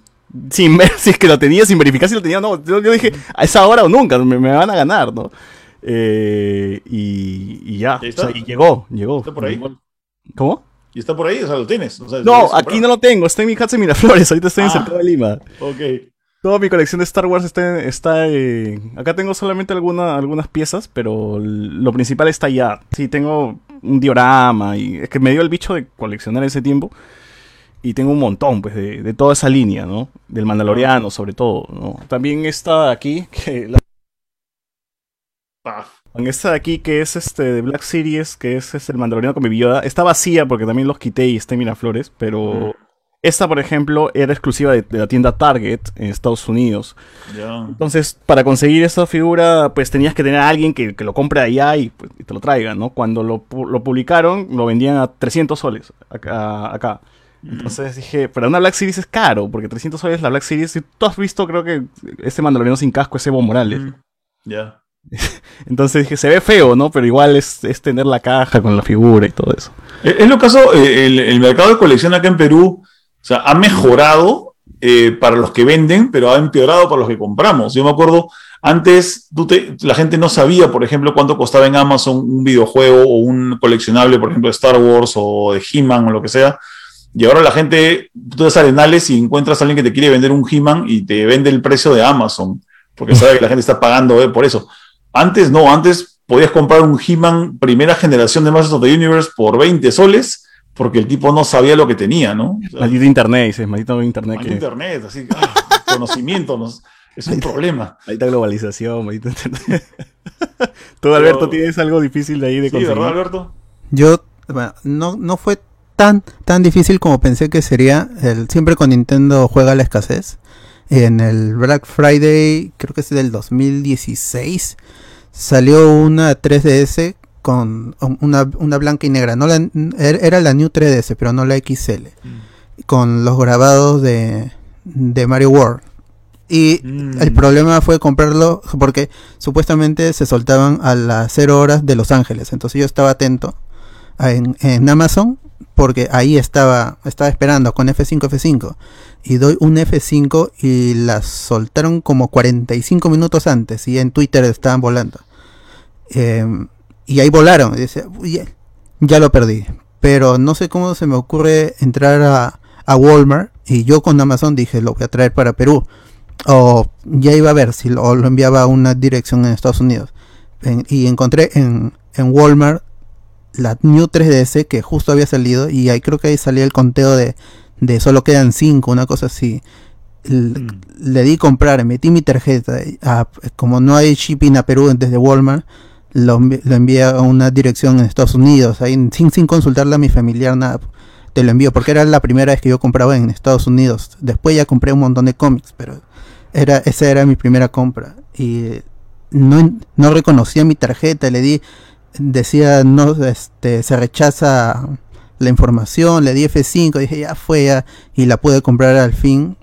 sin ver si es que lo tenía, sin verificar si lo tenía o no. Yo, yo dije, a esa hora o nunca, me, me van a ganar, ¿no? Eh, y, y ya, ¿Y o sea, y llegó, llegó. ¿Está por ahí? ¿Cómo? ¿Y está por ahí? O sea, lo tienes. O sea, No, ¿puedes aquí no lo tengo, está en mi casa en Miraflores, ahorita estoy en Ah. Cercado de Lima. Ok. Toda mi colección de Star Wars está, está eh, acá tengo solamente alguna, algunas piezas, pero lo principal está allá. Sí, tengo un diorama y es que me dio el bicho de coleccionar ese tiempo. Y tengo un montón, pues, de, de toda esa línea, ¿no? Del Mandaloriano, sobre todo, ¿no? También esta de aquí, que la- Paf. esta de aquí, que es este de Black Series, que es, es el Mandaloriano con Baby Yoda, está vacía porque también los quité y está en Miraflores, pero esta, por ejemplo, era exclusiva de, de la tienda Target en Estados Unidos. Entonces, para conseguir esa figura, pues tenías que tener a alguien que, que lo compre allá y, pues, y te lo traiga, ¿no? Cuando lo, lo publicaron, lo vendían a 300 soles acá. acá. Entonces dije, para una Black Series es caro, porque 300 soles la Black Series, y tú has visto, creo que ese mandaloriano sin casco es Evo Morales. Ya. Entonces dije, se ve feo, ¿no? Pero igual es, es tener la caja con la figura y todo eso. Eh, Es lo caso, eh, el, el mercado de colección acá en Perú, o sea, ha mejorado eh, para los que venden, pero ha empeorado para los que compramos. Yo me acuerdo, antes tú te- la gente no sabía, por ejemplo, cuánto costaba en Amazon un videojuego o un coleccionable, por ejemplo, de Star Wars o de He-Man o lo que sea. Y ahora la gente, tú te das arenales y encuentras a alguien que te quiere vender un He-Man y te vende el precio de Amazon, porque sabe que la gente está pagando eh, por eso. Antes no, antes podías comprar un He-Man primera generación de Masters of the Universe por 20 soles, porque el tipo no sabía lo que tenía, ¿no? O sea, Maldito internet, dices, maldito internet. maldito Que, internet, así, ah, conocimiento nos- es un problema. maldita globalización, maldito internet. Tú, Alberto, tienes algo difícil de ahí de Sí, conseguir. ¿verdad, Alberto? Yo, bueno, no, no fue tan, tan difícil como pensé que sería. El, siempre con Nintendo juega la escasez. En el Black Friday, creo que es del 2016, salió una 3DS con una, una blanca y negra. No la, er- era la New 3DS, pero no la XL. Con los grabados de, de Mario World. Y Mm. el problema fue comprarlo porque supuestamente se soltaban a las 0 horas de Los Ángeles. Entonces yo estaba atento en, en Amazon porque ahí estaba, estaba esperando con F5, F5. Y doy un F5 y las soltaron como 45 minutos antes y en Twitter estaban volando. Em, y ahí volaron. Y "Uy, ya lo perdí. Pero no sé cómo se me ocurre entrar a, a Walmart y yo con Amazon dije, lo voy a traer para Perú. O ya iba a ver si lo, lo enviaba a una dirección en Estados Unidos. Y encontré en, en Walmart la New 3DS que justo había salido y ahí creo que ahí salía el conteo de, de solo quedan 5, una cosa así. Mm. Le di comprar, metí mi tarjeta, ah, como no hay shipping a Perú desde Walmart, lo, lo envié a una dirección en Estados Unidos, ahí sin, sin consultarle a mi familiar nada. Te lo envío porque era la primera vez que yo compraba en Estados Unidos. Después ya compré un montón de cómics, pero era esa era mi primera compra y no, no reconocía mi tarjeta, le di decía no este se rechaza la información, le di F5, dije ya fue ya y la pude comprar al fin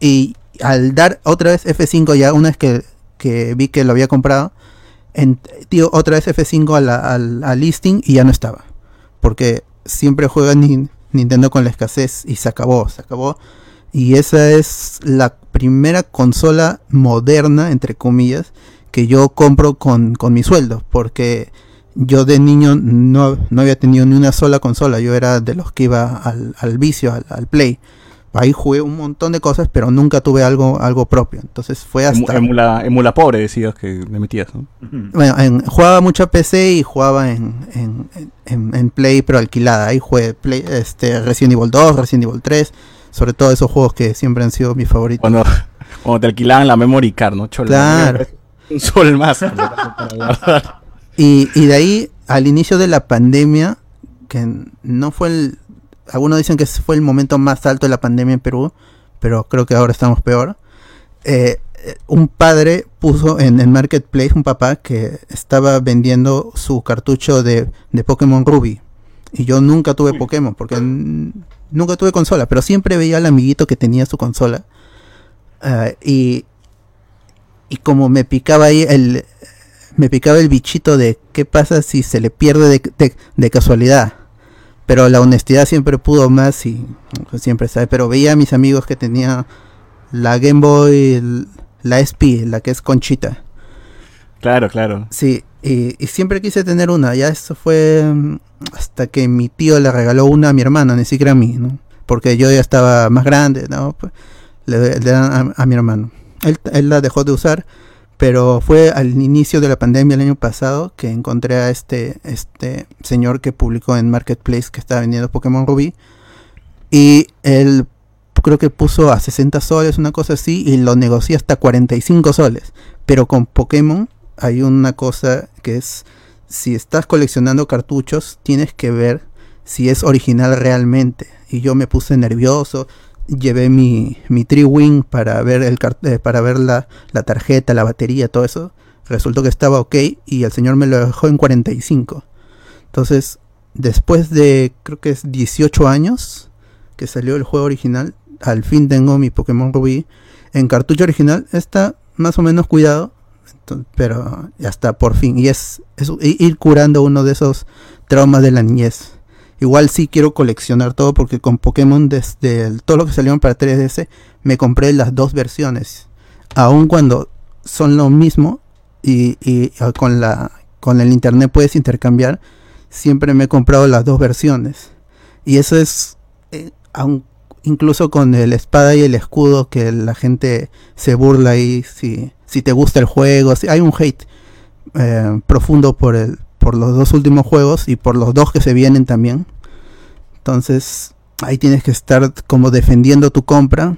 y al dar otra vez F5 ya una vez que, que vi que lo había comprado, tío, otra vez F5 a la- al, al listing y ya no estaba. Porque siempre juega Nin- Nintendo con la escasez y se acabó, se acabó. Y esa es la primera consola moderna, entre comillas, que yo compro con, con mi sueldo. Porque yo de niño no, no había tenido ni una sola consola. Yo era de los que iba al, al vicio, al, al play. Ahí jugué un montón de cosas, pero nunca tuve algo, algo propio. Entonces fue hasta... Emula, emula pobre, decías que le metías, ¿no? Bueno, en- jugaba mucho a PC y jugaba en, en, en- en Play, pero alquilada. Ahí jugué Play, este, Resident Evil 2, Resident Evil 3, sobre todo esos juegos que siempre han sido mis favoritos. Cuando, cuando te alquilaban la memory card, ¿no? Chola, Claro. Un sol más. Y, y de ahí, al inicio de la pandemia, que no fue el... Algunos dicen que fue el momento más alto de la pandemia en Perú, pero creo que ahora estamos peor. eh, un padre puso en el marketplace, un papá, que estaba vendiendo su cartucho de, de Pokémon Ruby. Y yo nunca tuve Pokémon, porque nunca tuve consola, pero siempre veía al amiguito que tenía su consola. Ah, y, y como me picaba ahí el, me picaba el bichito de qué pasa si se le pierde de, de- de casualidad. Pero la honestidad siempre pudo más y pues, siempre sabe. Pero veía a mis amigos que tenían la Game Boy, la SP, la que es conchita. Claro, claro. Sí, y, y siempre quise tener una. Ya eso fue mm, hasta que mi tío le regaló una a mi hermana, ni siquiera a mí, ¿no? Porque yo ya estaba más grande, ¿no? Pues, le, le dan a, a mi hermano. Él, él la dejó de usar, pero fue al inicio de la pandemia el año pasado que encontré a este, este señor que publicó en Marketplace que estaba vendiendo Pokémon Ruby. Y él creo que puso a 60 soles, una cosa así, y lo negoció hasta 45 soles. Pero con Pokémon hay una cosa que es, si estás coleccionando cartuchos, tienes que ver si es original realmente. Y yo me puse nervioso, llevé mi, mi Wing para ver, el, eh, para ver la, la tarjeta, la batería, todo eso. Resultó que estaba ok y el señor me lo dejó en 45. Entonces, después de creo que es 18 años que salió el juego original, al fin tengo mi Pokémon Rubí en cartucho original. Está más o menos cuidado, pero ya está por fin. Y es, es ir curando uno de esos traumas de la niñez. Igual sí quiero coleccionar todo porque con Pokémon desde todo lo que salieron para 3DS me compré las dos versiones. Aun cuando son lo mismo y, y, con la con el internet puedes intercambiar, siempre me he comprado las dos versiones. Y eso es eh, incluso con el espada y el escudo que la gente se burla ahí si, si te gusta el juego, hay un hate eh, profundo por el por los dos últimos juegos y por los dos que se vienen también. Entonces, ahí tienes que estar como defendiendo tu compra.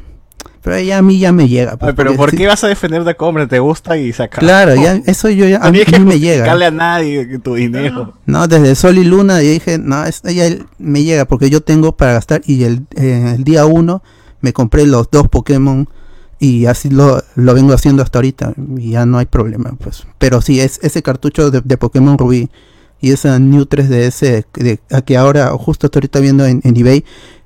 Pero ahí a mí ya me llega. pues, Ay, pero ¿por sí- qué vas a defender de compra? ¿Te gusta y se acaba? Claro, ya, eso yo ya, a mí, que me llega. justificarle a nadie que tu dinero. No, desde Sol y Luna y dije, no, ya me llega porque yo tengo para gastar y el, eh, el día 1 me compré los dos Pokémon y así lo, lo vengo haciendo hasta ahorita y ya no hay problema, pues. Pero sí, es ese cartucho de, de Pokémon Rubí y esa New 3DS de, a que ahora, justo estoy ahorita viendo en, en eBay,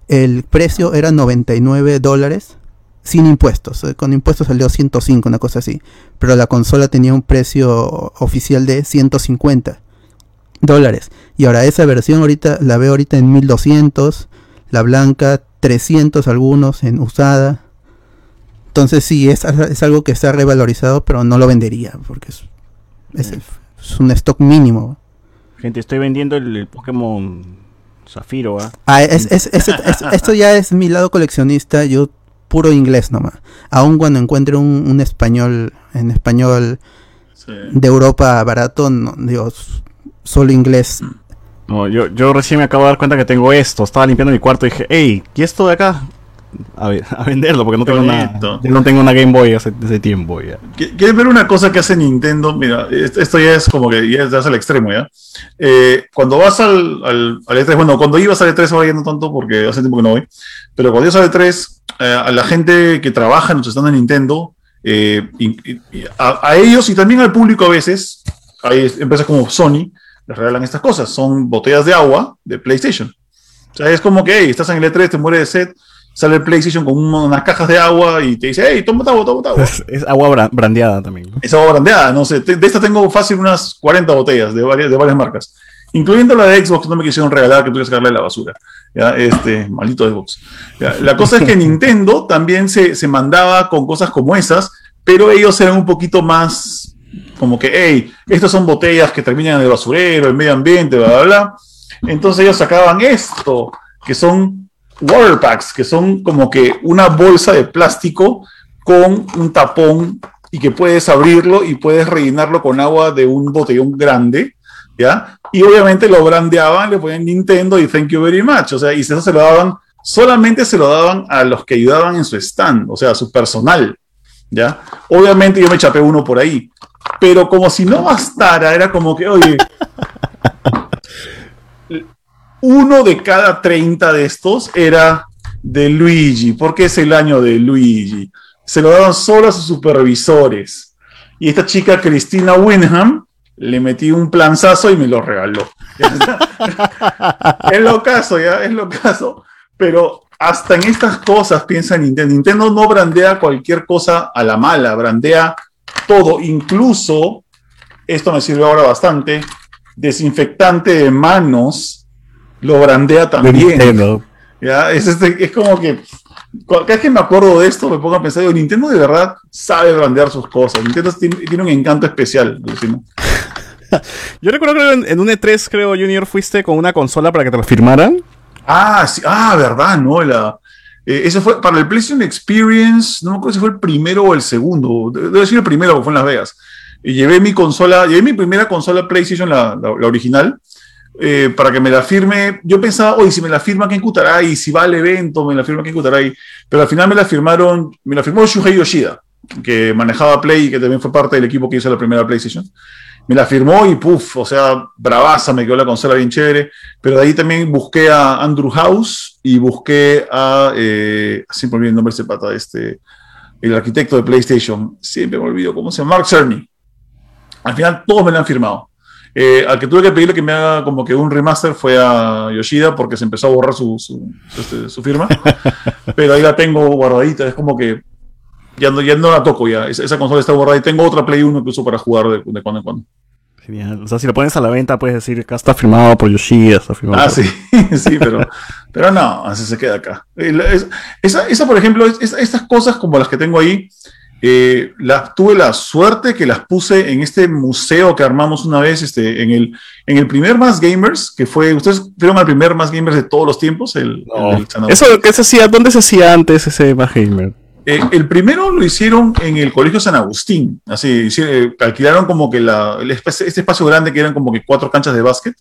el precio era 99 dólares sin impuestos. eh, Con impuestos salió 105, una cosa así. Pero la consola tenía un precio oficial de 150 dólares. Y ahora esa versión ahorita la veo ahorita en 1200, la blanca 300 algunos en usada. Entonces sí, es, es algo que está revalorizado, pero no lo vendería porque es, es, es un stock mínimo. Gente, estoy vendiendo el, el Pokémon Zafiro, ¿ah? Ah, es, es- es- es- esto ya es mi lado coleccionista, yo puro inglés nomás. Aun cuando encuentre un, un español en español Sí. de Europa barato, no, digo, s- solo inglés No, yo, yo recién me acabo de dar cuenta que tengo esto. Estaba limpiando mi cuarto y dije, hey, ¿y esto de acá? A, a venderlo, porque no tengo, una, yo no tengo una Game Boy hace, hace tiempo ya. Qu- ¿Quieres ver una cosa que hace Nintendo? Mira, est- esto ya es como que ya es al extremo, ¿ya? Eh, cuando vas al, al, al E3, bueno, cuando ibas al E3 ahora ya no tanto porque hace tiempo que no voy, pero cuando ibas al E3, eh, a la gente que trabaja en los stands de Nintendo, eh, y- y a, a ellos y también al público a veces, hay empresas como Sony, les regalan estas cosas, son botellas de agua de PlayStation. O sea, es como que, hey, estás en el E3, te mueres de sed, sale el PlayStation con un- unas cajas de agua y te dice, hey, toma agua, toma agua. Es, es agua bra- brandeada también. ¿no? Esa agua brandeada, no sé. te- De esta tengo fácil unas 40 botellas de varias, de varias marcas. Incluyendo la de Xbox, no me quisieron regalar que tuve que sacarle a la basura. ¿ya? Este, maldito Xbox. ¿ya? La cosa es que Nintendo también se, se mandaba con cosas como esas, pero ellos eran un poquito más como que, hey, estas son botellas que terminan en el basurero, el medio ambiente, bla, bla, bla. Entonces ellos sacaban esto, que son water packs, que son como que una bolsa de plástico con un tapón y que puedes abrirlo y puedes rellenarlo con agua de un botellón grande, ¿ya? Y obviamente lo brandeaban, le ponían Nintendo y thank you very much, o sea, y eso se lo daban, solamente se lo daban a los que ayudaban en su stand, o sea, a su personal, ¿ya? Obviamente yo me chapé uno por ahí, pero como si no bastara, era como que, oye, uno de cada 30 de estos era de Luigi, porque es el año de Luigi. Se lo daban solo a sus supervisores. Y esta chica, Cristina Winham, le metí un planzazo y me lo regaló. es lo caso, ya, es lo caso. Pero hasta en estas cosas piensa Nintendo. Nintendo no brandea cualquier cosa a la mala, brandea todo, incluso, esto me sirve ahora bastante, desinfectante de manos, lo brandea también. Nintendo. Ya, es, este- es como que cada vez que me acuerdo de esto me pongo a pensar, digo, Nintendo de verdad sabe brandear sus cosas. Nintendo tiene, tiene un encanto especial, alucina. Yo recuerdo que en, en un E3, creo, Junior, fuiste con una consola para que te lo firmaran. Ah, sí, ah, verdad, ¿no? La, eh, ese fue para el PlayStation Experience, no me acuerdo si fue el primero o el segundo, de- debe ser el primero, que fue en Las Vegas. Y llevé mi consola, llevé mi primera consola PlayStation, la, la- la original, eh, para que me la firme. Yo pensaba, oye, si me la firma Ken Kutaray, si va al evento, me la firma Ken Kutaray. Pero al final me la firmaron, me la firmó Shuhei Yoshida, que manejaba Play y que también fue parte del equipo que hizo la primera PlayStation. Me la firmó y puff, o sea, bravaza, me quedó la consola bien chévere. Pero de ahí también busqué a Andrew House y busqué a, eh, siempre olvido el nombre de ese pata, este, el arquitecto de PlayStation, siempre me olvido cómo se llama, Mark Cerny. Al final todos me la han firmado. Eh, al que tuve que pedirle que me haga como que un remaster fue a Yoshida porque se empezó a borrar su, su, este, su firma. Pero ahí la tengo guardadita, es como que ya no, ya no la toco ya. Esa, esa consola está borrada y tengo otra Play 1 que uso para jugar de, de cuando en cuando. Genial. O sea, si lo pones a la venta, puedes decir acá está firmado por Yoshida, está firmado Ah, por- sí, sí, pero, pero no, así se queda acá. Esa, esa, por ejemplo, es- es- estas cosas como las que tengo ahí, eh, las tuve la suerte que las puse en este museo que armamos una vez, este, en el, en el primer Más Gamers, que fue, ustedes vieron al primer Más Gamers de todos los tiempos, el, No. el Eso, ¿qué se hacía? ¿Dónde se hacía antes ese Más Gamer? Eh, el primero lo hicieron en el Colegio San Agustín, así, eh, alquilaron como que la, el este espacio grande que eran como que cuatro canchas de básquet.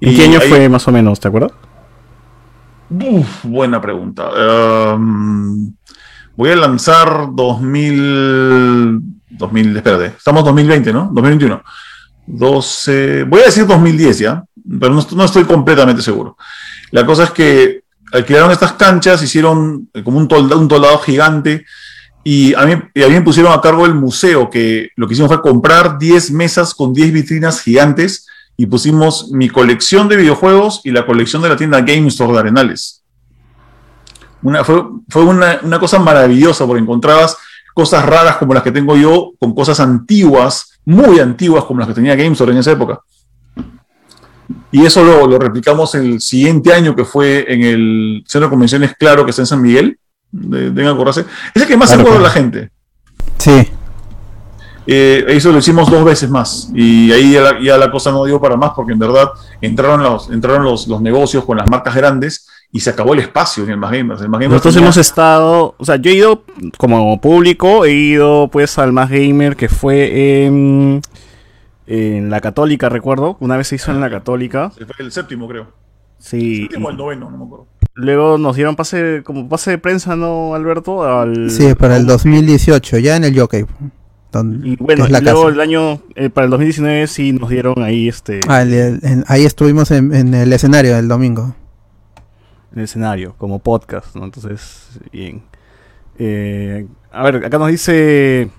¿En Y qué año ahí- fue más o menos? ¿Te acuerdas? Uf, buena pregunta. Um, voy a lanzar 2000, 2000, espérate, estamos 2020, ¿no? 2021. 12, voy a decir 2010 ya, pero no, no estoy completamente seguro. La cosa es que alquilaron estas canchas, hicieron como un, tolda- un toldado gigante y a, mí, y a mí me pusieron a cargo el museo, que lo que hicimos fue comprar 10 mesas con 10 vitrinas gigantes y pusimos mi colección de videojuegos y la colección de la tienda Game Store de Arenales. Una, fue fue una, una cosa maravillosa porque encontrabas cosas raras como las que tengo yo con cosas antiguas, muy antiguas como las que tenía Game Store en esa época. Y eso lo, lo replicamos el siguiente año que fue en el Centro de Convenciones Claro que está en San Miguel. Deben acordarse. Es el que más se acuerda claro. la gente. Sí. Eh, eso lo hicimos dos veces más y ahí ya la, ya la cosa no dio para más porque en verdad entraron los, entraron los, los negocios con las marcas grandes y se acabó el espacio en el Más Gamers. El Más Gamers Nosotros tenía- hemos estado, o sea, yo he ido como público, he ido pues al Más Gamer que fue en En la Católica, recuerdo. Una vez se hizo en la Católica. Fue el séptimo, creo. Sí. Séptimo o el noveno, no me acuerdo. Luego nos dieron pase, como pase de prensa, ¿no, Alberto? Al, Sí, para el 2018, ya en el Jockey. donde- Y bueno, y luego casa. el año, eh, para el 2019 sí nos dieron ahí este Ah, el- el- en- ahí estuvimos en, en el escenario el domingo. En el escenario, como podcast, ¿no? Entonces, bien. Eh, a ver, acá nos dice...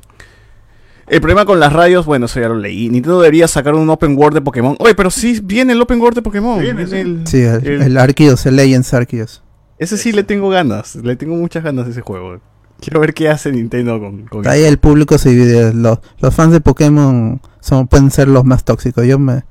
El problema con las radios, bueno, eso ya lo leí. Nintendo debería sacar un open world de Pokémon. Oye, pero sí viene el open world de Pokémon. Viene, el- Sí, el, el- el Arceus, el Legends Arceus. Ese sí le tengo ganas. Le tengo muchas ganas de ese juego. Quiero ver qué hace Nintendo con, con Ahí eso. el público se divide. Los, los fans de Pokémon son, pueden ser los más tóxicos. Yo me.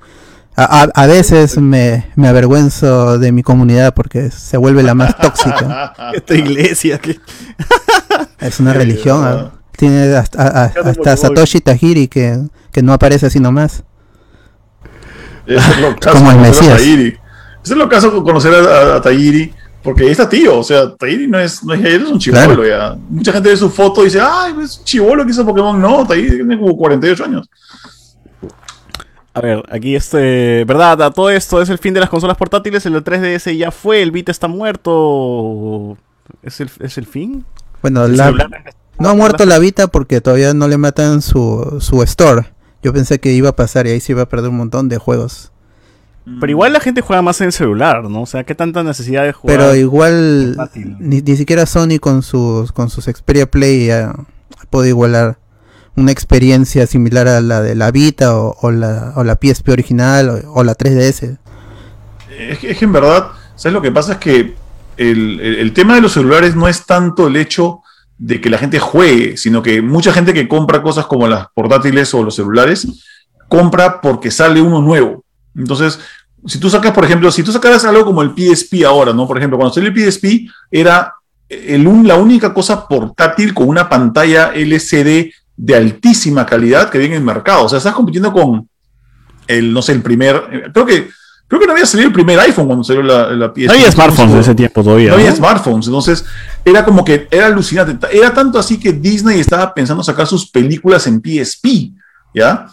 A, a- a veces me, me avergüenzo de mi comunidad porque se vuelve la más tóxica. Esta iglesia que... Es una religión. ah. Tiene hasta, a- hasta. Satoshi Tajiri que, que no aparece así nomás. Ese es lo caso Como el Mesías. Ese es lo caso con conocer a, Tahiri, porque ahí está tío, o sea, Tahiri no es, no es, es un chivolo Claro. ya. Mucha gente ve su foto y dice, ay, es un chivolo que hizo Pokémon. No, Tahiri tiene como 48 años. A ver, aquí este... ¿Verdad? A todo esto es el fin de las consolas portátiles. El 3DS ya fue. El Vita está muerto. ¿Es el, es el fin? Bueno, El la, no ha muerto la Vita porque todavía no le matan su, su store. Yo pensé que iba a pasar y ahí se iba a perder un montón de juegos. Pero igual la gente juega más en el celular, ¿no? O sea, ¿qué tanta necesidad de jugar? Pero igual ni, ni siquiera Sony con sus con sus Xperia Play ha, puede igualar una experiencia similar a la de la Vita o, la, o la PSP original o, la 3DS. Es que, es que en verdad, ¿sabes lo que pasa? Es que el, el- el tema de los celulares no es tanto el hecho de que la gente juegue, sino que mucha gente que compra cosas como las portátiles o los celulares, compra porque sale uno nuevo. Entonces, si tú sacas, por ejemplo, si tú sacaras algo como el PSP ahora, ¿no? Por ejemplo, cuando salió el PSP era el la única cosa portátil con una pantalla LCD de altísima calidad que viene en el mercado. O sea, estás compitiendo con el, no sé, el primer, eh, creo que, creo que no había salido el primer iPhone cuando salió la, la PSP. No había smartphones en ese tiempo todavía. No había ¿no? smartphones, entonces era como que era alucinante. Era tanto así que Disney estaba pensando sacar sus películas en PSP, ¿ya?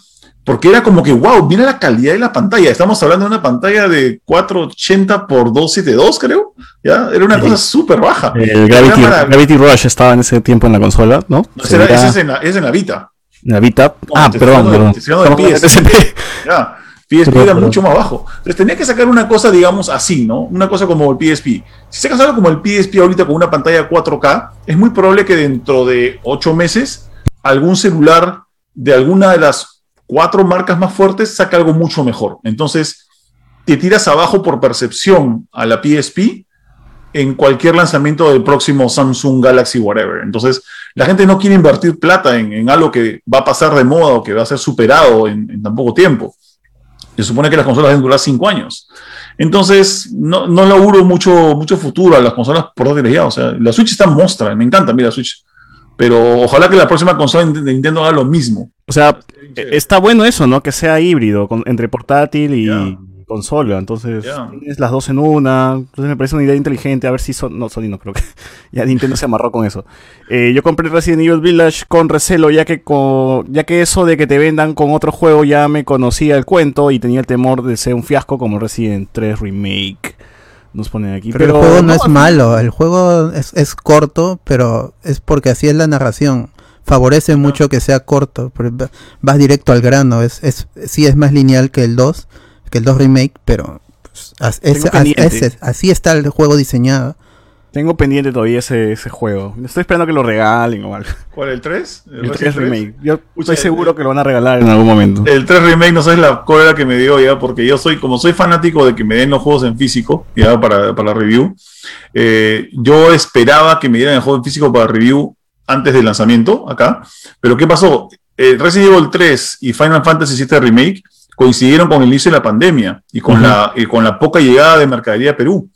Porque era como que, wow, mira la calidad de la pantalla. Estamos hablando de una pantalla de 480 por 272, creo, ¿ya? Era una Sí. cosa súper baja. El Gravity, Era para- Gravity Rush estaba en ese tiempo en la consola, ¿no? No, era- ese es en la, es en la Vita. en la Vita. No, ah, perdón, perdón. de PSP. Ya, PSP Perdón, era mucho más bajo. Entonces tenía que sacar una cosa, digamos, así, ¿no? Una cosa como el PSP. Si sacas algo como el PSP ahorita con una pantalla 4K, es muy probable que dentro de 8 meses algún celular de alguna de las cuatro marcas más fuertes saca algo mucho mejor. Entonces, te tiras abajo por percepción a la PSP en cualquier lanzamiento del próximo Samsung Galaxy whatever. Entonces, la gente no quiere invertir plata en, algo que va a pasar de moda o que va a ser superado en, tan poco tiempo. Se supone que las consolas deben durar cinco años. Entonces, no, no le auguro mucho, mucho futuro a las consolas portátiles ya. O sea, la Switch está mostra, me encanta, mira, la Switch. Pero ojalá que la próxima consola de Nintendo haga lo mismo. O sea, eh, está bueno eso, ¿no? Que sea híbrido, con- entre portátil y consola. Entonces, Ya. tienes las dos en una. Entonces me parece una idea inteligente. A ver si son. No, Sony no creo que. ya Nintendo se amarró con eso. Eh, yo compré Resident Evil Village con recelo, ya que con, ya que eso de que te vendan con otro juego ya me conocía el cuento y tenía el temor de ser un fiasco como Resident 3 Remake. Nos ponen aquí. Pero, el juego no, es malo, el juego es, es corto, pero es porque así es la narración. Favorece mucho que sea corto, pero va- vas directo al grano, es, es, sí es más lineal que el 2, que el 2 remake, pero pues, as- es- as- así está el juego diseñado. Tengo pendiente todavía ese, ese juego. Estoy esperando que lo regalen o algo. ¿Cuál, el 3? El 3 Remake. Yo Pucha, estoy seguro el- que lo van a regalar en algún momento. El 3 Remake, no sabes la cólera que me dio ya, porque yo soy, como soy fanático de que me den los juegos en físico, ya para, para la review, eh, yo esperaba que me dieran el juego en físico para review antes del lanzamiento, acá, pero ¿qué pasó? Eh, Resident Evil 3 y Final Fantasy VII Remake coincidieron con el inicio de la pandemia y con, la, y con la poca llegada de mercadería a Perú.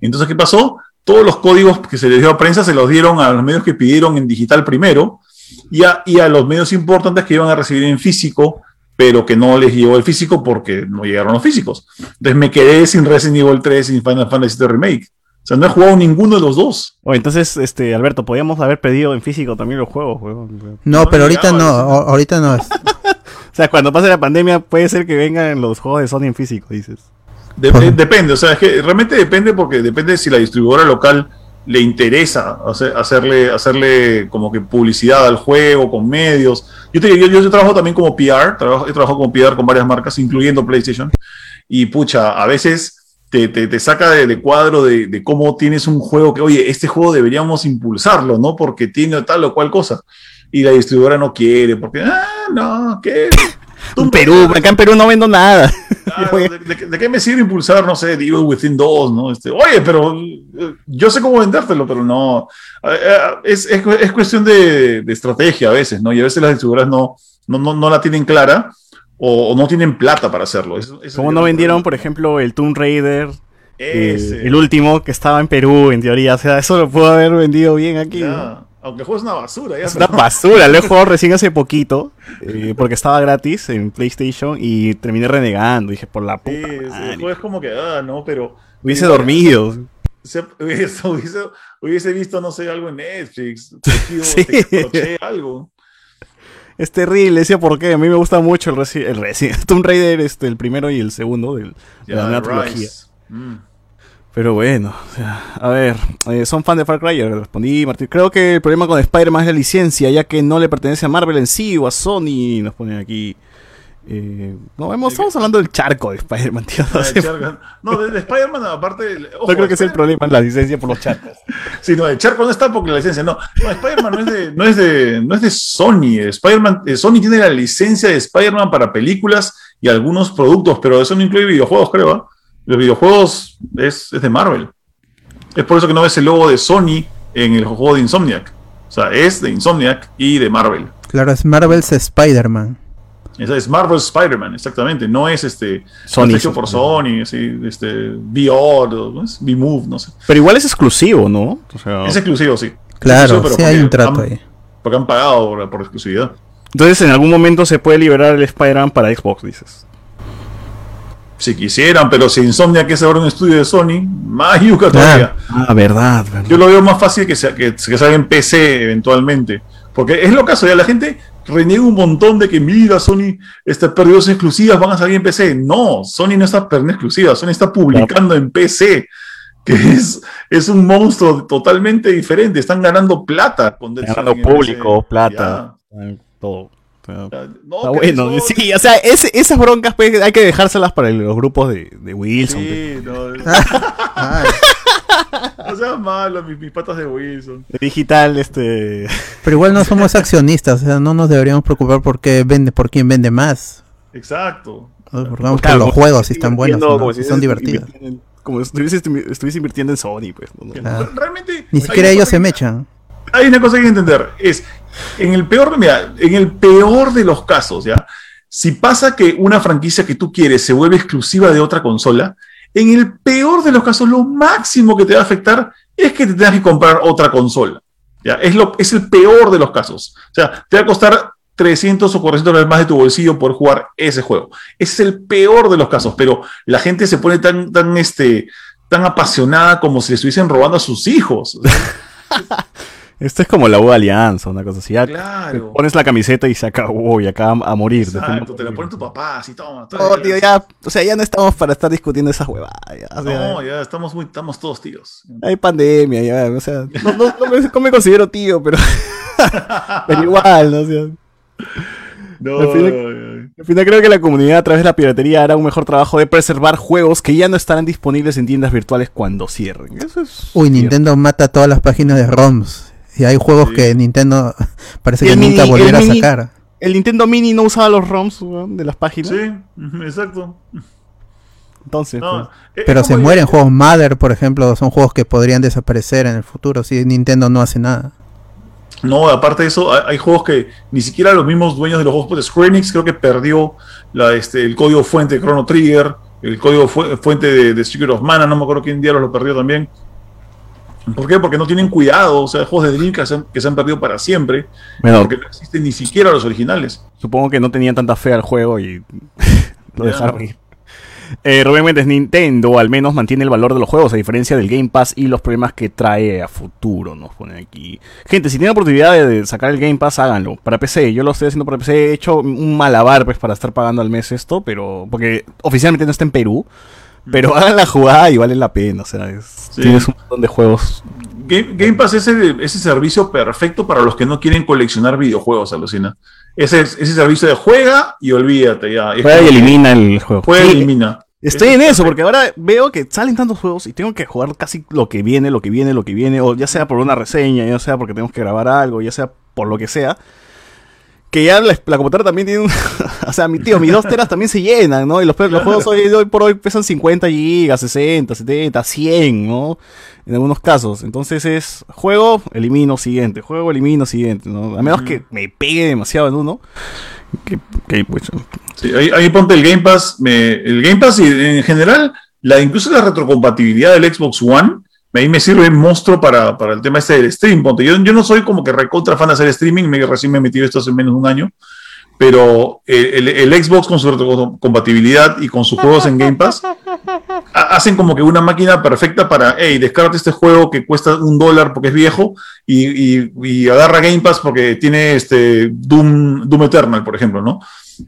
Entonces, ¿qué pasó? Todos los códigos que se les dio a prensa se los dieron a los medios que pidieron en digital primero y a, y a los medios importantes que iban a recibir en físico, pero que no les llegó el físico porque no llegaron los físicos. Entonces me quedé sin Resident Evil 3 sin Final Fantasy VII Remake. O sea, no he jugado ninguno de los dos. Oh, entonces, este, Alberto, podíamos haber pedido en físico también los juegos, weón. No, pero ahorita no, o- ahorita no es. sea, cuando pase la pandemia puede ser que vengan los juegos de Sony en físico, dices. De- de- depende, o sea, es que realmente depende porque depende si la distribuidora local le interesa hacer- hacerle, hacerle como que publicidad al juego con medios. Yo, te, yo, yo trabajo también como PR, trabajo, he trabajado como PR con varias marcas, incluyendo PlayStation. Y pucha, a veces te, te- te saca de, de cuadro de, de cómo tienes un juego que, oye, este juego deberíamos impulsarlo, ¿no? Porque tiene tal o cual cosa. Y la distribuidora no quiere, porque, ah, no, ¿qué? En Perú, acá en Perú no vendo nada. ¿de, de- de qué me sirve impulsar, no sé, Evil Within 2, ¿no? Este, oye, pero eh, yo sé cómo vendértelo, pero no. Eh, eh, Es, es, es cuestión de, de estrategia a veces, ¿no? Y a veces las distribuidoras no, no, no, no la tienen clara o, o no tienen plata para hacerlo. Eso- eso Como no vendieron, por ejemplo, el Tomb Raider, Ese. el último que estaba en Perú, en teoría. O sea, eso lo pudo haber vendido bien aquí. ¿no? Aunque el juego es una basura, ya. Es una basura, lo he jugado recién hace poquito, eh, porque estaba gratis en PlayStation y terminé renegando. Dije, por la Sí, puta. el madre. juego es como que, ah, no, pero. Hubiese dormido. Se- hubiese, hubiese, hubiese visto, no sé, algo en Netflix, tejido, Sí. algo. Es terrible, decía por qué. A mí me gusta mucho el Resi el Tomb Raider, este, el primero y el segundo del- de la nueva trilogía. Mm. Pero bueno, o sea, a ver, eh, son fan de Far Cry, respondí, Martín. Creo que el problema con Spider-Man es la licencia, ya que no le pertenece a Marvel en sí o a Sony, nos ponen aquí. Eh, no, hemos- estamos hablando del charco de Spider-Man, tío. Ah, No, sé, de Charco. No, de, de Spider-Man, aparte. el- no ojo, creo que sea el problema la licencia por los charcos. Sí, no, el Charco no está porque la licencia. No, no Spider-Man no es de, no es de, no es de Sony. Spider-Man, eh, Sony tiene la licencia de Spider-Man para películas y algunos productos, pero eso no incluye videojuegos, creo. ¿ah? Los videojuegos es, es de Marvel. Es por eso que no ves el logo de Sony en el juego de Insomniac. O sea, es de Insomniac y de Marvel. Claro, es Marvel's Spider-Man. Esa es Marvel Spider-Man, exactamente. No es este. Sony. no hecho por Sony, así, este. Es? V-Move, no sé. Pero igual es exclusivo, ¿no? O sea, Es exclusivo, sí. Claro, Exclusivo, pero sí hay un trato han- ahí. Porque han pagado por, por exclusividad. entonces en algún momento se puede liberar el Spider-Man para Xbox, dices. Si quisieran, pero si Insomnia que es ahora un estudio de Sony, más yuca todavía. Ah, verdad, verdad. Yo lo veo más fácil que, sea, que, que salga en PC eventualmente. Porque es lo caso, ya la gente reniega un montón de que mira, Sony está perdiendo sus exclusivas, van a salir en PC. No, Sony no está perdiendo exclusivas, Sony está publicando en PC. Que es, es un monstruo totalmente diferente. Están ganando plata con Death Ganando público, PC. plata, eh, todo. No, Está que bueno, sí, o sea, ese- esas broncas pues, hay que dejárselas para los grupos de, de Wilson. pues. Sí, no, Ah, no seas malo, mis, mis patas de Wilson. Digital, este. pero igual no somos accionistas, o sea, no nos deberíamos preocupar por qué vende, por quién vende más. Exacto. Nos preocupamos Claro, por los juegos, si están buenos, no, como si si son divertidos. en- Como si estuviese, estuviese invirtiendo en Sony, pues. ¿no? Ah. Re- Realmente. Ni siquiera ellos cosa se que- mechan. Hay una cosa que hay que entender. Es, en el peor, mira, en el peor de los casos, ¿ya? Si pasa que una franquicia que tú quieres se vuelve exclusiva de otra consola, en el peor de los casos, lo máximo que te va a afectar es que te tengas que comprar otra consola. ¿ya? Es, lo, es el peor de los casos. O sea, te va a costar 300 o 400 dólares más de tu bolsillo por jugar ese juego. Es el peor de los casos, pero la gente se pone tan, tan, este, tan apasionada como si le estuviesen robando a sus hijos. Esto es como la U Alianza, una cosa así. Ya Claro. te pones la camiseta y se acabó, y acaba a morir. Exacto, te la pone tu papá, así toma. Oh, tío, ya, o sea, ya no estamos para estar discutiendo esas huevadas. ya, o sea, No, ya estamos muy, estamos todos tíos. Hay pandemia, ya, o sea, no, no- no me, no me considero tío, pero, pero igual, ¿no? O sea, No, Al final- ay, al final creo que la comunidad a través de la piratería hará un mejor trabajo de preservar juegos que ya no estarán disponibles en tiendas virtuales cuando cierren. Eso es Uy, cierto. Nintendo mata todas las páginas de ROMs. Y hay juegos Sí. que Nintendo parece que el nunca mini- volverá a mini- sacar. El Nintendo Mini no usaba los ROMs de las páginas. Sí, exacto. Entonces, No, pues, es Pero se mueren juegos Mother, por ejemplo, son juegos que podrían desaparecer en el futuro si Nintendo no hace nada. No, aparte de eso, hay, hay juegos que ni siquiera los mismos dueños de los juegos, pues Square Enix creo que perdió la, este, el código fuente de Chrono Trigger, el código fu- fuente de, de Secret of Mana, no me acuerdo quién diablos lo perdió también. ¿Por qué? Porque no tienen cuidado, o sea, juegos de Dreamcast que se han, que se han perdido para siempre, bueno, porque no existen ni siquiera los originales. supongo que no tenían tanta fe al juego y lo dejaron ir. Eh, Rubén Méndez, Nintendo al menos mantiene el valor de los juegos, a diferencia del Game Pass y los problemas que trae a futuro, nos ponen aquí. Gente, si tienen oportunidad de sacar el Game Pass, háganlo. Para PC, yo lo estoy haciendo para PC, he hecho un malabar pues, para estar pagando al mes esto, pero porque oficialmente no está en Perú. Pero hagan la jugada y vale la pena, o sea, es- Sí. tienes un montón de juegos. Game, Game Pass es ese, ese servicio perfecto para los que no quieren coleccionar videojuegos, alucina. Ese, ese servicio de juega y olvídate ya. Juega y elimina el juego. Juega y elimina. Estoy en eso, porque ahora veo que salen tantos juegos y tengo que jugar casi lo que viene, lo que viene, lo que viene, o ya sea por una reseña, ya sea porque tenemos que grabar algo, ya sea por lo que sea. Que ya la, la computadora también tiene un... o sea, mi tío, mis dos teras también se llenan, ¿no? Y los, los juegos hoy, hoy por hoy pesan 50 gigas, 60, 70, 100, ¿no? En algunos casos. Entonces es juego, elimino, siguiente. Juego, elimino, siguiente, ¿no? A menos que me pegue demasiado en uno. Que, que, pues, Sí, ahí, ahí ponte el Game Pass. me- el Game Pass y en general, la, incluso la retrocompatibilidad del Xbox One, ahí me sirve monstruo para, para el tema este del stream. Ponte. Yo, yo no soy como que recontra fan de hacer streaming, me, recién me he metido esto hace menos de un año. Pero eh, el, el Xbox con su retrocompatibilidad y con sus juegos en Game Pass ha- hacen como que una máquina perfecta para, hey, descárgate este juego que cuesta un dólar porque es viejo y, y- y agarra Game Pass porque tiene este Doom, Doom Eternal, por ejemplo, ¿no?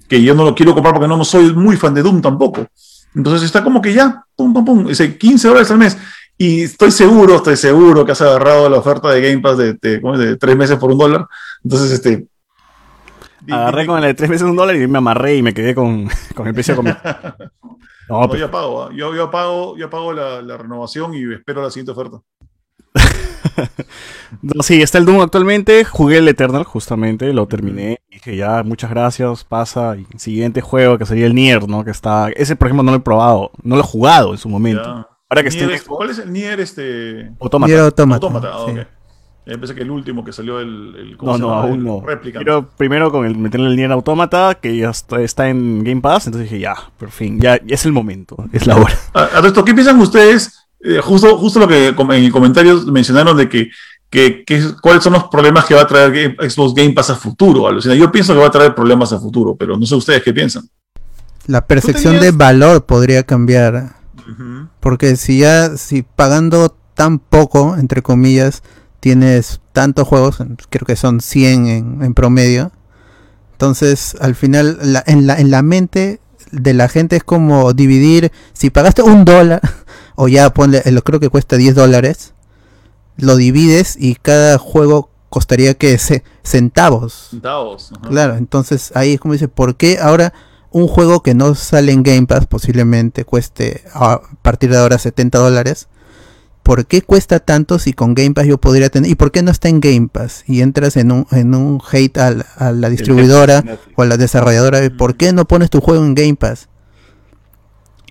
Que yo no lo quiero comprar porque no soy muy fan de Doom tampoco. Entonces está como que ya, pum, pum, pum, ese 15 dólares al mes. Y estoy seguro, estoy seguro que has agarrado la oferta de Game Pass de, de, ¿cómo es? de tres meses por un dólar. Entonces, este... Agarré con el de tres veces un dólar y me amarré y me quedé con, con el precio. Con... No, No, pero- yo pago, ¿ah? yo, yo pago, yo pago la, la renovación y espero la siguiente oferta. no, sí, está el Doom actualmente. Jugué el Eternal, justamente, lo terminé. Dije ya, muchas gracias, pasa. Y siguiente juego que sería el Nier, ¿no? Que está. Ese, por ejemplo, no lo he probado, no lo he jugado en su momento. Ya. Ahora que esté Nier en es- Xbox. ¿Cuál es el Nier este? Autómata. Nier Automata, Autómata, ah, sí. ok. Eh, pensé que el último que salió el, el ¿cómo No, se no, llama? aún El no. Quiero primero con el meterle el Nier Automata, que ya está, está en Game Pass. Entonces dije, ya, por fin, ya, ya es el momento, es la hora. A, a esto, ¿qué piensan ustedes? Eh, justo, justo lo que en comentarios mencionaron de que, que, que es- cuáles son los problemas que va a traer Game- Xbox Game Pass a futuro. Alucina. Yo pienso que va a traer problemas a futuro, pero no sé ustedes qué piensan. La percepción de valor podría cambiar. Porque si ya, si pagando tan poco, entre comillas, tienes tantos juegos, creo que son 100 en, en promedio, entonces al final la- en, la, en la mente de la gente es como dividir, si pagaste un dólar, o ya ponle, lo creo que cuesta 10 dólares, lo divides y cada juego costaría que centavos. Centavos. ajá. Claro, entonces ahí es como dice, ¿por qué ahora un juego que no sale en Game Pass posiblemente cueste a partir de ahora 70 dólares? ¿Por qué cuesta tanto si con Game Pass yo podría tener? ¿Y por qué no está en Game Pass? Y entras en un, en un hate a la, a la distribuidora o a la desarrolladora. de, ¿Por qué no pones tu juego en Game Pass?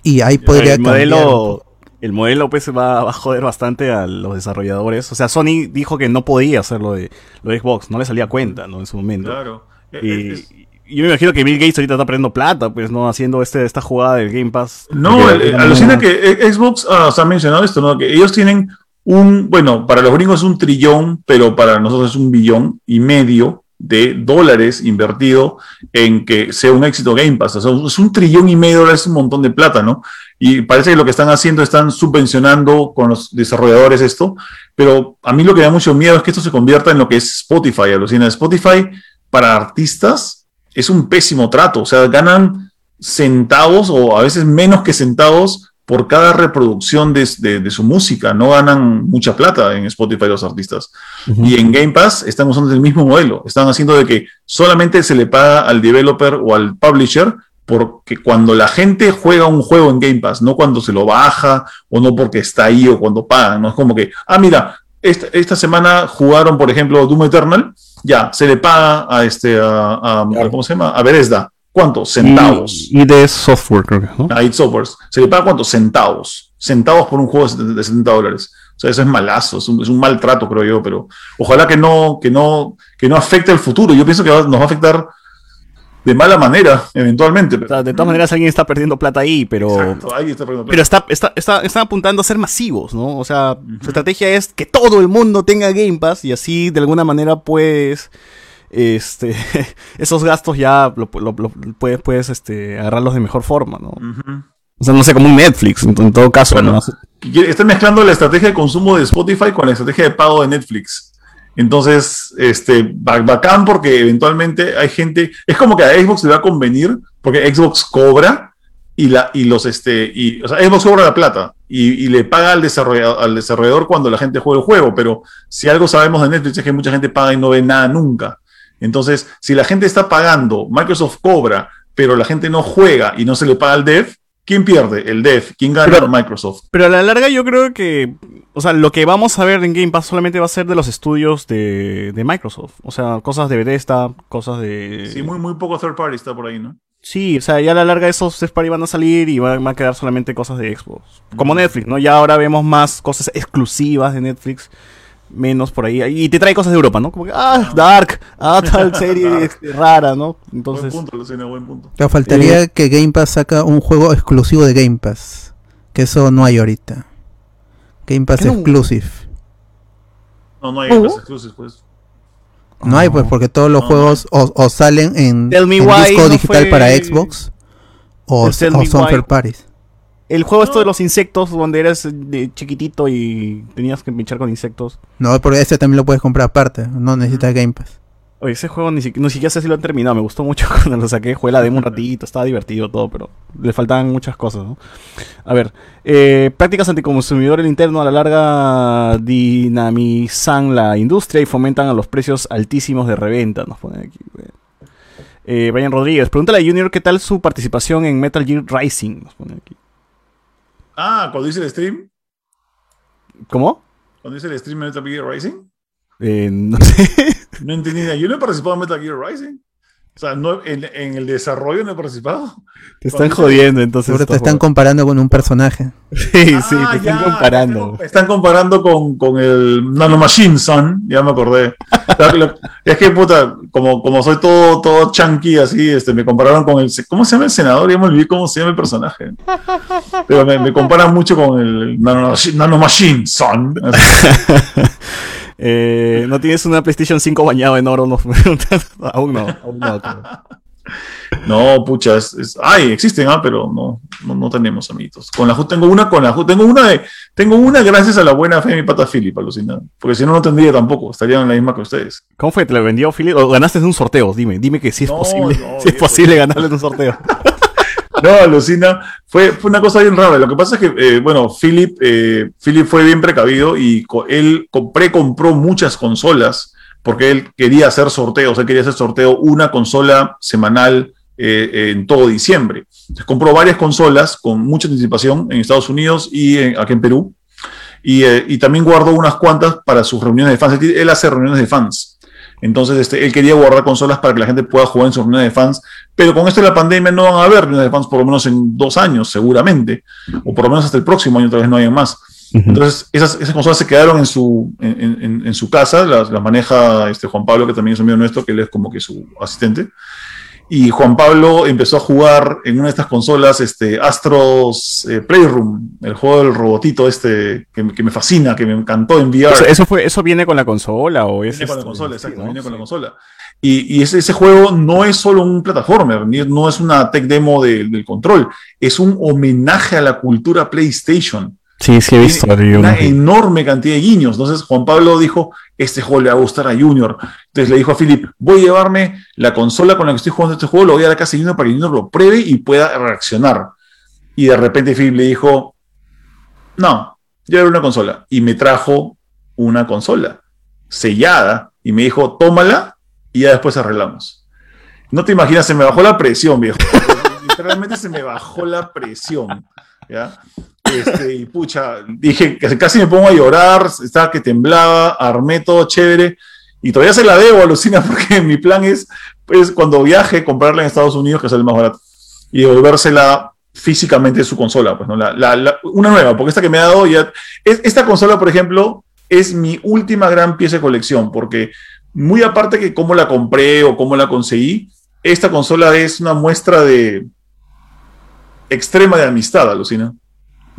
Y ahí podría el cambiar modelo, el modelo pues va, va a joder bastante a los desarrolladores. O sea, Sony dijo que no podía hacer lo de, lo de Xbox, no le salía a cuenta, ¿no? En su momento. Claro. Y, es- y yo me imagino que Bill Gates ahorita está perdiendo plata, pues, ¿no? Haciendo este, esta jugada del Game Pass. No, el- alucina que eh, Xbox, ah, os ha mencionado esto, ¿no? Que ellos tienen un, bueno, para los gringos es un trillón, pero para nosotros es un billón y medio de dólares invertido en que sea un éxito Game Pass. O sea, es un trillón y medio de dólares, es un montón de plata, ¿no? Y parece que lo que están haciendo, están subvencionando con los desarrolladores esto, pero a mí lo que me da mucho miedo es que esto se convierta en lo que es Spotify, alucina. Spotify para artistas es un pésimo trato, o sea, ganan centavos o a veces menos que centavos por cada reproducción de, de- de su música. No ganan mucha plata en Spotify los artistas. Y en Game Pass están usando el mismo modelo. Están haciendo de que solamente se le paga al developer o al publisher porque cuando la gente juega un juego en Game Pass, no cuando se lo baja o no porque está ahí o cuando pagan. No es como que, ah, mira, esta, esta semana jugaron, por ejemplo, Doom Eternal, ya, se le paga a este, a, a- Claro. ¿cómo se llama? A Bethesda. ¿Cuánto? Centavos. Y, y de software, creo que, ¿no? a id Softwares. ¿Se le paga cuánto? Centavos. Centavos por un juego de 70 de 70 dólares. O sea, eso es malazo, es un, es un maltrato, creo yo, pero ojalá que no, que no, que no afecte el futuro. Yo pienso que va- nos va a afectar de mala manera, eventualmente. O sea, de todas maneras alguien está perdiendo plata ahí, pero... Exacto, ahí está perdiendo Pero está, está, está, están apuntando a ser masivos, ¿no? O sea, su estrategia es que todo el mundo tenga Game Pass y así de alguna manera pues este esos gastos ya lo, lo- lo- puedes, puedes este, agarrarlos de mejor forma, ¿no? O sea, no sé, como un Netflix, en, en todo caso. Bueno, ¿no? Están mezclando la estrategia de consumo de Spotify con la estrategia de pago de Netflix. Entonces, este, ba- bacán porque eventualmente hay gente, es como que a Xbox le va a convenir porque Xbox cobra y la y los este y o sea, Xbox cobra la plata y, y le paga al desarrollador, al desarrollador cuando la gente juega el juego, pero si algo sabemos de Netflix es que mucha gente paga y no ve nada nunca. Entonces, si la gente está pagando, Microsoft cobra, pero la gente no juega y no se le paga al dev, ¿quién pierde? El dev. ¿Quién gana? Pero- Microsoft. Pero a la larga yo creo que, o sea, lo que vamos a ver en Game Pass solamente va a ser de los estudios de, de Microsoft. O sea, cosas de Bethesda, cosas de... Sí, muy, muy poco third party está por ahí, ¿no? Sí, o sea, ya a la larga esos first party van a salir y van, a quedar solamente cosas de Xbox. Como Netflix, ¿no? Ya ahora vemos más cosas exclusivas de Netflix, menos por ahí. Y te trae cosas de Europa, ¿no? Como que, ah, Dark, ah, tal serie este, rara, ¿no? Entonces, buen punto, Lucina, buen punto. Pero faltaría que Game Pass saca un juego exclusivo de Game Pass. Que eso no hay ahorita. Game Pass ¿Qué no? Exclusive. No, no hay. Game Pass exclusive, pues. No hay, pues, porque todos los No, juegos o, o salen en, disco no digital fue- para Xbox o, o son third parties. el juego esto de los insectos, donde eres de chiquitito y tenías que pinchar con insectos. No, porque ese también lo puedes comprar aparte. No necesitas Game Pass. Oye, ese juego ni, siquiera, ni siquiera sé si lo han terminado. Me gustó mucho cuando lo saqué. Jugué la demo un ratito, estaba divertido todo, pero le faltaban muchas cosas, ¿no? A ver, eh, prácticas anticonsumidor el interno a la larga dinamizan la industria y fomentan a los precios altísimos de reventa. Nos ponen aquí. Eh, Brian Rodríguez, pregúntale a Junior qué tal su participación en Metal Gear Rising. Nos ponen aquí. Ah, cuando hice el stream, ¿Cómo? cuando hice el stream de Metal Gear Rising, Eh, no sé. no entendí nada. Yo no he participado en Metal Gear Rising. O sea, no, en, en el desarrollo no he participado. Te están Cuando- jodiendo, entonces. Te están comparando con un personaje. Sí, sí, Ah, te están ya, comparando. Me están comparando con, con el Nanomachine Son, ya me acordé. Es que, puta, como, como soy todo, todo chunky así, este, me compararon con el. ¿Cómo se llama el senador? Ya me olvidé cómo se llama el personaje. Pero me, me comparan mucho con el Nanomachine, Nanomachine Son. Eh, ¿No tienes una PlayStation 5 bañado en oro? Nos preguntan. aún no, aún no. No, pucha, es, es- ay, existen, ah, pero no, no, no tenemos amiguitos. Con la tengo una, con la tengo una de, tengo una gracias a la buena fe de mi pata Philip, alucinado. Porque si no, no tendría tampoco, estaría en la misma que ustedes. ¿Cómo fue? ¿Te lo vendió Philip? ¿O ganaste en un sorteo? Dime, dime que sí es No, posible. no, si es posible ganarle en un sorteo. No, alucina. Fue, fue una cosa bien rara. Lo que pasa es que, eh, bueno, Philip, eh, Philip fue bien precavido y co- él co- pre-compró muchas consolas porque él quería hacer sorteos. Él quería hacer sorteo una consola semanal eh, en todo diciembre. Entonces, compró varias consolas con mucha anticipación en Estados Unidos y aquí en Perú. Y, y también guardó unas cuantas para sus reuniones de fans. Él hace reuniones de fans. Entonces, este, él quería guardar consolas para que la gente pueda jugar en sus reuniones de fans. Pero con esto de la pandemia no van a haber reuniones de fans por lo menos en dos años, seguramente. O por lo menos hasta el próximo año, tal vez no hayan más. Entonces, esas, esas consolas se quedaron en su, en, en- en su casa, las, las maneja este Juan Pablo, que también es amigo nuestro, que él es como que su asistente. Y Juan Pablo empezó a jugar en una de estas consolas, este, Astros eh, Playroom, el juego del robotito este, que, me- que me fascina, que me encantó en VR. ¿Eso, eso fue, ¿Eso viene con la consola o es Viene con la este, consola, sí, exacto, ¿no? viene con la Sí. consola. Y, y ese, ese juego no es solo un plataformer, ni- no es una tech demo de- del control, es un homenaje a la cultura PlayStation. Sí, sí, he visto. Tiene una no- enorme cantidad de guiños. Entonces Juan Pablo dijo, este juego le va a gustar a Junior. Entonces le dijo a Philip, voy a llevarme la consola con la que estoy jugando este juego, lo voy a dar a casa de Junior para que Junior lo pruebe y pueda reaccionar. Y de repente Philip le dijo, no, yo era una consola. Y me trajo una consola sellada y me dijo, tómala y ya después arreglamos. No te imaginas, se me bajó la presión, viejo. Literalmente se me bajó la presión. ¿ya? Este, y pucha, dije casi me pongo a llorar, estaba que temblaba, armé todo chévere. Y todavía se la debo, alucina, porque mi plan es, pues, cuando viaje, comprarla en Estados Unidos, que el más barato, y devolvérsela físicamente su consola, pues, ¿no? La, la- la- una nueva, porque esta que me ha dado ya. es- esta consola, por ejemplo, es mi última gran pieza de colección, porque muy aparte que cómo la compré o cómo la conseguí, esta consola es una muestra de extrema de amistad, alucina.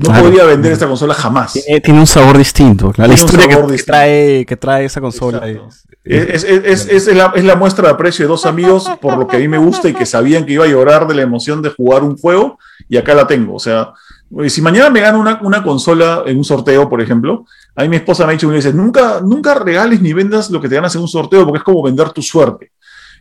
No Claro. podría vender esta consola jamás. Tiene, tiene un sabor distinto. La un historia que, distinto. trae, que trae esa consola. Es- Es, es- es- la, es la muestra de aprecio de dos amigos por lo que a mí me gusta y que sabían que iba a llorar de la emoción de jugar un juego y acá la tengo. O sea, si mañana me gano una, una consola en un sorteo, por ejemplo, a mí mi esposa me ha dicho, me dice, nunca, nunca regales ni vendas lo que te ganas en un sorteo porque es como vender tu suerte.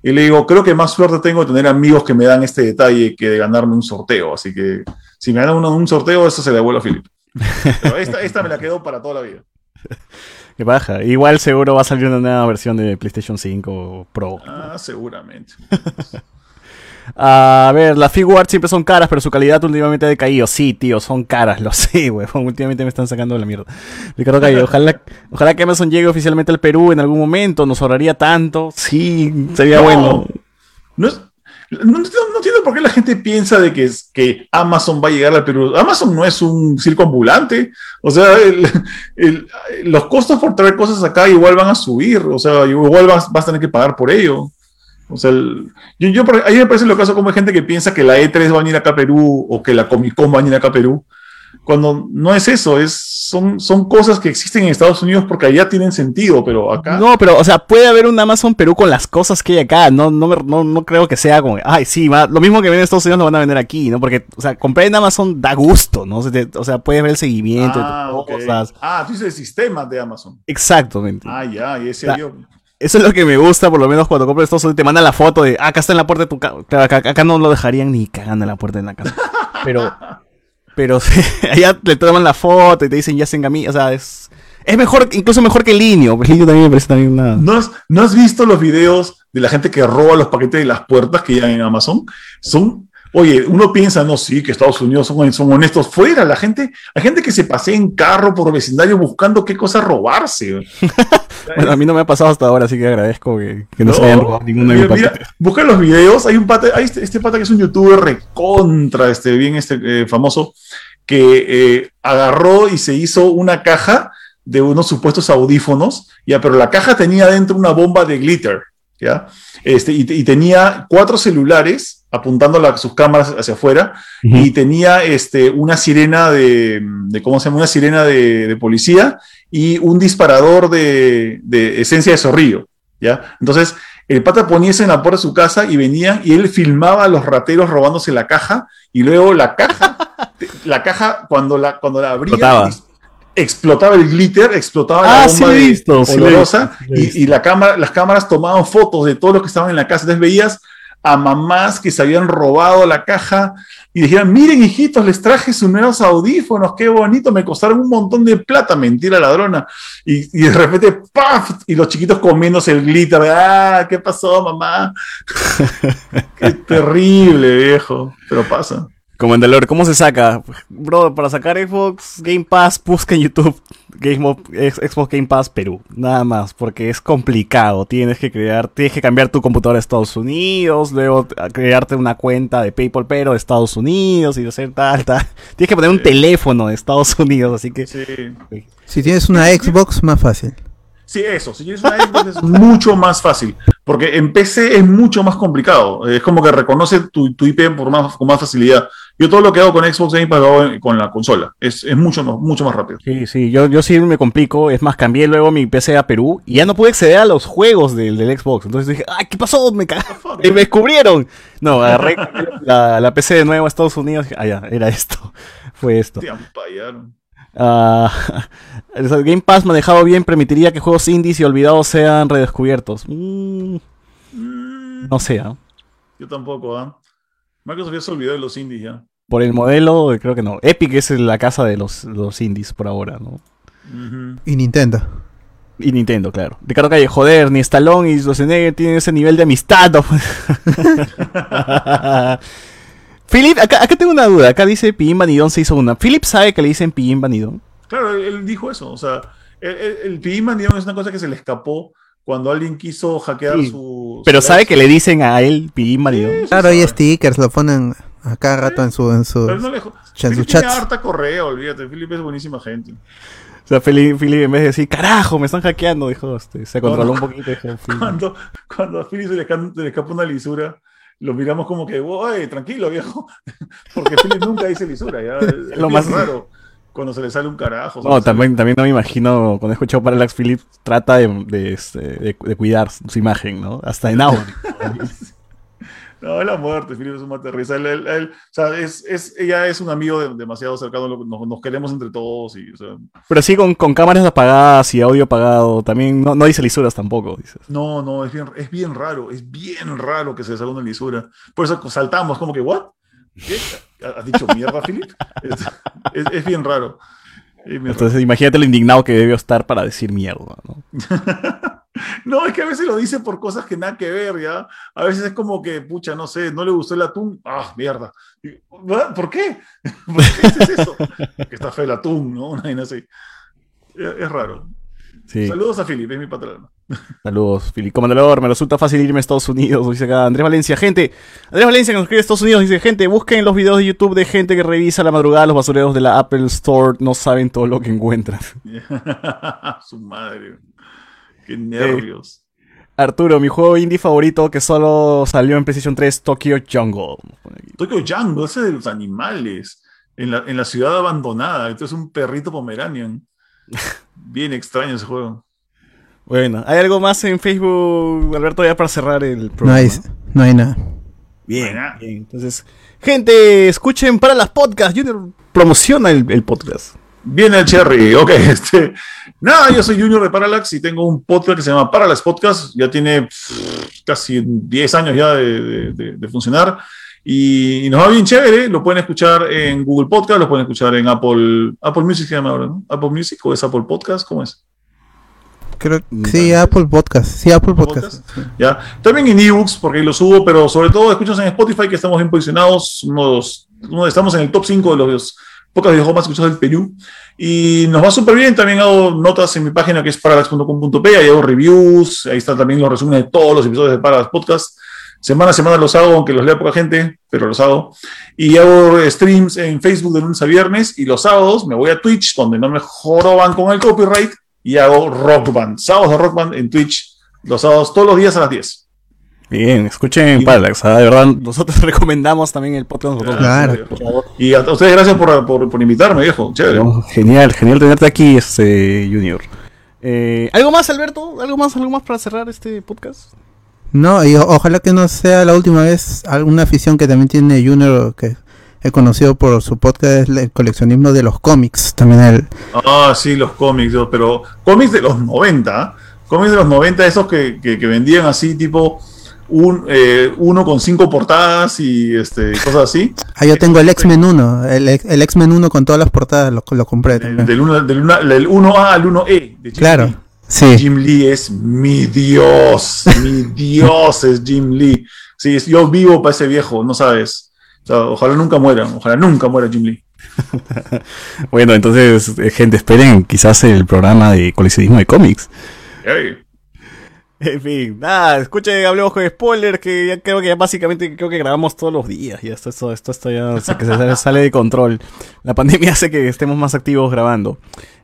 Y le digo, creo que más suerte tengo de tener amigos que me dan este detalle que de ganarme un sorteo. Así que si me ganan uno, un sorteo, eso se le devuelve a Philip. Pero esta, esta me la quedo para toda la vida. Qué baja. Igual seguro va a salir una nueva versión de PlayStation 5 Pro. Ah, seguramente. A ver, las figuarts siempre son caras, pero su calidad últimamente ha decaído. Sí, tío, son caras, lo sé, weón. Últimamente me están sacando de la mierda. Ricardo Calle, ojalá, ojalá que Amazon llegue oficialmente al Perú en algún momento. Nos ahorraría tanto. Sí, sería No. bueno. No, es- no, entiendo por qué la gente piensa de que, que Amazon va a llegar al Perú. Amazon no es un circo ambulante. O sea, los costos por traer cosas acá igual van a subir. O sea, igual vas, vas a tener que pagar por ello. O sea, yo, yo a mí me parece lo caso como hay gente que piensa que la E3 va a venir acá a Perú o que la Comic Con va a venir acá a Perú. Cuando no es eso, es, son, son cosas que existen en Estados Unidos porque allá tienen sentido, pero acá... No, pero, o sea, puede haber un Amazon Perú con las cosas que hay acá. No, no, me- no, no creo que sea como, ay, sí, va- lo mismo que ven en Estados Unidos lo van a vender aquí, ¿no? Porque, o sea, comprar en Amazon da gusto, ¿no? O sea, te- o sea, puedes ver el seguimiento Ah, de tus ok. cosas. Ah, tú dices el sistema de Amazon. Exactamente. Ah, ya, y ese yo. Eso es lo que me gusta, por lo menos cuando compras Estados Unidos, te mandan la foto de, ah, acá está en la puerta de tu casa. Claro, acá, acá no lo dejarían ni cagando en la puerta de la casa. Pero, pero allá le toman la foto y te dicen, ya se engamí. O sea, es, es mejor, incluso mejor que Linio. Linio también me parece también una... ¿No has, ¿No has visto los videos de la gente que roba los paquetes de las puertas que llegan en Amazon? Son, oye, uno piensa, no, sí, que Estados Unidos son, son honestos. Fuera, la gente, hay gente que se pasea en carro por vecindario buscando qué cosa robarse. Bueno, a mí no me ha pasado hasta ahora, así que agradezco que, que no, se hayan robado ninguno de mis mira, mira, paquetes. busca los videos, hay un pata, hay este, este pata que es un youtuber recontra, este, bien este, eh, famoso, que eh, agarró y se hizo una caja de unos supuestos audífonos, ya, pero la caja tenía dentro una bomba de glitter, ya, este, y, y tenía cuatro celulares apuntando la- sus cámaras hacia afuera y tenía este, una sirena de, de, ¿cómo se llama? Una sirena de, de policía y un disparador de, de esencia de zorrillo, ¿ya? Entonces, el pata ponía en la puerta de su casa y venía y él filmaba a los rateros robándose la caja y luego la caja, la caja cuando la, cuando la abría, Explotaba. el glitter, explotaba Ah, la sí bomba de- visto, olorosa sí y, visto. y la cámara, las cámaras tomaban fotos de todos los que estaban en la casa. Entonces veías a mamás que se habían robado la caja y dijeron, miren hijitos, les traje sus nuevos audífonos, qué bonito, me costaron un montón de plata, mentira ladrona. Y, y de repente, ¡paf! Y los chiquitos comiéndose el glitter, ¡ah! ¿Qué pasó, mamá? qué terrible, viejo, pero pasa. Comandalor, ¿cómo se saca? Bro, para sacar Xbox Game Pass, busca en YouTube Game Xbox Game Pass Perú. Nada más, porque es complicado. Tienes que crear, tienes que cambiar tu computadora a Estados Unidos, luego crearte una cuenta de PayPal pero de Estados Unidos y hacer tal, tal. Tienes que poner un teléfono de Estados Unidos, así que Sí. Si tienes una Xbox, más fácil. Sí, eso. Si tienes una Xbox es mucho más fácil. Porque en PC es mucho más complicado. Es como que reconoce tu, tu IP por más, con más facilidad. Yo todo lo que hago con Xbox Game Pass lo hago en- con la consola. Es, es mucho, más- mucho más rápido. Sí, sí, yo, yo sí me complico. Es más, cambié luego mi PC a Perú y ya no pude acceder a los juegos del, del Xbox. Entonces dije, ¡ay, qué pasó! Me cagaron. Y me descubrieron. No, agarré la, la PC de nuevo a Estados Unidos. Ah, ya, era esto. Fue esto. Te ampallaron. Ah, el Game Pass manejado bien permitiría que juegos indies y olvidados sean redescubiertos. Mm, Mm, no sé, ¿ah? yo tampoco, ¿ah? Microsoft ya se olvidó de los indies ya. Por el modelo, creo que no. Epic es la casa de los, los indies por ahora, ¿no? Y Nintendo. Y Nintendo, claro. Ricardo Calle, joder, ni Stallone y Schwarzenegger tienen ese nivel de amistad. ¿no? Philip, acá, acá tengo una duda. Acá dice Pillín Vanidón se hizo una. ¿Philip sabe que le dicen Pillín Vanidón? Claro, él, dijo eso. O sea, el, el, el Pillín Bandidón es una cosa que se le escapó cuando alguien quiso hackear Sí, su. Pero su sabe que le dicen a él Pillín Vanidón. Sí, Claro, hay sabe. stickers, lo ponen a cada rato en su, en su, Pero no le. en tiene chats. harta correa, olvídate. Philip es buenísima gente. O sea, Philip, Philip, en vez de decir, carajo, me están hackeando, dijo, este, se controló un poquito. Cuando, cuando a Philip se le, esca- se le escapa una lisura, lo miramos como que, oye, tranquilo, viejo. Porque Philip nunca dice lisura. Ya. Es Lo más- raro cuando se le sale un carajo. No, también, también no me imagino, cuando he escuchado Parallax, Philip trata de, de, este, de- de cuidar su imagen, ¿no? Hasta en audio. No, la muerte, Philip es un materrisa. Él, él- él- o sea, es, es, ella es un amigo de- demasiado cercano, nos, nos queremos entre todos y, o sea, Pero sí, con, con cámaras apagadas y audio apagado. También no, no dice lisuras tampoco, dices. no, no, es bien, es bien raro, es bien raro que se salga una lisura. Por eso saltamos, como que, ¿what? ¿Qué? ¿Has dicho mierda, Philip? Es, es- es bien raro. Es bien raro. Entonces, imagínate lo indignado que debió estar para decir mierda, ¿no? No, es que a veces lo dice por cosas que nada que ver, ¿ya? A veces es como que, pucha, no sé, no le gustó el atún. Ah, mierda. ¿Por qué? ¿Por qué dices eso? que está feo el atún, ¿no? Una vaina así. Es, es raro. Sí. Saludos a Philip, es mi patrón. Saludos, Fili. Comandador, me resulta fácil irme a Estados Unidos, dice acá Andrés Valencia. Gente, Andrés Valencia que nos escribe a Estados Unidos, dice, gente, busquen los videos de YouTube de gente que revisa la madrugada los basureros de la Apple Store, no saben todo lo que encuentran. Su madre. Qué nervios. Arturo, mi juego indie favorito que solo salió en PlayStation 3, Tokyo Jungle. Tokyo Jungle, ese de los animales. En la, en la ciudad abandonada. Entonces un perrito pomeranian. Bien extraño ese juego. Bueno, ¿hay algo más en Facebook, Alberto, ya para cerrar el No programa? hay, no hay nada. Bien, bien. Entonces, gente, escuchen para las podcasts. Junior promociona el, el podcast. Viene el Cherry, ok. Este, nada, yo soy Junior de Parallax y tengo un podcast que se llama Parallax Podcast. Ya tiene pff, casi 10 años ya de, de- de- de funcionar y, y nos va bien chévere. Lo pueden escuchar en Google Podcast, lo pueden escuchar en Apple, Apple Music se llama ahora, ¿no? Apple Music o es Apple Podcast, ¿cómo es? Creo Mm, sí, Apple Podcast. Sí, Apple ¿Apple Podcast. sí. ¿ya? También en ebooks, porque ahí lo subo, pero sobre todo escuchas en Spotify, que estamos bien posicionados. Uno- estamos en el top 5 de los pocas videojuegos más escuchados del Perú. Y nos va súper bien. También hago notas en mi página que es parallax.com.p. Ahí hago reviews. Ahí están también los resúmenes de todos los episodios de Parallax Podcast. Semana a semana los hago, aunque los lea poca gente, pero los hago. Y hago streams en Facebook de lunes a viernes. Y los sábados me voy a Twitch, donde no me joroban con el copyright. Y hago Rock Band. Sábados de Rock Band en Twitch. Los sábados, todos los días a las 10. Bien, escuchen Y- Parallax. ah, De verdad, nosotros recomendamos también el podcast. Nosotros Claro. Y a ustedes gracias por, por, por invitarme, viejo. Chévere. No, genial, genial tenerte aquí, este Junior. Eh, ¿Algo más, Alberto? ¿Algo más, algo más para cerrar este podcast? No, y o- ojalá que no sea la última vez alguna afición que también tiene Junior que he conocido por su podcast es el coleccionismo de los cómics. También el Ah, sí, los cómics, yo, pero cómics de los 90. Cómics de los 90, esos que, que, que vendían así, tipo un, eh, uno con cinco portadas y este, cosas así. Ah, yo tengo el X-Men 1, el, el X-Men 1 con todas las portadas, lo, lo compré Del, también. del, uno- del, una- del 1A al 1E. de Jim Claro, Lee. sí. Jim Lee es mi Dios. Mi Dios es Jim Lee. Sí, es- yo vivo para ese viejo, no sabes. O sea, ojalá nunca muera, ojalá nunca muera Jim Lee. Bueno, entonces, eh, gente, esperen quizás el programa de coleccionismo de cómics. En fin, nada, escuchen, hablemos con spoiler, que ya creo que ya básicamente creo que grabamos todos los días. Ya esto, esto, esto, esto ya se- que se sale, sale de control. La pandemia hace que estemos más activos grabando.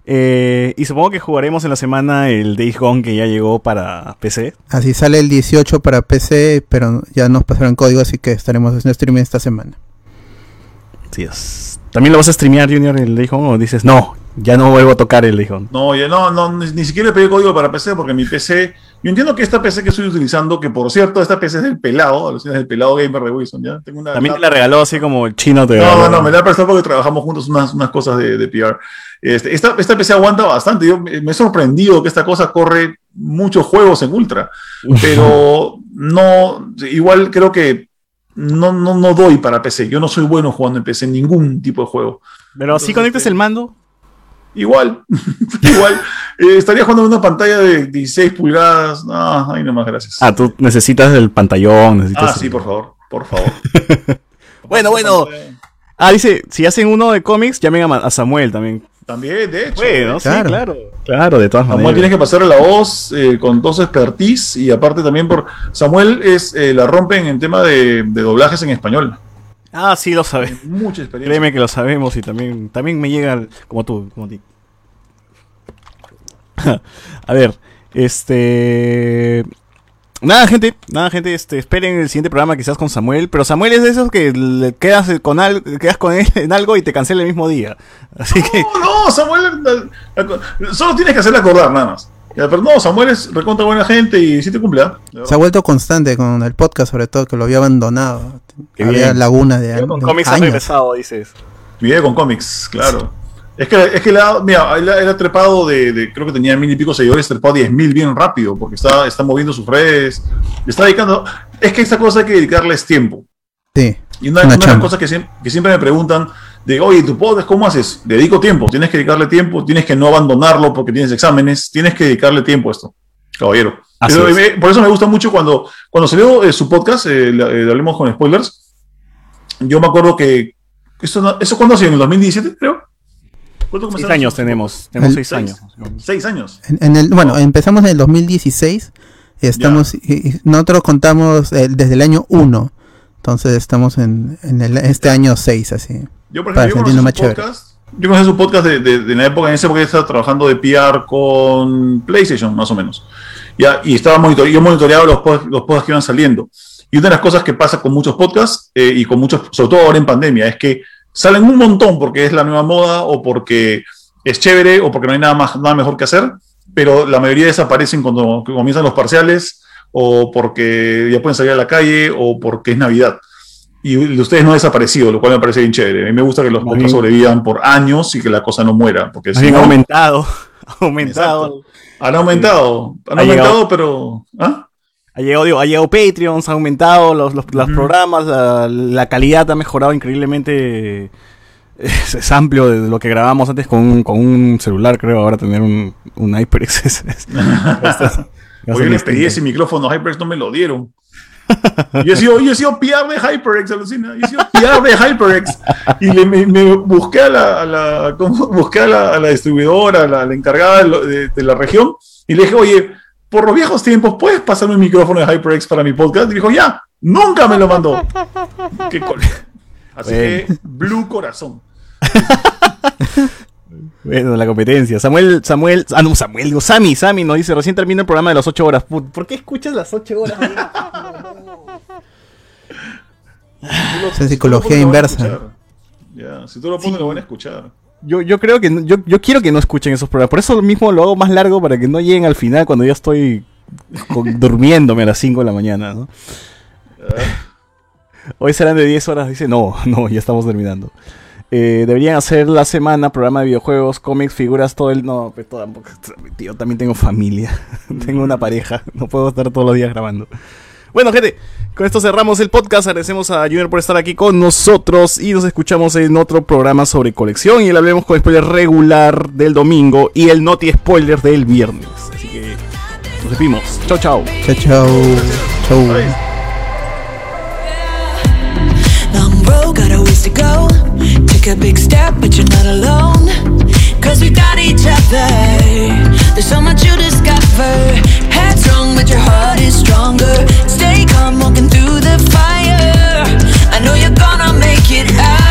Eh, y supongo que jugaremos en la semana el Days Gone que ya llegó para PC. Así sale el 18 para PC, pero ya nos pasaron código, así que estaremos haciendo streaming esta semana. Es. ¿También lo vas a streamear, Junior, el Gone? ¿O dices, no, ya no vuelvo a tocar el Gone? No, ya no, no, ni, ni siquiera le pedí código para PC porque mi PC, yo entiendo que esta PC que estoy utilizando, que por cierto, esta PC es del pelado, alucinas del pelado gamer de Wilson, ¿ya? Tengo una También te la regaló así como el chino te No, no, no, me la ha prestado porque trabajamos juntos unas, unas cosas de, de PR. Este, esta, esta PC aguanta bastante. Yo me me he sorprendido que esta cosa corre muchos juegos en Ultra, pero no, igual creo que no, no, no doy para PC. Yo no soy bueno jugando en PC, en ningún tipo de juego. Pero si conectas este- el mando. Igual, igual. Eh, estaría jugando en una pantalla de 16 pulgadas. No, ahí nomás, gracias. Ah, tú necesitas el pantallón. Necesitas Ah, el- sí, por favor, por favor. Bueno, bueno. Ah, dice, si hacen uno de cómics, llamen a Samuel también. También, de hecho. Bueno, sí, Claro. claro. Claro, de todas Samuel maneras. tienes que pasarle la voz eh, con dos expertise y aparte también por Samuel es eh, la rompen en tema de, de doblajes en español. Ah, sí, lo sabes. Mucha experiencia. Créeme que lo sabemos y también, también me llega como tú, como a ti. a ver, este... Nada, gente, nada, gente, este, esperen el siguiente programa quizás con Samuel, pero Samuel es de esos que le quedas con algo, quedas con él en algo y te cancela el mismo día. Así que, No, no, Samuel, eh, eh, solo tienes que hacerle acordar nada más. Pero no, Samuel es recontra buena gente y sí te cumple. ¿ah? Se ha vuelto constante con el podcast, sobre todo, que lo había abandonado. Qué había bien. laguna de, con de cómics ha regresado, dices. Vida con cómics, claro. Es que, es que él ha, mira, él él ha trepado de, de- creo que tenía mil y pico seguidores, trepado diez mil bien rápido, porque está, está moviendo sus redes, le está dedicando. Es que esta cosa hay que dedicarles tiempo. Sí. Y una, Una una de las cosas que, siem- que siempre me preguntan, de, oye, ¿tu podcast cómo haces? Dedico tiempo, tienes que dedicarle tiempo, tienes que no abandonarlo porque tienes exámenes, tienes que dedicarle tiempo a esto, caballero. Así Pero, es. eh, por eso me gusta mucho cuando, cuando salió eh, su podcast, eh, eh, Hablemos con Spoilers, yo me acuerdo que, ¿eso, no- ¿eso cuándo ha sido? ¿En el 2017, creo? ¿Cuánto Seis años tenemos. Tenemos El- seis Seis. años. Seis años. En, en el, bueno, empezamos en el 2016. Estamos, y- y nosotros contamos eh, desde el año 1. Entonces estamos en, en el- este año 6, así. Yo, por Para ejemplo, yo más chévere. podcast. Yo conocí su podcast de, de- de la época, en esa época yo estaba trabajando de PR con PlayStation, más o menos. Ya, y estaba monitor yo monitoreaba los, pod- los podcasts que iban saliendo. Y una de las cosas que pasa con muchos podcasts, eh, y con muchos, sobre todo ahora en pandemia, es que salen un montón porque es la nueva moda, o porque es chévere, o porque no hay nada, más, nada mejor que hacer, pero la mayoría desaparecen cuando comienzan los parciales, o porque ya pueden salir a la calle, o porque es Navidad. Y el de ustedes no ha desaparecido, lo cual me parece bien chévere. A mí me gusta que los bien- sobrevivan por años y que la cosa no muera. Porque si no, aumentado. Aumentado. Han aumentado. Han Ha aumentado, llegado- pero. ¿ah? Ha llegado, digo, ha llegado Patreons, ha aumentado los, los, los programas, la, la calidad ha mejorado increíblemente. Es, es amplio de lo que grabamos antes con un, con un celular, creo. Ahora tener un, un HyperX es- es- Oye, les pedí ese micrófono HyperX, no me lo dieron. Yo he sido, yo he sido PR de HyperX, alucina. Yo he sido PR de HyperX. Y le, me, me busqué a la, a la, ¿cómo? busqué a la, a la distribuidora, a la, encargada de, lo- de- de la región, y le dije, oye, por los viejos tiempos, ¿puedes pasarme un micrófono de HyperX para mi podcast? Y dijo, ya, nunca me lo mandó. Qué col- Así que, Blue Corazón. Bueno, la competencia. Samuel, Samuel, ah, no, Samuel, digo, Sammy, Sammy nos dice, recién termina el programa de las 8 horas. Put, ¿Por qué escuchas las 8 horas? Esa psicología inversa. Ya, si tú lo pones, lo van a escuchar. Yo, yo creo que, yo, yo quiero que no escuchen esos programas. Por eso mismo lo hago más largo para que no lleguen al final cuando ya estoy con- durmiéndome a las 5 de la mañana, ¿no? Hoy serán de 10 horas. Dice, no, no, ya estamos terminando. Eh, deberían hacer la semana programa de videojuegos, cómics, figuras, todo el... No, pues todo, tío, también tengo familia. tengo una pareja. No puedo estar todos los días grabando. Bueno, gente, con esto cerramos el podcast. Agradecemos a Junior por estar aquí con nosotros y nos escuchamos en otro programa sobre colección y el hablemos con spoiler regular del domingo y el noti spoiler del viernes. Así que nos despedimos. Chao, chao. Chao, chao. Chao. Long road, got a ways to go. Take a big step, but you're not alone. Cause we got each other. There's so much you discover. Headstrong but your heart is stronger. Stay calm walking through the fire. I know you're gonna make it out.